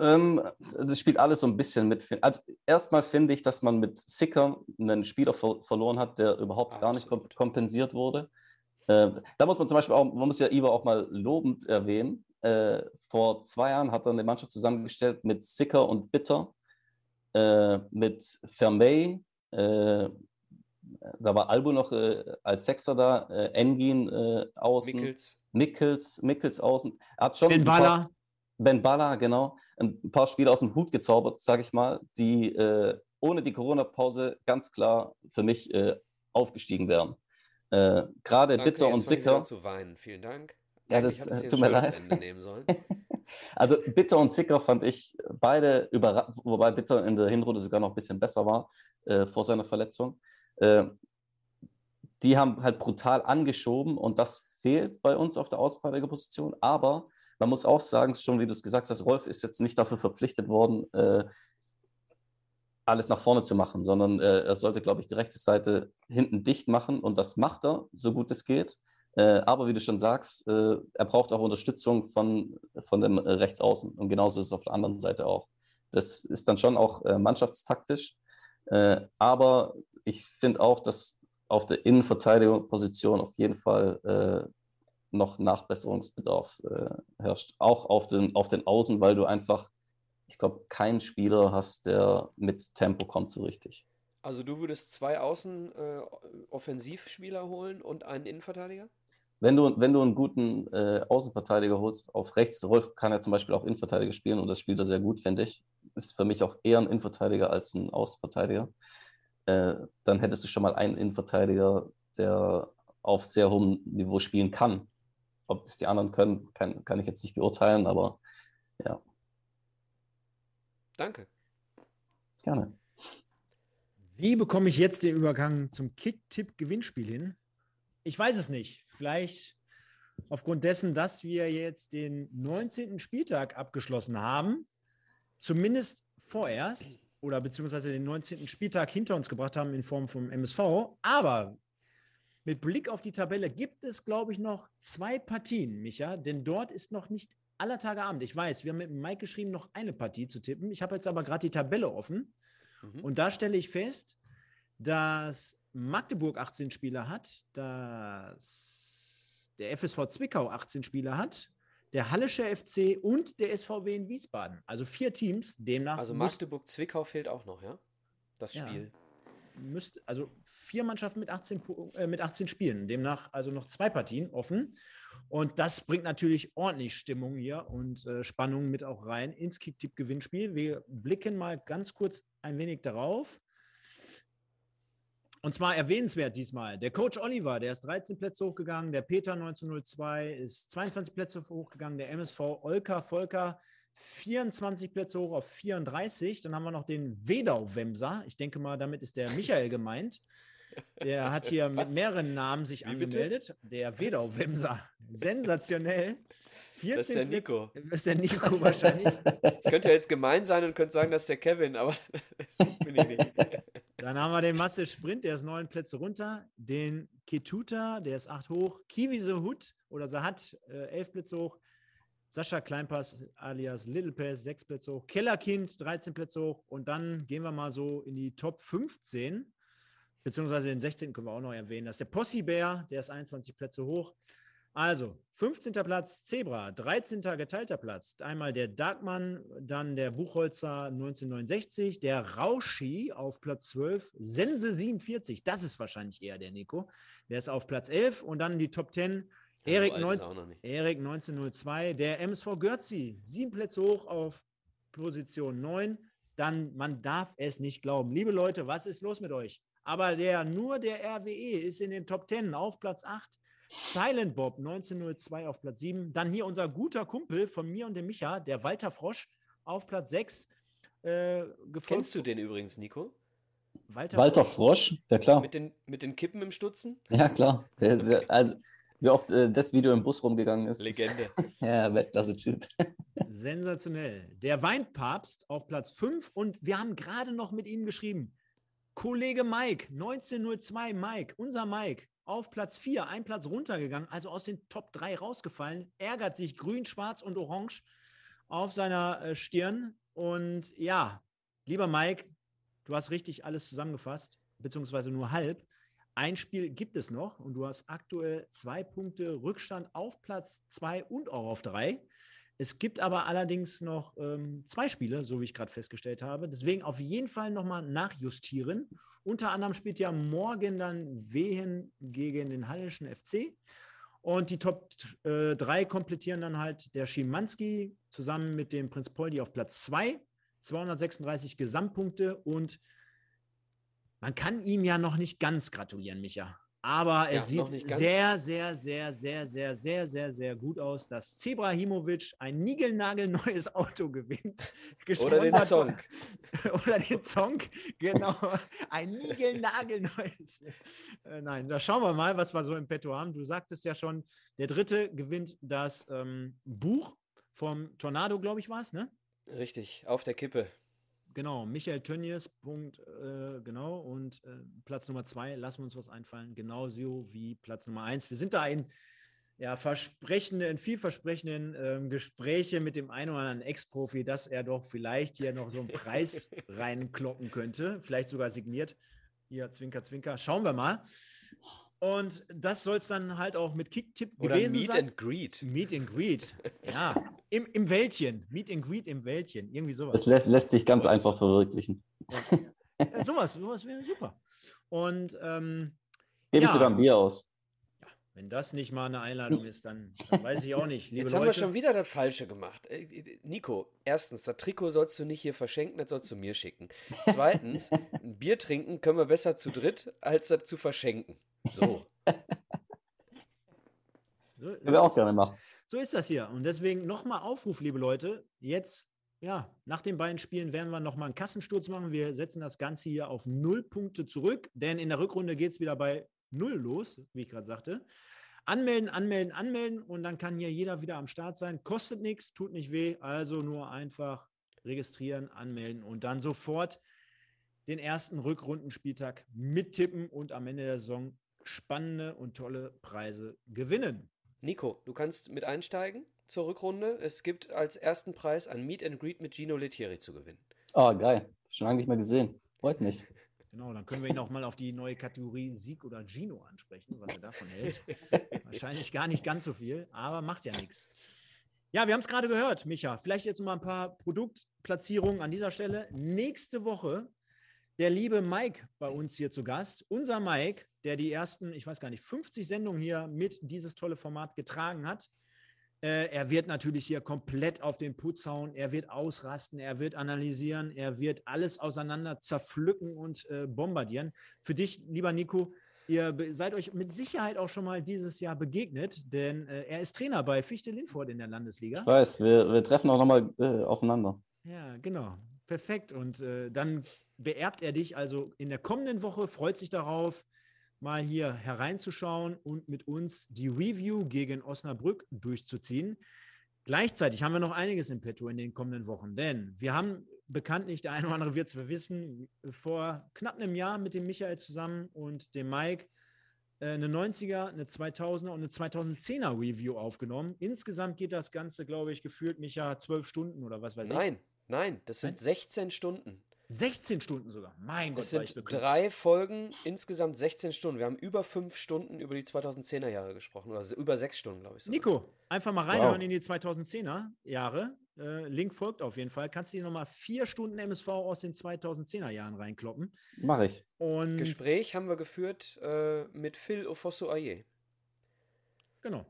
Ähm, das spielt alles so ein bisschen mit. Also erstmal finde ich, dass man mit Sicker einen Spieler ver verloren hat, der überhaupt gar nicht kom kompensiert wurde. Äh, da muss man zum Beispiel auch, man muss ja Iva auch mal lobend erwähnen. Äh, vor zwei Jahren hat er eine Mannschaft zusammengestellt mit Sicker und Bitter, äh, mit Vermey, äh, da war Albo noch äh, als Sechster da, äh, Engin äh, außen, Mickels. Mickels, Mickels außen. Er hat schon Baller, Ben Baller, genau. Ein paar Spiele aus dem Hut gezaubert, sage ich mal, die äh, ohne die Corona-Pause ganz klar für mich äh, aufgestiegen wären. Äh, Gerade Bitter und Sicker. zu weinen. Vielen Dank. Ja, das, äh, tut mir leid. [laughs] Also Bitter und Sicker fand ich beide überraschend, wobei Bitter in der Hinrunde sogar noch ein bisschen besser war äh, vor seiner Verletzung. Äh, die haben halt brutal angeschoben und das fehlt bei uns auf der Außenverteidigerposition. Aber man muss auch sagen, schon wie du es gesagt hast, Rolf ist jetzt nicht dafür verpflichtet worden, äh, alles nach vorne zu machen, sondern äh, er sollte, glaube ich, die rechte Seite hinten dicht machen und das macht er, so gut es geht. Äh, aber wie du schon sagst, äh, er braucht auch Unterstützung von, von dem äh, Rechtsaußen. Und genauso ist es auf der anderen Seite auch. Das ist dann schon auch äh, mannschaftstaktisch. Äh, aber ich finde auch, dass auf der Innenverteidigungsposition auf jeden Fall noch Nachbesserungsbedarf äh, herrscht. Auch auf den, auf den Außen, weil du einfach ich glaube, keinen Spieler hast, der mit Tempo kommt so richtig. Also du würdest zwei Außen-Offensivspieler äh, holen und einen Innenverteidiger? Wenn du, wenn du einen guten äh, Außenverteidiger holst, auf rechts, Rolf kann ja zum Beispiel auch Innenverteidiger spielen und das spielt er sehr gut, finde ich. Ist für mich auch eher ein Innenverteidiger als ein Außenverteidiger. Äh, dann hättest du schon mal einen Innenverteidiger, der auf sehr hohem Niveau spielen kann. Ob das die anderen können, kann, kann ich jetzt nicht beurteilen, aber ja. Danke. Gerne. Wie bekomme ich jetzt den Übergang zum Kick-Tipp-Gewinnspiel hin? Ich weiß es nicht. Vielleicht aufgrund dessen, dass wir jetzt den 19. Spieltag abgeschlossen haben, zumindest vorerst oder beziehungsweise den 19. Spieltag hinter uns gebracht haben in Form vom MSV. Aber mit Blick auf die Tabelle gibt es, glaube ich, noch zwei Partien, Micha, denn dort ist noch nicht aller Tage Abend. Ich weiß, wir haben mit Mike geschrieben, noch eine Partie zu tippen. Ich habe jetzt aber gerade die Tabelle offen. Mhm. Und da stelle ich fest, dass Magdeburg 18 Spieler hat, dass der FSV Zwickau 18 Spieler hat, der Hallische FC und der SVW in Wiesbaden. Also vier Teams, demnach. Also Magdeburg-Zwickau fehlt auch noch, ja? Das Spiel. Ja, müsst, also vier Mannschaften mit 18, äh, mit 18 Spielen, demnach also noch zwei Partien offen. Und das bringt natürlich ordentlich Stimmung hier und äh, Spannung mit auch rein ins Kicktipp-Gewinnspiel. Wir blicken mal ganz kurz ein wenig darauf. Und zwar erwähnenswert diesmal. Der Coach Oliver, der ist 13 Plätze hochgegangen. Der Peter 1902 ist 22 Plätze hochgegangen. Der MSV Olka Volker 24 Plätze hoch auf 34. Dann haben wir noch den Wedau-Wemser. Ich denke mal, damit ist der Michael gemeint. Der [laughs] hat hier mit mehreren Namen sich angemeldet. Der Wedau-Wemser. Sensationell. 14 [laughs] das ist der Nico. Plätze, das ist der Nico wahrscheinlich. Ich könnte ja jetzt gemein sein und könnte sagen, das ist der Kevin, aber [laughs] das bin ich nicht. Dann haben wir den Masse Sprint, der ist neun Plätze runter. Den Ketuta, der ist acht hoch. Kiwi Hut oder Sahat, äh, elf Plätze hoch. Sascha Kleinpass alias Little Pass, sechs Plätze hoch. Kellerkind, 13 Plätze hoch. Und dann gehen wir mal so in die Top 15, beziehungsweise den 16. können wir auch noch erwähnen. Das ist der Possi Bär, der ist 21 Plätze hoch. Also, 15. Platz Zebra, 13. geteilter Platz. Einmal der Darkmann, dann der Buchholzer 1969, der Rauschi auf Platz 12, Sense 47, das ist wahrscheinlich eher der Nico. Der ist auf Platz 11 und dann die Top 10. Erik, ja, 19, Erik 1902, der MSV Görzi, sieben Plätze hoch auf Position 9. Dann, man darf es nicht glauben. Liebe Leute, was ist los mit euch? Aber der, nur der RWE ist in den Top 10 auf Platz 8. Silent Bob 1902 auf Platz 7. Dann hier unser guter Kumpel von mir und dem Micha, der Walter Frosch auf Platz 6. Äh, Kennst du den übrigens, Nico? Walter, Walter Frosch? Frosch, ja klar. Mit den, mit den Kippen im Stutzen? Ja, klar. Also, wie oft äh, das Video im Bus rumgegangen ist. Legende. [laughs] ja, Weltklasse-Typ. [laughs] Sensationell. Der Weinpapst auf Platz 5 und wir haben gerade noch mit ihm geschrieben. Kollege Mike, 1902 Mike, unser Mike, auf Platz 4, ein Platz runtergegangen, also aus den Top 3 rausgefallen, ärgert sich grün, schwarz und orange auf seiner äh, Stirn. Und ja, lieber Mike, du hast richtig alles zusammengefasst, beziehungsweise nur halb. Ein Spiel gibt es noch und du hast aktuell zwei Punkte Rückstand auf Platz 2 und auch auf 3. Es gibt aber allerdings noch ähm, zwei Spiele, so wie ich gerade festgestellt habe. Deswegen auf jeden Fall nochmal nachjustieren. Unter anderem spielt ja morgen dann Wehen gegen den Hallischen FC. Und die Top 3 äh, komplettieren dann halt der Schimanski zusammen mit dem Prinz Poldi auf Platz 2. 236 Gesamtpunkte und man kann ihm ja noch nicht ganz gratulieren, Micha. Aber es ja, sieht sehr, sehr, sehr, sehr, sehr, sehr, sehr, sehr gut aus, dass Zebrahimovic ein niegelnagelneues [laughs] Auto gewinnt. [laughs] Oder den Song. [laughs] Oder den Song, genau. Ein niegelnagelneues. Äh, nein, da schauen wir mal, was wir so im Petto haben. Du sagtest ja schon, der dritte gewinnt das ähm, Buch vom Tornado, glaube ich, war es, ne? Richtig, auf der Kippe. Genau, Michael Tönnies, Punkt, äh, genau. Und äh, Platz Nummer zwei, lassen wir uns was einfallen, genauso wie Platz Nummer eins. Wir sind da in ja, versprechenden, vielversprechenden ähm, Gespräche mit dem einen oder anderen Ex-Profi, dass er doch vielleicht hier noch so einen Preis [laughs] reinkloppen könnte, vielleicht sogar signiert. Hier, Zwinker, Zwinker. Schauen wir mal. Und das soll es dann halt auch mit Kicktipp Oder gewesen Meet sein. and Greet. Meet and Greet. [laughs] Ja, im, im Wäldchen. Meet and Greet im Wäldchen. Irgendwie sowas. Das lässt, lässt sich ganz einfach verwirklichen. Ja, [laughs] sowas, sowas wäre super. Und ähm, Gebe ich Ja. sogar ein Bier aus. wenn das nicht mal eine Einladung ist, dann, dann weiß ich auch nicht. [laughs] Liebe Jetzt haben wir Leute, schon wieder das Falsche gemacht. Äh, äh, Nico, erstens, das Trikot sollst du nicht hier verschenken, das sollst du mir schicken. Zweitens, ein Bier trinken können wir besser zu dritt, als das zu verschenken. So. [laughs] so, wir auch gerne machen. so ist das hier. Und deswegen nochmal Aufruf, liebe Leute. Jetzt, ja, nach den beiden Spielen werden wir nochmal einen Kassensturz machen. Wir setzen das Ganze hier auf null Punkte zurück, denn in der Rückrunde geht es wieder bei null los, wie ich gerade sagte. Anmelden, anmelden, anmelden und dann kann hier jeder wieder am Start sein. Kostet nichts, tut nicht weh, also nur einfach registrieren, anmelden und dann sofort den ersten Rückrundenspieltag mittippen und am Ende der Saison spannende und tolle Preise gewinnen. Nico, du kannst mit einsteigen zur Rückrunde. Es gibt als ersten Preis ein Meet and Greet mit Gino Lettieri zu gewinnen. Ah, geil. Schon lange nicht mehr gesehen. Freut mich. [laughs] Genau, dann können wir ihn auch mal auf die neue Kategorie Sieg oder Gino ansprechen, was er davon hält. [laughs] Wahrscheinlich gar nicht ganz so viel, aber macht ja nichts. Ja, wir haben es gerade gehört, Micha. Vielleicht jetzt noch mal ein paar Produktplatzierungen an dieser Stelle. Nächste Woche der liebe Mike bei uns hier zu Gast. Unser Mike, der die ersten, ich weiß gar nicht, 50 Sendungen hier mit dieses tolle Format getragen hat. Äh, er wird natürlich hier komplett auf den Putz hauen. Er wird ausrasten, er wird analysieren, er wird alles auseinander zerpflücken und äh, bombardieren. Für dich, lieber Nico, ihr seid euch mit Sicherheit auch schon mal dieses Jahr begegnet, denn äh, er ist Trainer bei Fichte Lindfort in der Landesliga. Ich weiß, wir, wir treffen auch nochmal äh, aufeinander. Ja, genau. Perfekt. Und äh, dann beerbt er dich also in der kommenden Woche, freut sich darauf, mal hier hereinzuschauen und mit uns die Review gegen Osnabrück durchzuziehen. Gleichzeitig haben wir noch einiges im Petto in den kommenden Wochen, denn wir haben bekanntlich, der eine oder andere wird es wissen, vor knapp einem Jahr mit dem Michael zusammen und dem Mike äh, eine 90er, eine 2000er und eine 2010er Review aufgenommen. Insgesamt geht das Ganze, glaube ich, gefühlt, Micha, zwölf Stunden oder was weiß ich. Nein, nein, das sind Nein? 16 Stunden. 16 Stunden sogar. Mein Gott, Es war ich sind drei Folgen, insgesamt 16 Stunden. Wir haben über fünf Stunden über die 2010er Jahre gesprochen. Oder über sechs Stunden, glaube ich. sogar. Nico, einfach mal reinhören Wow. in die 2010er Jahre. Äh, Link folgt auf jeden Fall. Kannst du dir nochmal vier Stunden MSV aus den 2010er Jahren reinkloppen. Mache ich. Und Gespräch haben wir geführt äh, mit Phil Ofosso Aye. Genau.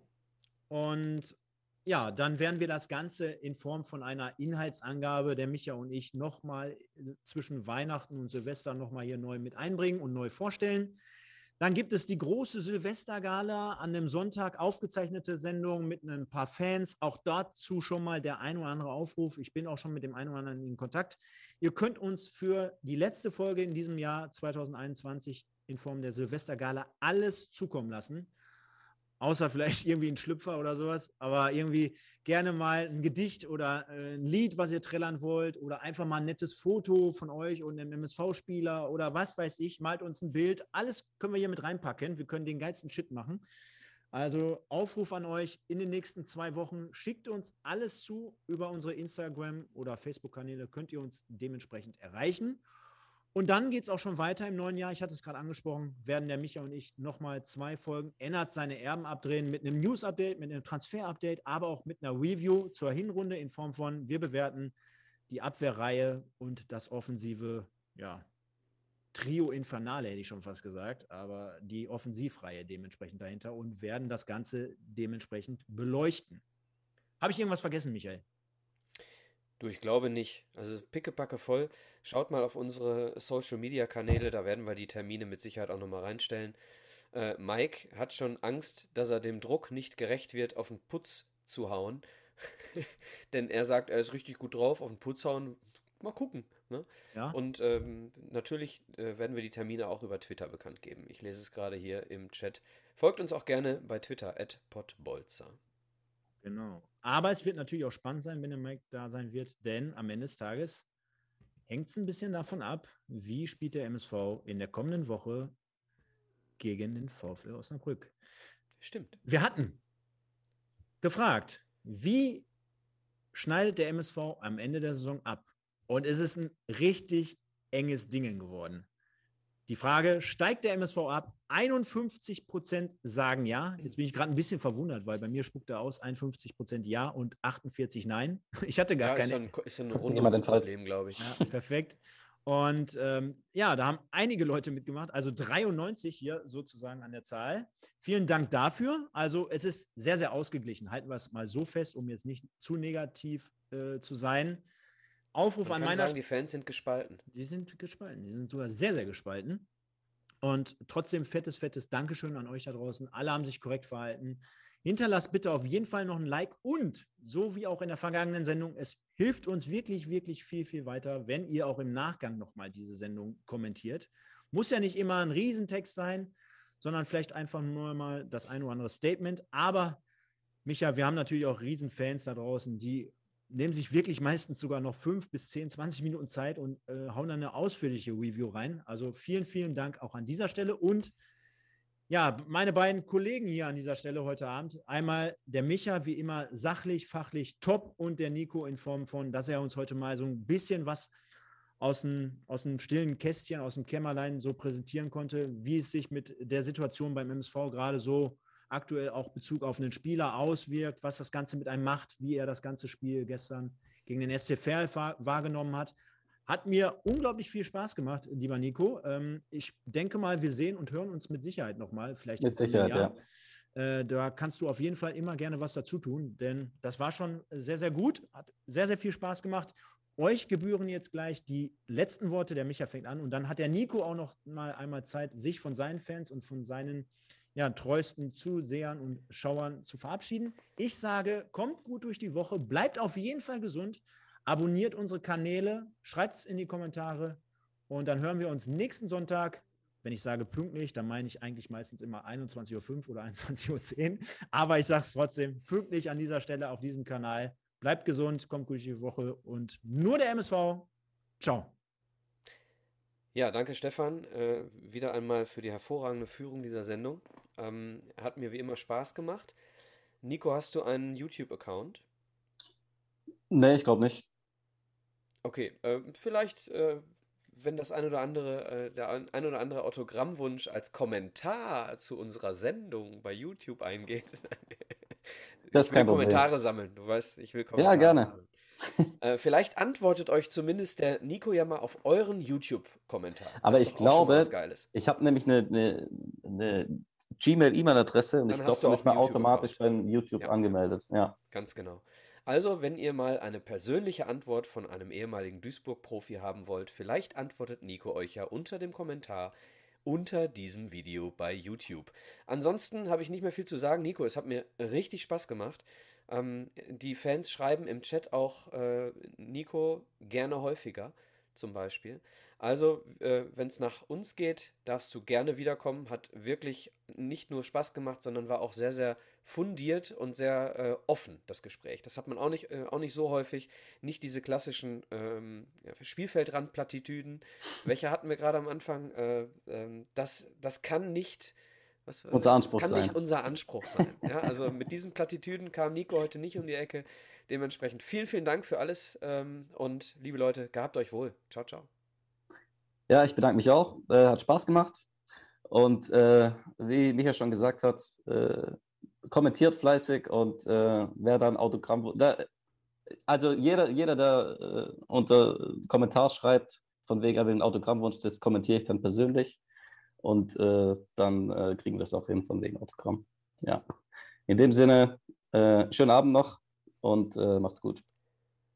Und ja, dann werden wir das Ganze in Form von einer Inhaltsangabe, der Micha und ich nochmal zwischen Weihnachten und Silvester nochmal hier neu mit einbringen und neu vorstellen. Dann gibt es die große Silvestergala an dem Sonntag, aufgezeichnete Sendung mit ein paar Fans. Auch dazu schon mal der ein oder andere Aufruf. Ich bin auch schon mit dem einen oder anderen in Kontakt. Ihr könnt uns für die letzte Folge in diesem Jahr 2021 in Form der Silvestergala alles zukommen lassen. Außer vielleicht [laughs] irgendwie ein Schlüpfer oder sowas, aber irgendwie gerne mal ein Gedicht oder äh, ein Lied, was ihr trällern wollt, oder einfach mal ein nettes Foto von euch und einem MSV-Spieler oder was weiß ich, malt uns ein Bild. Alles können wir hier mit reinpacken. Wir können den geilsten Shit machen. Also Aufruf an euch in den nächsten zwei Wochen. Schickt uns alles zu über unsere Instagram- oder Facebook-Kanäle. Könnt ihr uns dementsprechend erreichen. Und dann geht es auch schon weiter im neuen Jahr. Ich hatte es gerade angesprochen, werden der Micha und ich nochmal zwei Folgen Ennert seine Erben abdrehen mit einem News-Update, mit einem Transfer-Update, aber auch mit einer Review zur Hinrunde in Form von, wir bewerten die Abwehrreihe und das offensive, ja, Trio Infernale, hätte ich schon fast gesagt, aber die Offensivreihe dementsprechend dahinter und werden das Ganze dementsprechend beleuchten. Habe ich irgendwas vergessen, Michael? Du, ich glaube nicht. Also pickepacke voll. Schaut mal auf unsere Social Media Kanäle, da werden wir die Termine mit Sicherheit auch nochmal reinstellen. Äh, Mike hat schon Angst, dass er dem Druck nicht gerecht wird, auf den Putz zu hauen. [laughs] Denn er sagt, er ist richtig gut drauf, auf den Putz hauen. Mal gucken. Ne? Ja. Und ähm, natürlich äh, werden wir die Termine auch über Twitter bekannt geben. Ich lese es gerade hier im Chat. Folgt uns auch gerne bei Twitter, at potbolzer. Genau. Aber es wird natürlich auch spannend sein, wenn der Mike da sein wird, denn am Ende des Tages hängt es ein bisschen davon ab, wie spielt der MSV in der kommenden Woche gegen den VfL Osnabrück. Stimmt. Wir hatten gefragt, wie schneidet der MSV am Ende der Saison ab? Und es ist ein richtig enges Dingen geworden. Die Frage, steigt der MSV ab? 51 Prozent sagen ja. Jetzt bin ich gerade ein bisschen verwundert, weil bei mir spuckt er aus 51 Prozent ja und 48 nein. [laughs] Ich hatte gar Ja, ist keine. ein, ist ein jemand Rundungsproblem, glaube ich. Ja, perfekt. Und ähm, ja, da haben einige Leute mitgemacht, also 93 hier sozusagen an der Zahl. Vielen Dank dafür. Also es ist sehr, sehr ausgeglichen. Halten wir es mal so fest, um jetzt nicht zu negativ äh, zu sein. Aufruf Man an kann meiner sagen, die Fans sind gespalten. die sind gespalten. Die sind sogar sehr, sehr gespalten. Und trotzdem fettes, fettes Dankeschön an euch da draußen. Alle haben sich korrekt verhalten. Hinterlasst bitte auf jeden Fall noch ein Like und so wie auch in der vergangenen Sendung, es hilft uns wirklich, wirklich viel, viel weiter, wenn ihr auch im Nachgang nochmal diese Sendung kommentiert. Muss ja nicht immer ein Riesentext sein, sondern vielleicht einfach nur mal das ein oder andere Statement. Aber Micha, wir haben natürlich auch Riesenfans da draußen, die nehmen sich wirklich meistens sogar noch fünf bis zehn, 20 Minuten Zeit und äh, hauen dann eine ausführliche Review rein. Also vielen, vielen Dank auch an dieser Stelle. Und ja, meine beiden Kollegen hier an dieser Stelle heute Abend. Einmal der Micha, wie immer sachlich, fachlich top und der Nico in Form von, dass er uns heute mal so ein bisschen was aus dem, aus dem stillen Kästchen, aus dem Kämmerlein so präsentieren konnte, wie es sich mit der Situation beim MSV gerade so aktuell auch Bezug auf einen Spieler auswirkt, was das Ganze mit einem macht, wie er das ganze Spiel gestern gegen den SC Verl wahrgenommen hat. Hat mir unglaublich viel Spaß gemacht, lieber Nico. Ähm, ich denke mal, wir sehen und hören uns mit Sicherheit nochmal. Vielleicht Mit Sicherheit, Jahr. Äh, da kannst du auf jeden Fall immer gerne was dazu tun, denn das war schon sehr, sehr gut. Hat sehr, sehr viel Spaß gemacht. Euch gebühren jetzt gleich die letzten Worte. Der Micha fängt an und dann hat der Nico auch noch mal einmal Zeit, sich von seinen Fans und von seinen ja, treuesten Zusehern und Schauern zu verabschieden. Ich sage, kommt gut durch die Woche, bleibt auf jeden Fall gesund, abonniert unsere Kanäle, schreibt es in die Kommentare und dann hören wir uns nächsten Sonntag. Wenn ich sage pünktlich, dann meine ich eigentlich meistens immer 21.05 Uhr oder [laughs] 21.10 Uhr. Aber ich sage es trotzdem, pünktlich an dieser Stelle auf diesem Kanal. Bleibt gesund, kommt gut durch die Woche und nur der MSV. Ciao. Ja, danke Stefan, äh, wieder einmal für die hervorragende Führung dieser Sendung. Ähm, hat mir wie immer Spaß gemacht. Nico, hast du einen YouTube-Account? Nee, ich glaube nicht. Okay, äh, vielleicht, äh, wenn das ein oder andere, äh, der ein ein oder andere Autogrammwunsch als Kommentar zu unserer Sendung bei YouTube eingeht. [laughs] Das Ich ist will kein Problem. Kommentare sammeln, du weißt, ich will Ja, Kommentare gerne. sammeln. Äh, vielleicht antwortet euch zumindest der Nico ja mal auf euren YouTube-Kommentar. Aber ich glaube. Ich habe nämlich eine, eine, eine Gmail-E-Mail-Adresse und Dann ich glaube, ich mal automatisch beim YouTube Ja. angemeldet. Ja. Ganz genau. Also, wenn ihr mal eine persönliche Antwort von einem ehemaligen Duisburg-Profi haben wollt, vielleicht antwortet Nico euch ja unter dem Kommentar unter diesem Video bei YouTube. Ansonsten habe ich nicht mehr viel zu sagen. Nico, es hat mir richtig Spaß gemacht. Ähm, die Fans schreiben im Chat auch äh, Nico gerne häufiger, zum Beispiel. Also, äh, wenn es nach uns geht, darfst du gerne wiederkommen. Hat wirklich nicht nur Spaß gemacht, sondern war auch sehr, sehr fundiert und sehr äh, offen, das Gespräch. Das hat man auch nicht, äh, auch nicht so häufig. Nicht diese klassischen ähm, Spielfeldrandplattitüden. Welche hatten wir gerade am Anfang? Äh, ähm, das, das kann nicht. Was, Unser Anspruch kann sein. nicht unser Anspruch sein. Ja, also mit diesen Plattitüden kam Nico heute nicht um die Ecke. Dementsprechend vielen, vielen Dank für alles ähm, und liebe Leute, gehabt euch wohl. Ciao, ciao. Ja, ich bedanke mich auch. Äh, hat Spaß gemacht. Und äh, wie Micha schon gesagt hat, äh, kommentiert fleißig und äh, wer dann Autogramm. Da, also jeder, jeder, der äh, unter Kommentar schreibt, von wegen er will einen Autogrammwunsch, das kommentiere ich dann persönlich. Und äh, dann kriegen wir es auch hin von wegen Autogramm. Ja. In dem Sinne, schönen Abend noch und macht's gut.